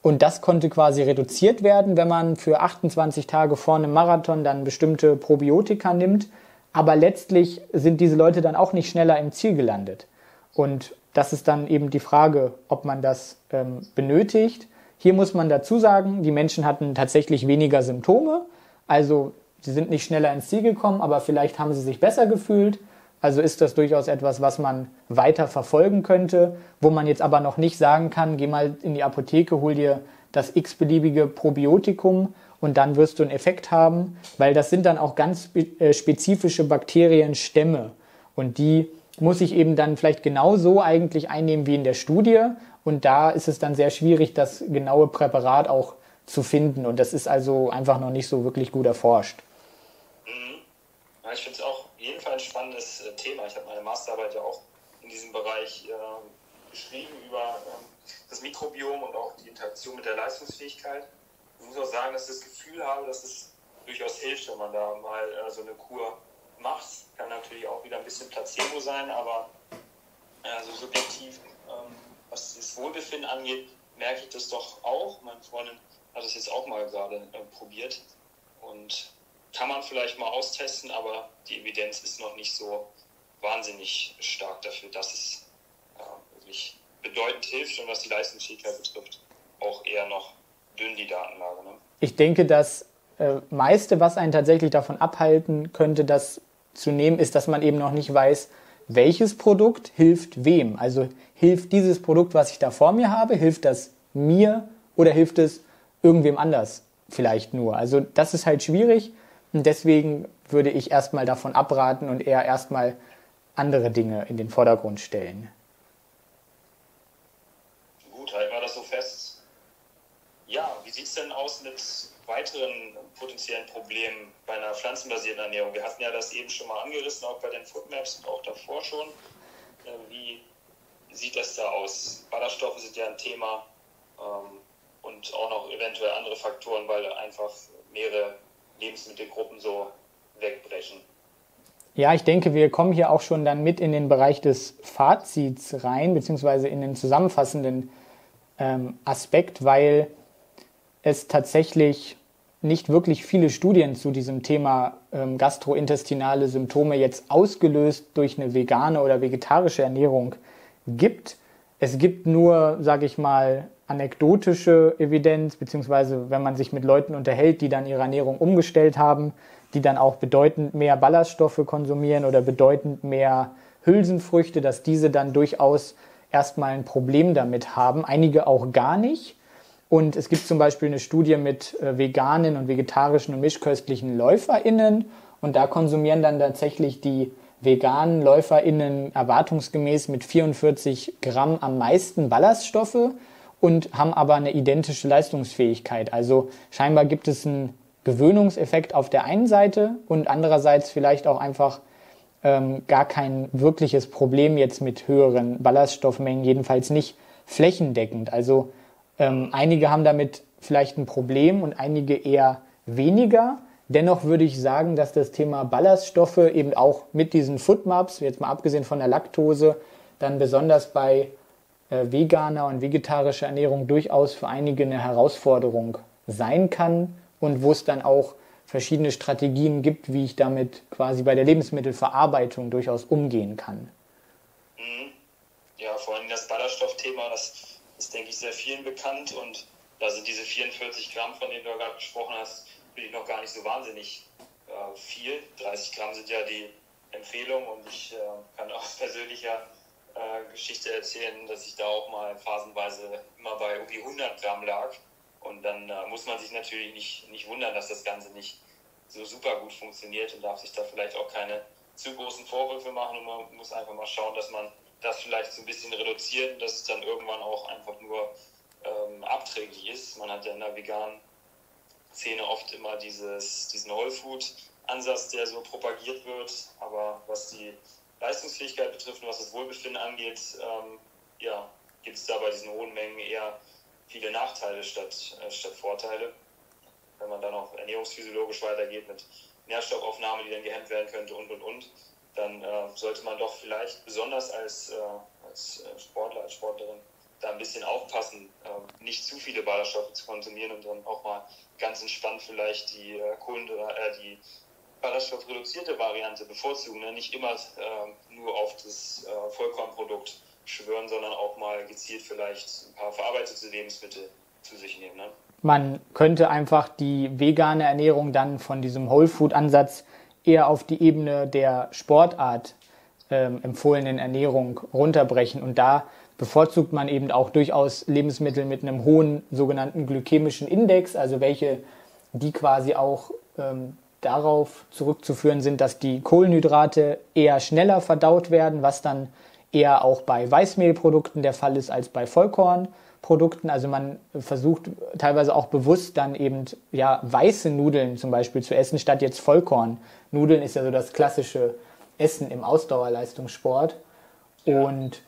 Und das konnte quasi reduziert werden, wenn man für 28 Tage vor einem Marathon dann bestimmte Probiotika nimmt. Aber letztlich sind diese Leute dann auch nicht schneller im Ziel gelandet. Und das ist dann eben die Frage, ob man das ähm, benötigt. Hier muss man dazu sagen, die Menschen hatten tatsächlich weniger Symptome. Also sie sind nicht schneller ins Ziel gekommen, aber vielleicht haben sie sich besser gefühlt. Also ist das durchaus etwas, was man weiter verfolgen könnte, wo man jetzt aber noch nicht sagen kann, geh mal in die Apotheke, hol dir das x-beliebige Probiotikum und dann wirst du einen Effekt haben, weil das sind dann auch ganz äh, spezifische Bakterienstämme und die muss ich eben dann vielleicht genauso eigentlich einnehmen wie in der Studie und da ist es dann sehr schwierig, das genaue Präparat auch zu finden und das ist also einfach noch nicht so wirklich gut erforscht. Mhm. Ja, ich finde es auch jeden Fall ein spannendes äh, Thema. Ich habe meine Masterarbeit ja auch in diesem Bereich äh, geschrieben über äh, das Mikrobiom und auch die Interaktion mit der Leistungsfähigkeit. Ich muss auch sagen, dass ich das Gefühl habe, dass es durchaus hilft, wenn man da mal äh, so eine Kur macht. Kann natürlich auch wieder ein bisschen Placebo sein, aber also subjektiv, ähm, was das Wohlbefinden angeht, merke ich das doch auch. Meine Freundin hat es jetzt auch mal gerade äh, probiert und kann man vielleicht mal austesten, aber die Evidenz ist noch nicht so wahnsinnig stark dafür, dass es äh, wirklich bedeutend hilft und was die Leistungsfähigkeit betrifft, auch eher noch dünn die Datenlage. Ne? Ich denke, das äh, meiste, was einen tatsächlich davon abhalten könnte, das zu nehmen, ist, dass man eben noch nicht weiß, welches Produkt hilft wem. Also hilft dieses Produkt, was ich da vor mir habe, hilft das mir oder hilft es irgendwem anders vielleicht nur. Also das ist halt schwierig und deswegen würde ich erstmal davon abraten und eher erstmal andere Dinge in den Vordergrund stellen. Gut, halten wir das so fest. Ja, wie sieht es denn aus mit weiteren potenziellen Problemen bei einer pflanzenbasierten Ernährung? Wir hatten ja das eben schon mal angerissen, auch bei den Foodmaps und auch davor schon. Äh, wie sieht das da aus? Ballaststoffe sind ja ein Thema ähm, und auch noch eventuell andere Faktoren, weil einfach mehrere Lebensmittelgruppen so wegbrechen. Ja, ich denke, wir kommen hier auch schon dann mit in den Bereich des Fazits rein, beziehungsweise in den zusammenfassenden ähm, Aspekt, weil es tatsächlich nicht wirklich viele Studien zu diesem Thema ähm, gastrointestinale Symptome jetzt ausgelöst durch eine vegane oder vegetarische Ernährung gibt. Es gibt nur, sage ich mal, anekdotische Evidenz, beziehungsweise wenn man sich mit Leuten unterhält, die dann ihre Ernährung umgestellt haben, die dann auch bedeutend mehr Ballaststoffe konsumieren oder bedeutend mehr Hülsenfrüchte, dass diese dann durchaus erstmal ein Problem damit haben. Einige auch gar nicht. Und es gibt zum Beispiel eine Studie mit äh, veganen und vegetarischen und mischköstlichen LäuferInnen. Und da konsumieren dann tatsächlich die veganen LäuferInnen erwartungsgemäß mit 44 Gramm am meisten Ballaststoffe und haben aber eine identische Leistungsfähigkeit. Also scheinbar gibt es einen Gewöhnungseffekt auf der einen Seite und andererseits vielleicht auch einfach ähm, gar kein wirkliches Problem jetzt mit höheren Ballaststoffmengen, jedenfalls nicht flächendeckend. Also ähm, einige haben damit vielleicht ein Problem und einige eher weniger. Dennoch würde ich sagen, dass das Thema Ballaststoffe eben auch mit diesen Foodmaps, jetzt mal abgesehen von der Laktose, dann besonders bei äh, veganer und vegetarischer Ernährung durchaus für einige eine Herausforderung sein kann und wo es dann auch verschiedene Strategien gibt, wie ich damit quasi bei der Lebensmittelverarbeitung durchaus umgehen kann. Mhm. Ja, vor allem das Ballaststoffthema, das denke ich, sehr vielen bekannt und da sind diese 44 Gramm, von denen du gerade gesprochen hast, bin ich noch gar nicht so wahnsinnig äh, viel. 30 Gramm sind ja die Empfehlung und ich äh, kann aus persönlicher äh, Geschichte erzählen, dass ich da auch mal phasenweise immer bei irgendwie 100 Gramm lag. Und dann äh, muss man sich natürlich nicht, nicht wundern, dass das Ganze nicht so super gut funktioniert und darf sich da vielleicht auch keine zu großen Vorwürfe machen und man muss einfach mal schauen, dass man das vielleicht so ein bisschen reduziert, dass es dann irgendwann auch einfach nur ähm, abträglich ist. Man hat ja in der veganen Szene oft immer dieses, diesen Whole-Food-Ansatz, der so propagiert wird. Aber was die Leistungsfähigkeit betrifft und was das Wohlbefinden angeht, ähm, ja, gibt es da bei diesen hohen Mengen eher viele Nachteile statt, äh, statt Vorteile. Wenn man dann auch ernährungsphysiologisch weitergeht mit Nährstoffaufnahme, die dann gehemmt werden könnte und und und, dann äh, sollte man doch vielleicht besonders als, äh, als äh, Sportler, als Sportlerin da ein bisschen aufpassen, äh, nicht zu viele Ballaststoffe zu konsumieren und dann auch mal ganz entspannt vielleicht die äh, Kohlenhydrate, äh, die ballaststoffreduzierte Variante bevorzugen. Ne? Nicht immer äh, nur auf das äh, Vollkornprodukt schwören, sondern auch mal gezielt vielleicht ein paar verarbeitete Lebensmittel zu sich nehmen. Ne? Man könnte einfach die vegane Ernährung dann von diesem Whole Food Ansatz eher auf die Ebene der Sportart ähm, empfohlenen Ernährung runterbrechen. Und da bevorzugt man eben auch durchaus Lebensmittel mit einem hohen sogenannten glykämischen Index, also welche, die quasi auch ähm, darauf zurückzuführen sind, dass die Kohlenhydrate eher schneller verdaut werden, was dann eher auch bei Weißmehlprodukten der Fall ist als bei Vollkornprodukten. Also man versucht teilweise auch bewusst dann eben ja weiße Nudeln zum Beispiel zu essen, statt jetzt Vollkornnudeln ist ja so das klassische Essen im Ausdauerleistungssport. Und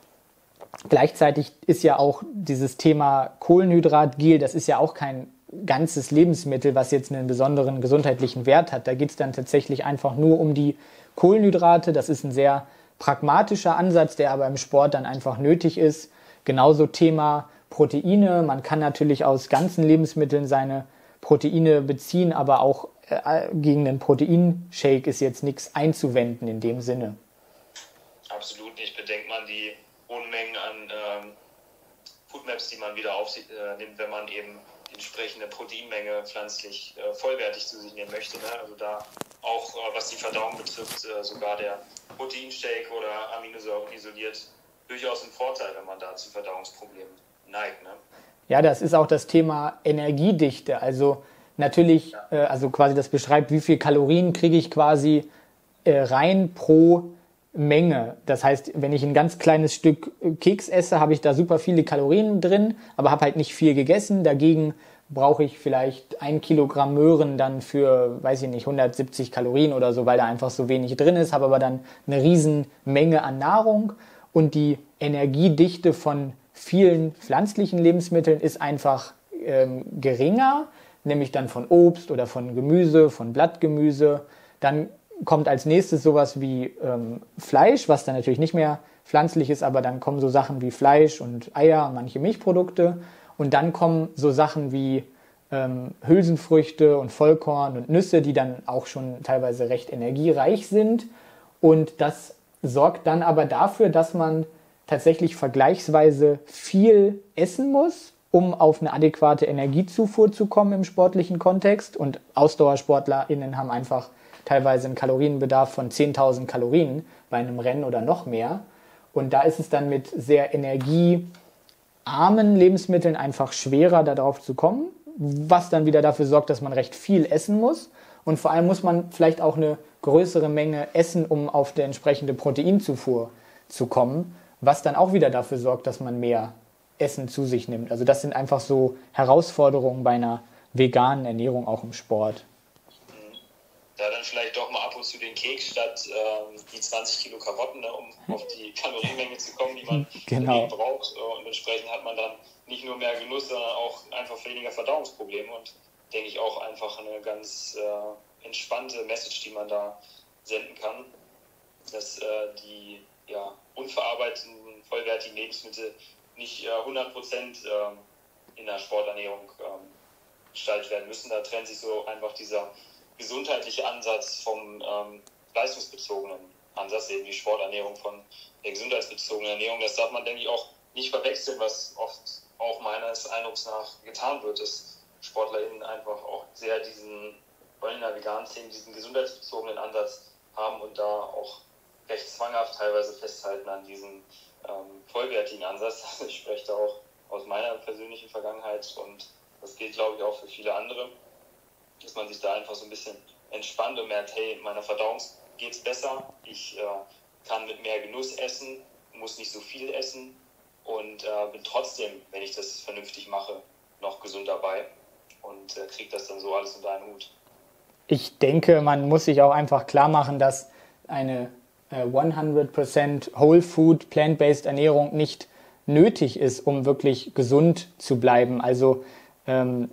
Gleichzeitig ist ja auch dieses Thema Kohlenhydratgel, das ist ja auch kein ganzes Lebensmittel, was jetzt einen besonderen gesundheitlichen Wert hat. Da geht es dann tatsächlich einfach nur um die Kohlenhydrate. Das ist ein sehr pragmatischer Ansatz, der aber im Sport dann einfach nötig ist. Genauso Thema Proteine. Man kann natürlich aus ganzen Lebensmitteln seine Proteine beziehen, aber auch äh, gegen den Proteinshake ist jetzt nichts einzuwenden in dem Sinne. Absolut nicht. Bedenkt man die Unmengen an ähm, Foodmaps, die man wieder aufnimmt, äh, wenn man eben die entsprechende Proteinmenge pflanzlich äh, vollwertig zu sich nehmen möchte. Ne? Also da auch, äh, was die Verdauung betrifft, äh, sogar der Proteinshake oder Aminosäuren isoliert durchaus ein Vorteil, wenn man da zu Verdauungsproblemen neigt. Ne? Ja, das ist auch das Thema Energiedichte. Also natürlich, äh, also quasi das beschreibt, wie viel Kalorien kriege ich quasi äh, rein pro Menge. Das heißt, wenn ich ein ganz kleines Stück Keks esse, habe ich da super viele Kalorien drin, aber habe halt nicht viel gegessen. Dagegen brauche ich vielleicht ein Kilogramm Möhren dann für, weiß ich nicht, 170 Kalorien oder so, weil da einfach so wenig drin ist, habe aber dann eine riesen Menge an Nahrung und die Energiedichte von vielen pflanzlichen Lebensmitteln ist einfach ähm, geringer, nämlich dann von Obst oder von Gemüse, von Blattgemüse. Dann kommt als nächstes sowas wie ähm, Fleisch, was dann natürlich nicht mehr pflanzlich ist, aber dann kommen so Sachen wie Fleisch und Eier manche Milchprodukte. Und dann kommen so Sachen wie ähm, Hülsenfrüchte und Vollkorn und Nüsse, die dann auch schon teilweise recht energiereich sind. Und das sorgt dann aber dafür, dass man tatsächlich vergleichsweise viel essen muss, um auf eine adäquate Energiezufuhr zu kommen im sportlichen Kontext. Und AusdauersportlerInnen haben einfach teilweise einen Kalorienbedarf von 10.000 Kalorien bei einem Rennen oder noch mehr. Und da ist es dann mit sehr energiearmen Lebensmitteln einfach schwerer, darauf zu kommen, was dann wieder dafür sorgt, dass man recht viel essen muss. Und vor allem muss man vielleicht auch eine größere Menge essen, um auf die entsprechende Proteinzufuhr zu kommen, was dann auch wieder dafür sorgt, dass man mehr Essen zu sich nimmt. Also das sind einfach so Herausforderungen bei einer veganen Ernährung auch im Sport da dann vielleicht doch mal ab und zu den Keks statt ähm, die 20 Kilo Karotten, ne, um auf die Kalorienmenge zu kommen, die man genau. braucht. Und entsprechend hat man dann nicht nur mehr Genuss, sondern auch einfach weniger Verdauungsprobleme und denke ich auch einfach eine ganz äh, entspannte Message, die man da senden kann, dass äh, die ja, unverarbeiteten, vollwertigen Lebensmittel nicht äh, 100 Prozent äh, in der Sporternährung ähm, gestaltet werden müssen. Da trennt sich so einfach dieser gesundheitliche Ansatz vom ähm, leistungsbezogenen Ansatz, eben die Sporternährung von der gesundheitsbezogenen Ernährung. Das darf man, denke ich, auch nicht verwechseln, was oft auch meines Eindrucks nach getan wird, dass SportlerInnen einfach auch sehr diesen, vor allem in der veganen Szene, diesen gesundheitsbezogenen Ansatz haben und da auch recht zwanghaft teilweise festhalten an diesem ähm, vollwertigen Ansatz. Ich spreche da auch aus meiner persönlichen Vergangenheit und das gilt, glaube ich, auch für viele andere dass man sich da einfach so ein bisschen entspannt und merkt, hey, meiner Verdauung geht es besser, ich äh, kann mit mehr Genuss essen, muss nicht so viel essen und äh, bin trotzdem, wenn ich das vernünftig mache, noch gesund dabei und äh, kriege das dann so alles unter einen Hut. Ich denke, man muss sich auch einfach klar machen, dass eine 100% äh, Whole Food, Plant-Based Ernährung nicht nötig ist, um wirklich gesund zu bleiben. Also ähm,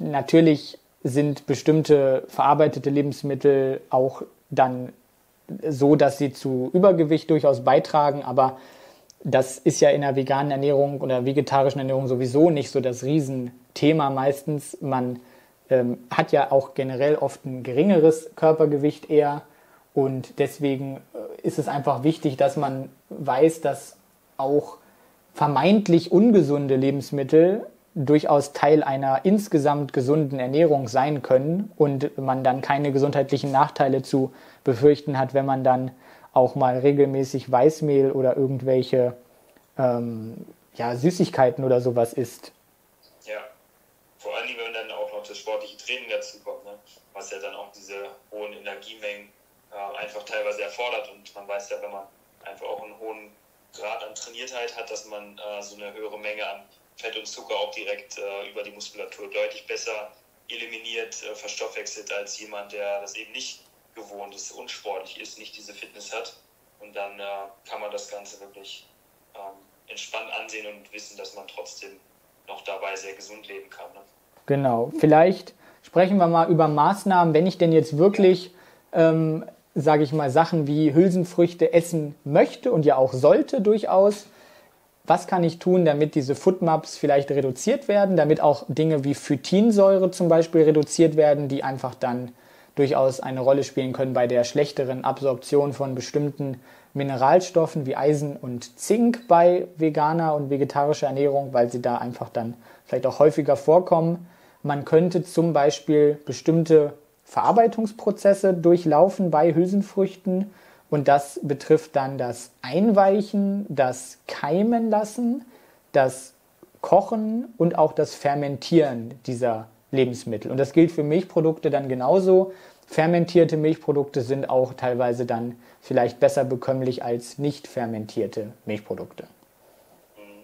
natürlich sind bestimmte verarbeitete Lebensmittel auch dann so, dass sie zu Übergewicht durchaus beitragen, aber das ist ja in der veganen Ernährung oder vegetarischen Ernährung sowieso nicht so das Riesenthema meistens. Man ähm, hat ja auch generell oft ein geringeres Körpergewicht eher und deswegen ist es einfach wichtig, dass man weiß, dass auch vermeintlich ungesunde Lebensmittel durchaus Teil einer insgesamt gesunden Ernährung sein können und man dann keine gesundheitlichen Nachteile zu befürchten hat, wenn man dann auch mal regelmäßig Weißmehl oder irgendwelche ähm, ja, Süßigkeiten oder sowas isst. Ja, vor allem, wenn dann auch noch das sportliche Training dazu kommt, ne? was ja dann auch diese hohen Energiemengen äh, einfach teilweise erfordert und man weiß ja, wenn man einfach auch einen hohen Grad an Trainiertheit hat, dass man äh, so eine höhere Menge an Fett und Zucker auch direkt äh, über die Muskulatur deutlich besser eliminiert, äh, verstoffwechselt als jemand, der das eben nicht gewohnt ist, unsportlich ist, nicht diese Fitness hat. Und dann äh, kann man das Ganze wirklich ähm, entspannt ansehen und wissen, dass man trotzdem noch dabei sehr gesund leben kann. Ne? Genau. Vielleicht sprechen wir mal über Maßnahmen, wenn ich denn jetzt wirklich, ähm, sage ich mal, Sachen wie Hülsenfrüchte essen möchte und ja auch sollte durchaus was kann ich tun, damit diese Footmaps vielleicht reduziert werden, damit auch Dinge wie Phytinsäure zum Beispiel reduziert werden, die einfach dann durchaus eine Rolle spielen können bei der schlechteren Absorption von bestimmten Mineralstoffen wie Eisen und Zink bei veganer und vegetarischer Ernährung, weil sie da einfach dann vielleicht auch häufiger vorkommen. Man könnte zum Beispiel bestimmte Verarbeitungsprozesse durchlaufen bei Hülsenfrüchten, und das betrifft dann das Einweichen, das Keimen lassen, das Kochen und auch das Fermentieren dieser Lebensmittel. Und das gilt für Milchprodukte dann genauso. Fermentierte Milchprodukte sind auch teilweise dann vielleicht besser bekömmlich als nicht fermentierte Milchprodukte. Mhm.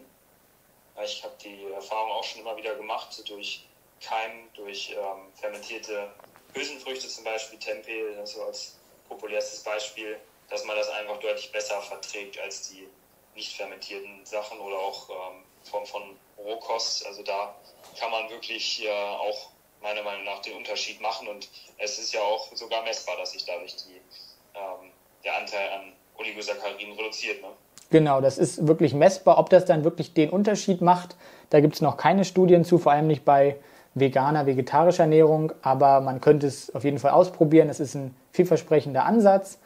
Ich habe die Erfahrung auch schon immer wieder gemacht, durch Keim, durch ähm, fermentierte Hülsenfrüchte zum Beispiel, Tempeh, das so als populärstes Beispiel, dass man das einfach deutlich besser verträgt als die nicht fermentierten Sachen oder auch ähm, Form von Rohkost. Also da kann man wirklich äh, auch meiner Meinung nach den Unterschied machen und es ist ja auch sogar messbar, dass sich dadurch die, ähm, der Anteil an Oligosacchariden reduziert. Ne? Genau, das ist wirklich messbar. Ob das dann wirklich den Unterschied macht, da gibt es noch keine Studien zu, vor allem nicht bei veganer, vegetarischer Ernährung, aber man könnte es auf jeden Fall ausprobieren. Es ist ein vielversprechender Ansatz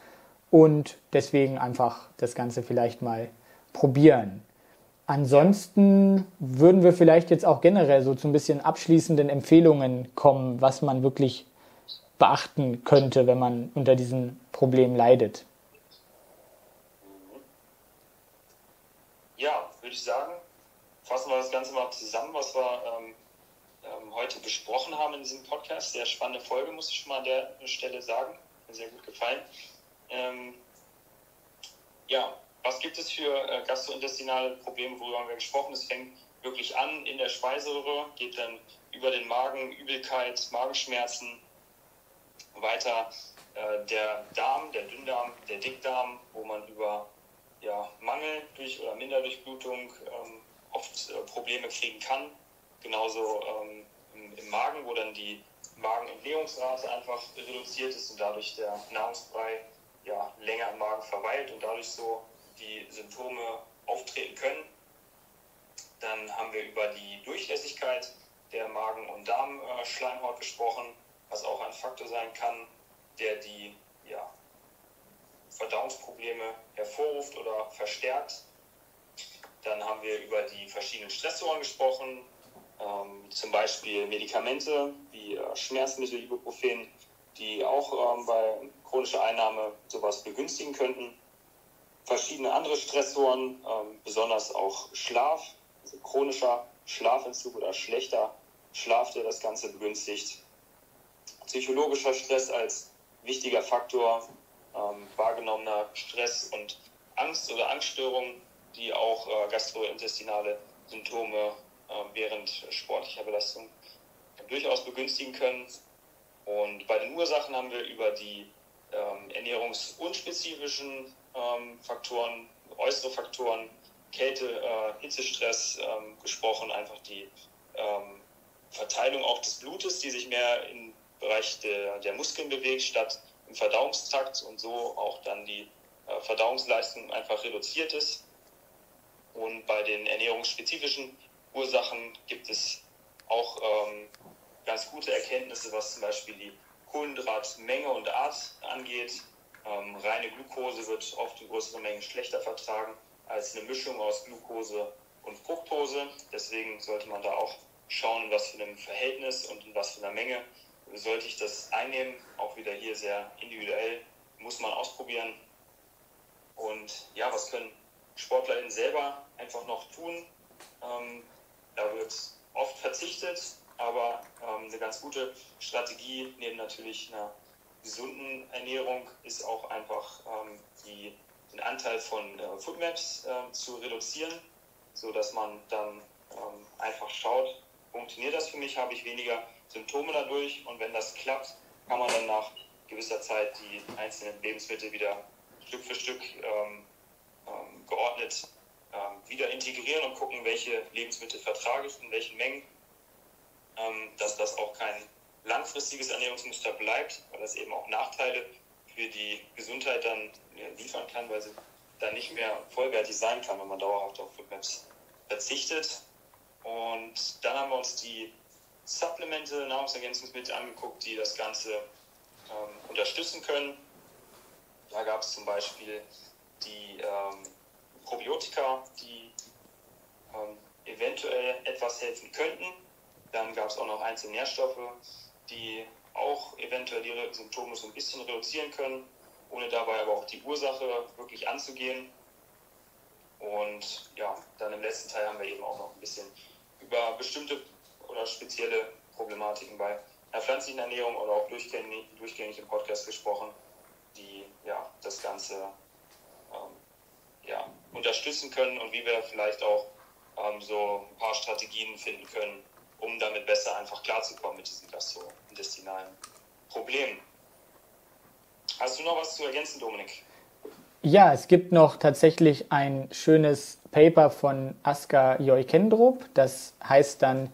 und deswegen einfach das Ganze vielleicht mal probieren. Ansonsten würden wir vielleicht jetzt auch generell so zu ein bisschen abschließenden Empfehlungen kommen, was man wirklich beachten könnte, wenn man unter diesem Problem leidet. Ja, würde ich sagen, fassen wir das Ganze mal zusammen, was wir ähm, ähm, heute besprochen haben in diesem Podcast. Sehr spannende Folge, muss ich schon mal an der Stelle sagen. Mir sehr gut gefallen. Ähm, ja, was gibt es für äh, gastrointestinale Probleme, worüber haben wir gesprochen? Es fängt wirklich an in der Speiseröhre, geht dann über den Magen, Übelkeit, Magenschmerzen, weiter äh, der Darm, der Dünndarm, der Dickdarm, wo man über ja, Mangel durch oder Minderdurchblutung ähm, oft äh, Probleme kriegen kann. Genauso ähm, im, Magen, wo dann die Magenentleerungsrate einfach reduziert ist und dadurch der Nahrungsbrei ja, länger im Magen verweilt und dadurch so die Symptome auftreten können. Dann haben wir über die Durchlässigkeit der Magen- und Darmschleimhaut gesprochen, was auch ein Faktor sein kann, der die ja, Verdauungsprobleme hervorruft oder verstärkt. Dann haben wir über die verschiedenen Stressoren gesprochen, ähm, zum Beispiel Medikamente wie äh, Schmerzmittel, Ibuprofen, die auch ähm, bei chronischer Einnahme sowas begünstigen könnten verschiedene andere Stressoren, ähm, besonders auch Schlaf, also chronischer Schlafentzug oder schlechter Schlaf, der das Ganze begünstigt. Psychologischer Stress als wichtiger Faktor, ähm, wahrgenommener Stress und Angst oder Angststörungen, die auch äh, gastrointestinale Symptome während sportlicher Belastung durchaus begünstigen können. Und bei den Ursachen haben wir über die ähm, ernährungsunspezifischen ähm, Faktoren, äußere Faktoren, Kälte, äh, Hitzestress ähm, gesprochen, einfach die ähm, Verteilung auch des Blutes, die sich mehr im Bereich der, der Muskeln bewegt, statt im Verdauungstrakt und so auch dann die äh, Verdauungsleistung einfach reduziert ist. Und bei den ernährungsspezifischen Ursachen gibt es auch ähm, ganz gute Erkenntnisse, was zum Beispiel die Kohlenhydratmenge und Art angeht. Ähm, reine Glucose wird oft in größeren Mengen schlechter vertragen als eine Mischung aus Glucose und Fructose. Deswegen sollte man da auch schauen, was für einem Verhältnis und in was für einer Menge sollte ich das einnehmen. Auch wieder hier sehr individuell, muss man ausprobieren. Und ja, was können SportlerInnen selber einfach noch tun? Ähm, da wird oft verzichtet, aber ähm, eine ganz gute Strategie neben natürlich einer gesunden Ernährung ist auch einfach ähm, die, den Anteil von äh, Foodmaps äh, zu reduzieren, sodass man dann ähm, einfach schaut, funktioniert das für mich, habe ich weniger Symptome dadurch? Und wenn das klappt, kann man dann nach gewisser Zeit die einzelnen Lebensmittel wieder Stück für Stück ähm, ähm geordnet ähm, wieder integrieren und gucken, welche Lebensmittel vertrage ich in welchen Mengen, ähm, dass das auch kein langfristiges Ernährungsmuster bleibt, weil das eben auch Nachteile für die Gesundheit dann liefern kann, weil sie dann nicht mehr vollwertig sein kann, wenn man dauerhaft auf Foodmaps verzichtet. Und dann haben wir uns die Supplemente, Nahrungsergänzungsmittel angeguckt, die das Ganze ähm, unterstützen können. Da gab es zum Beispiel die ähm, Probiotika, die ähm, eventuell etwas helfen könnten. Dann gab es auch noch einzelne Nährstoffe, die auch eventuell ihre Symptome so ein bisschen reduzieren können, ohne dabei aber auch die Ursache wirklich anzugehen. Und ja, dann im letzten Teil haben wir eben auch noch ein bisschen über bestimmte oder spezielle Problematiken bei einer pflanzlichen Ernährung oder auch durchgängig, durchgängig im Podcast gesprochen, die ja das Ganze ähm, ja, unterstützen können und wie wir vielleicht auch ähm, so ein paar Strategien finden können, um damit besser einfach klarzukommen mit diesen gastrointestinalen Problemen. Hast du noch was zu ergänzen, Dominik? Ja, es gibt noch tatsächlich ein schönes Paper von Aska Joikendrup. Das heißt dann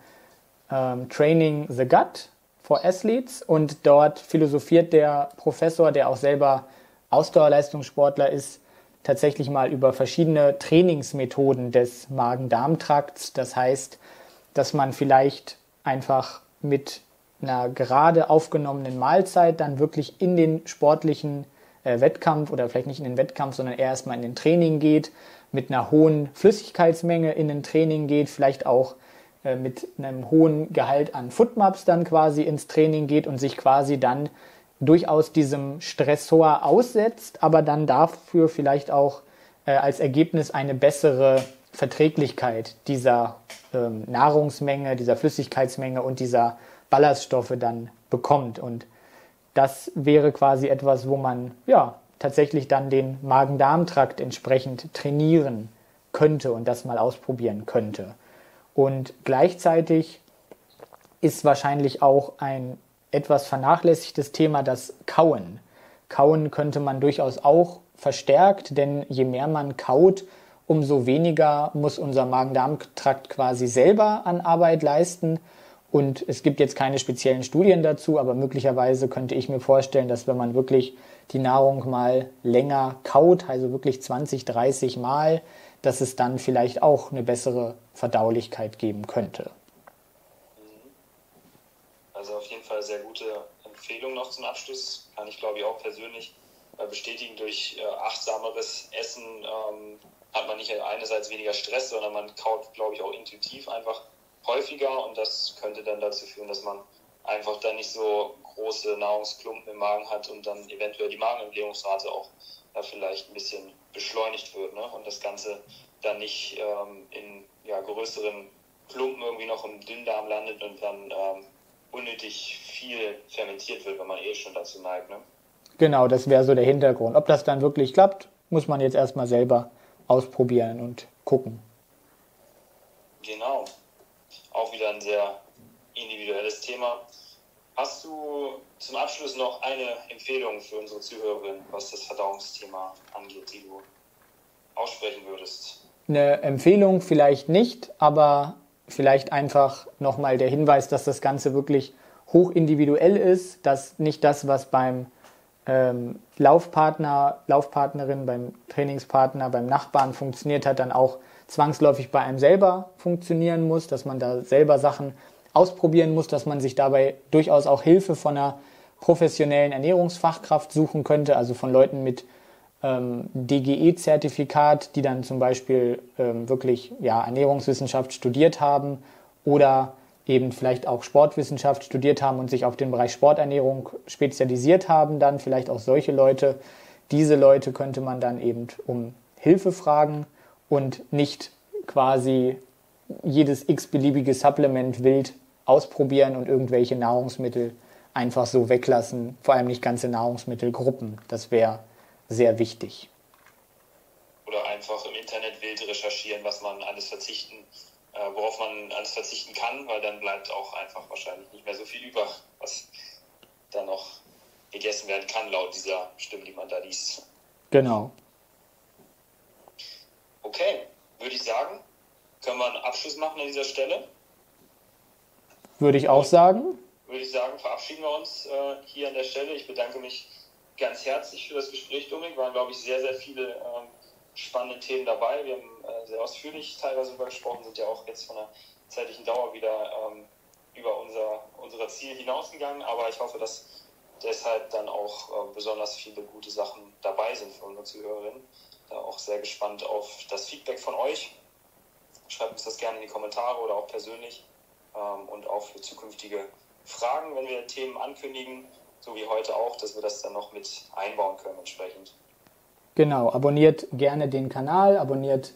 ähm, Training the Gut for Athletes. Und dort philosophiert der Professor, der auch selber Ausdauerleistungssportler ist, tatsächlich mal über verschiedene Trainingsmethoden des Magen-Darm-Trakts. Das heißt, dass man vielleicht einfach mit einer gerade aufgenommenen Mahlzeit dann wirklich in den sportlichen äh, Wettkampf oder vielleicht nicht in den Wettkampf, sondern eher erstmal in den Training geht, mit einer hohen Flüssigkeitsmenge in den Training geht, vielleicht auch äh, mit einem hohen Gehalt an Footmaps dann quasi ins Training geht und sich quasi dann durchaus diesem Stressor aussetzt, aber dann dafür vielleicht auch äh, als Ergebnis eine bessere Verträglichkeit dieser ähm, Nahrungsmenge, dieser Flüssigkeitsmenge und dieser Ballaststoffe dann bekommt. Und das wäre quasi etwas, wo man ja tatsächlich dann den Magen-Darm-Trakt entsprechend trainieren könnte und das mal ausprobieren könnte. Und gleichzeitig ist wahrscheinlich auch ein etwas vernachlässigtes Thema das Kauen. Kauen könnte man durchaus auch verstärkt, denn je mehr man kaut, umso weniger muss unser Magen-Darm-Trakt quasi selber an Arbeit leisten. Und es gibt jetzt keine speziellen Studien dazu, aber möglicherweise könnte ich mir vorstellen, dass wenn man wirklich die Nahrung mal länger kaut, also wirklich 20, 30 Mal, dass es dann vielleicht auch eine bessere Verdaulichkeit geben könnte. Also auf jeden Fall sehr gute Empfehlung noch zum Abschluss. Kann ich glaube ich auch persönlich äh, bestätigen. Durch äh, achtsameres Essen ähm, hat man nicht einerseits weniger Stress, sondern man kaut, glaube ich, auch intuitiv einfach häufiger und das könnte dann dazu führen, dass man einfach dann nicht so große Nahrungsklumpen im Magen hat und dann eventuell die Magenentleerungsrate auch da vielleicht ein bisschen beschleunigt wird ne? und das Ganze dann nicht ähm, in ja, größeren Klumpen irgendwie noch im Dünndarm landet und dann ähm, unnötig viel fermentiert wird, wenn man eh schon dazu neigt. Ne? Genau, das wäre so der Hintergrund. Ob das dann wirklich klappt, muss man jetzt erstmal selber ausprobieren und gucken. Genau. Auch wieder ein sehr individuelles Thema. Hast du zum Abschluss noch eine Empfehlung für unsere Zuhörerinnen, was das Verdauungsthema angeht, die du aussprechen würdest? Eine Empfehlung vielleicht nicht, aber vielleicht einfach nochmal der Hinweis, dass das Ganze wirklich hoch individuell ist, dass nicht das, was beim ähm, Laufpartner, Laufpartnerin, beim Trainingspartner, beim Nachbarn funktioniert hat, dann auch zwangsläufig bei einem selber funktionieren muss, dass man da selber Sachen ausprobieren muss, dass man sich dabei durchaus auch Hilfe von einer professionellen Ernährungsfachkraft suchen könnte, also von Leuten mit ähm, DGE-Zertifikat, die dann zum Beispiel ähm, wirklich ja, Ernährungswissenschaft studiert haben oder eben vielleicht auch Sportwissenschaft studiert haben und sich auf den Bereich Sporternährung spezialisiert haben, dann vielleicht auch solche Leute. Diese Leute könnte man dann eben um Hilfe fragen und nicht quasi jedes x-beliebige Supplement wild ausprobieren und irgendwelche Nahrungsmittel einfach so weglassen, vor allem nicht ganze Nahrungsmittelgruppen. Das wäre sehr wichtig. Oder einfach im Internet wild recherchieren, was man alles verzichten, äh, worauf man alles verzichten kann, weil dann bleibt auch einfach wahrscheinlich nicht mehr so viel über, was dann noch gegessen werden kann, laut dieser Stimme, die man da liest. Genau. Okay, würde ich sagen, können wir einen Abschluss machen an dieser Stelle? Würde ich auch sagen. Würde ich sagen, verabschieden wir uns äh, hier an der Stelle. Ich bedanke mich ganz herzlich für das Gespräch, Dominik. Waren, glaube ich, sehr, sehr viele ähm, spannende Themen dabei. Wir haben äh, sehr ausführlich teilweise darüber gesprochen, sind ja auch jetzt von der zeitlichen Dauer wieder ähm, über unser, unser Ziel hinausgegangen. Aber ich hoffe, dass deshalb dann auch äh, besonders viele gute Sachen dabei sind für unsere Zuhörerinnen. Da auch sehr gespannt auf das Feedback von euch. Schreibt uns das gerne in die Kommentare oder auch persönlich ähm, und auch für zukünftige Fragen, wenn wir Themen ankündigen so wie heute auch, dass wir das dann noch mit einbauen können entsprechend. Genau, abonniert gerne den Kanal, abonniert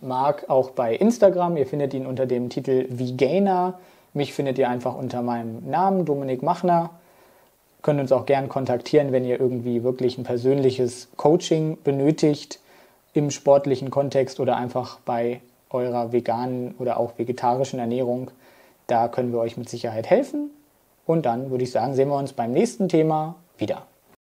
Marc auch bei Instagram. Ihr findet ihn unter dem Titel Vegainer Mich findet ihr einfach unter meinem Namen, Dominik Machner. Könnt uns auch gern kontaktieren, wenn ihr irgendwie wirklich ein persönliches Coaching benötigt im sportlichen Kontext oder einfach bei eurer veganen oder auch vegetarischen Ernährung. Da können wir euch mit Sicherheit helfen. Und dann würde ich sagen, sehen wir uns beim nächsten Thema wieder.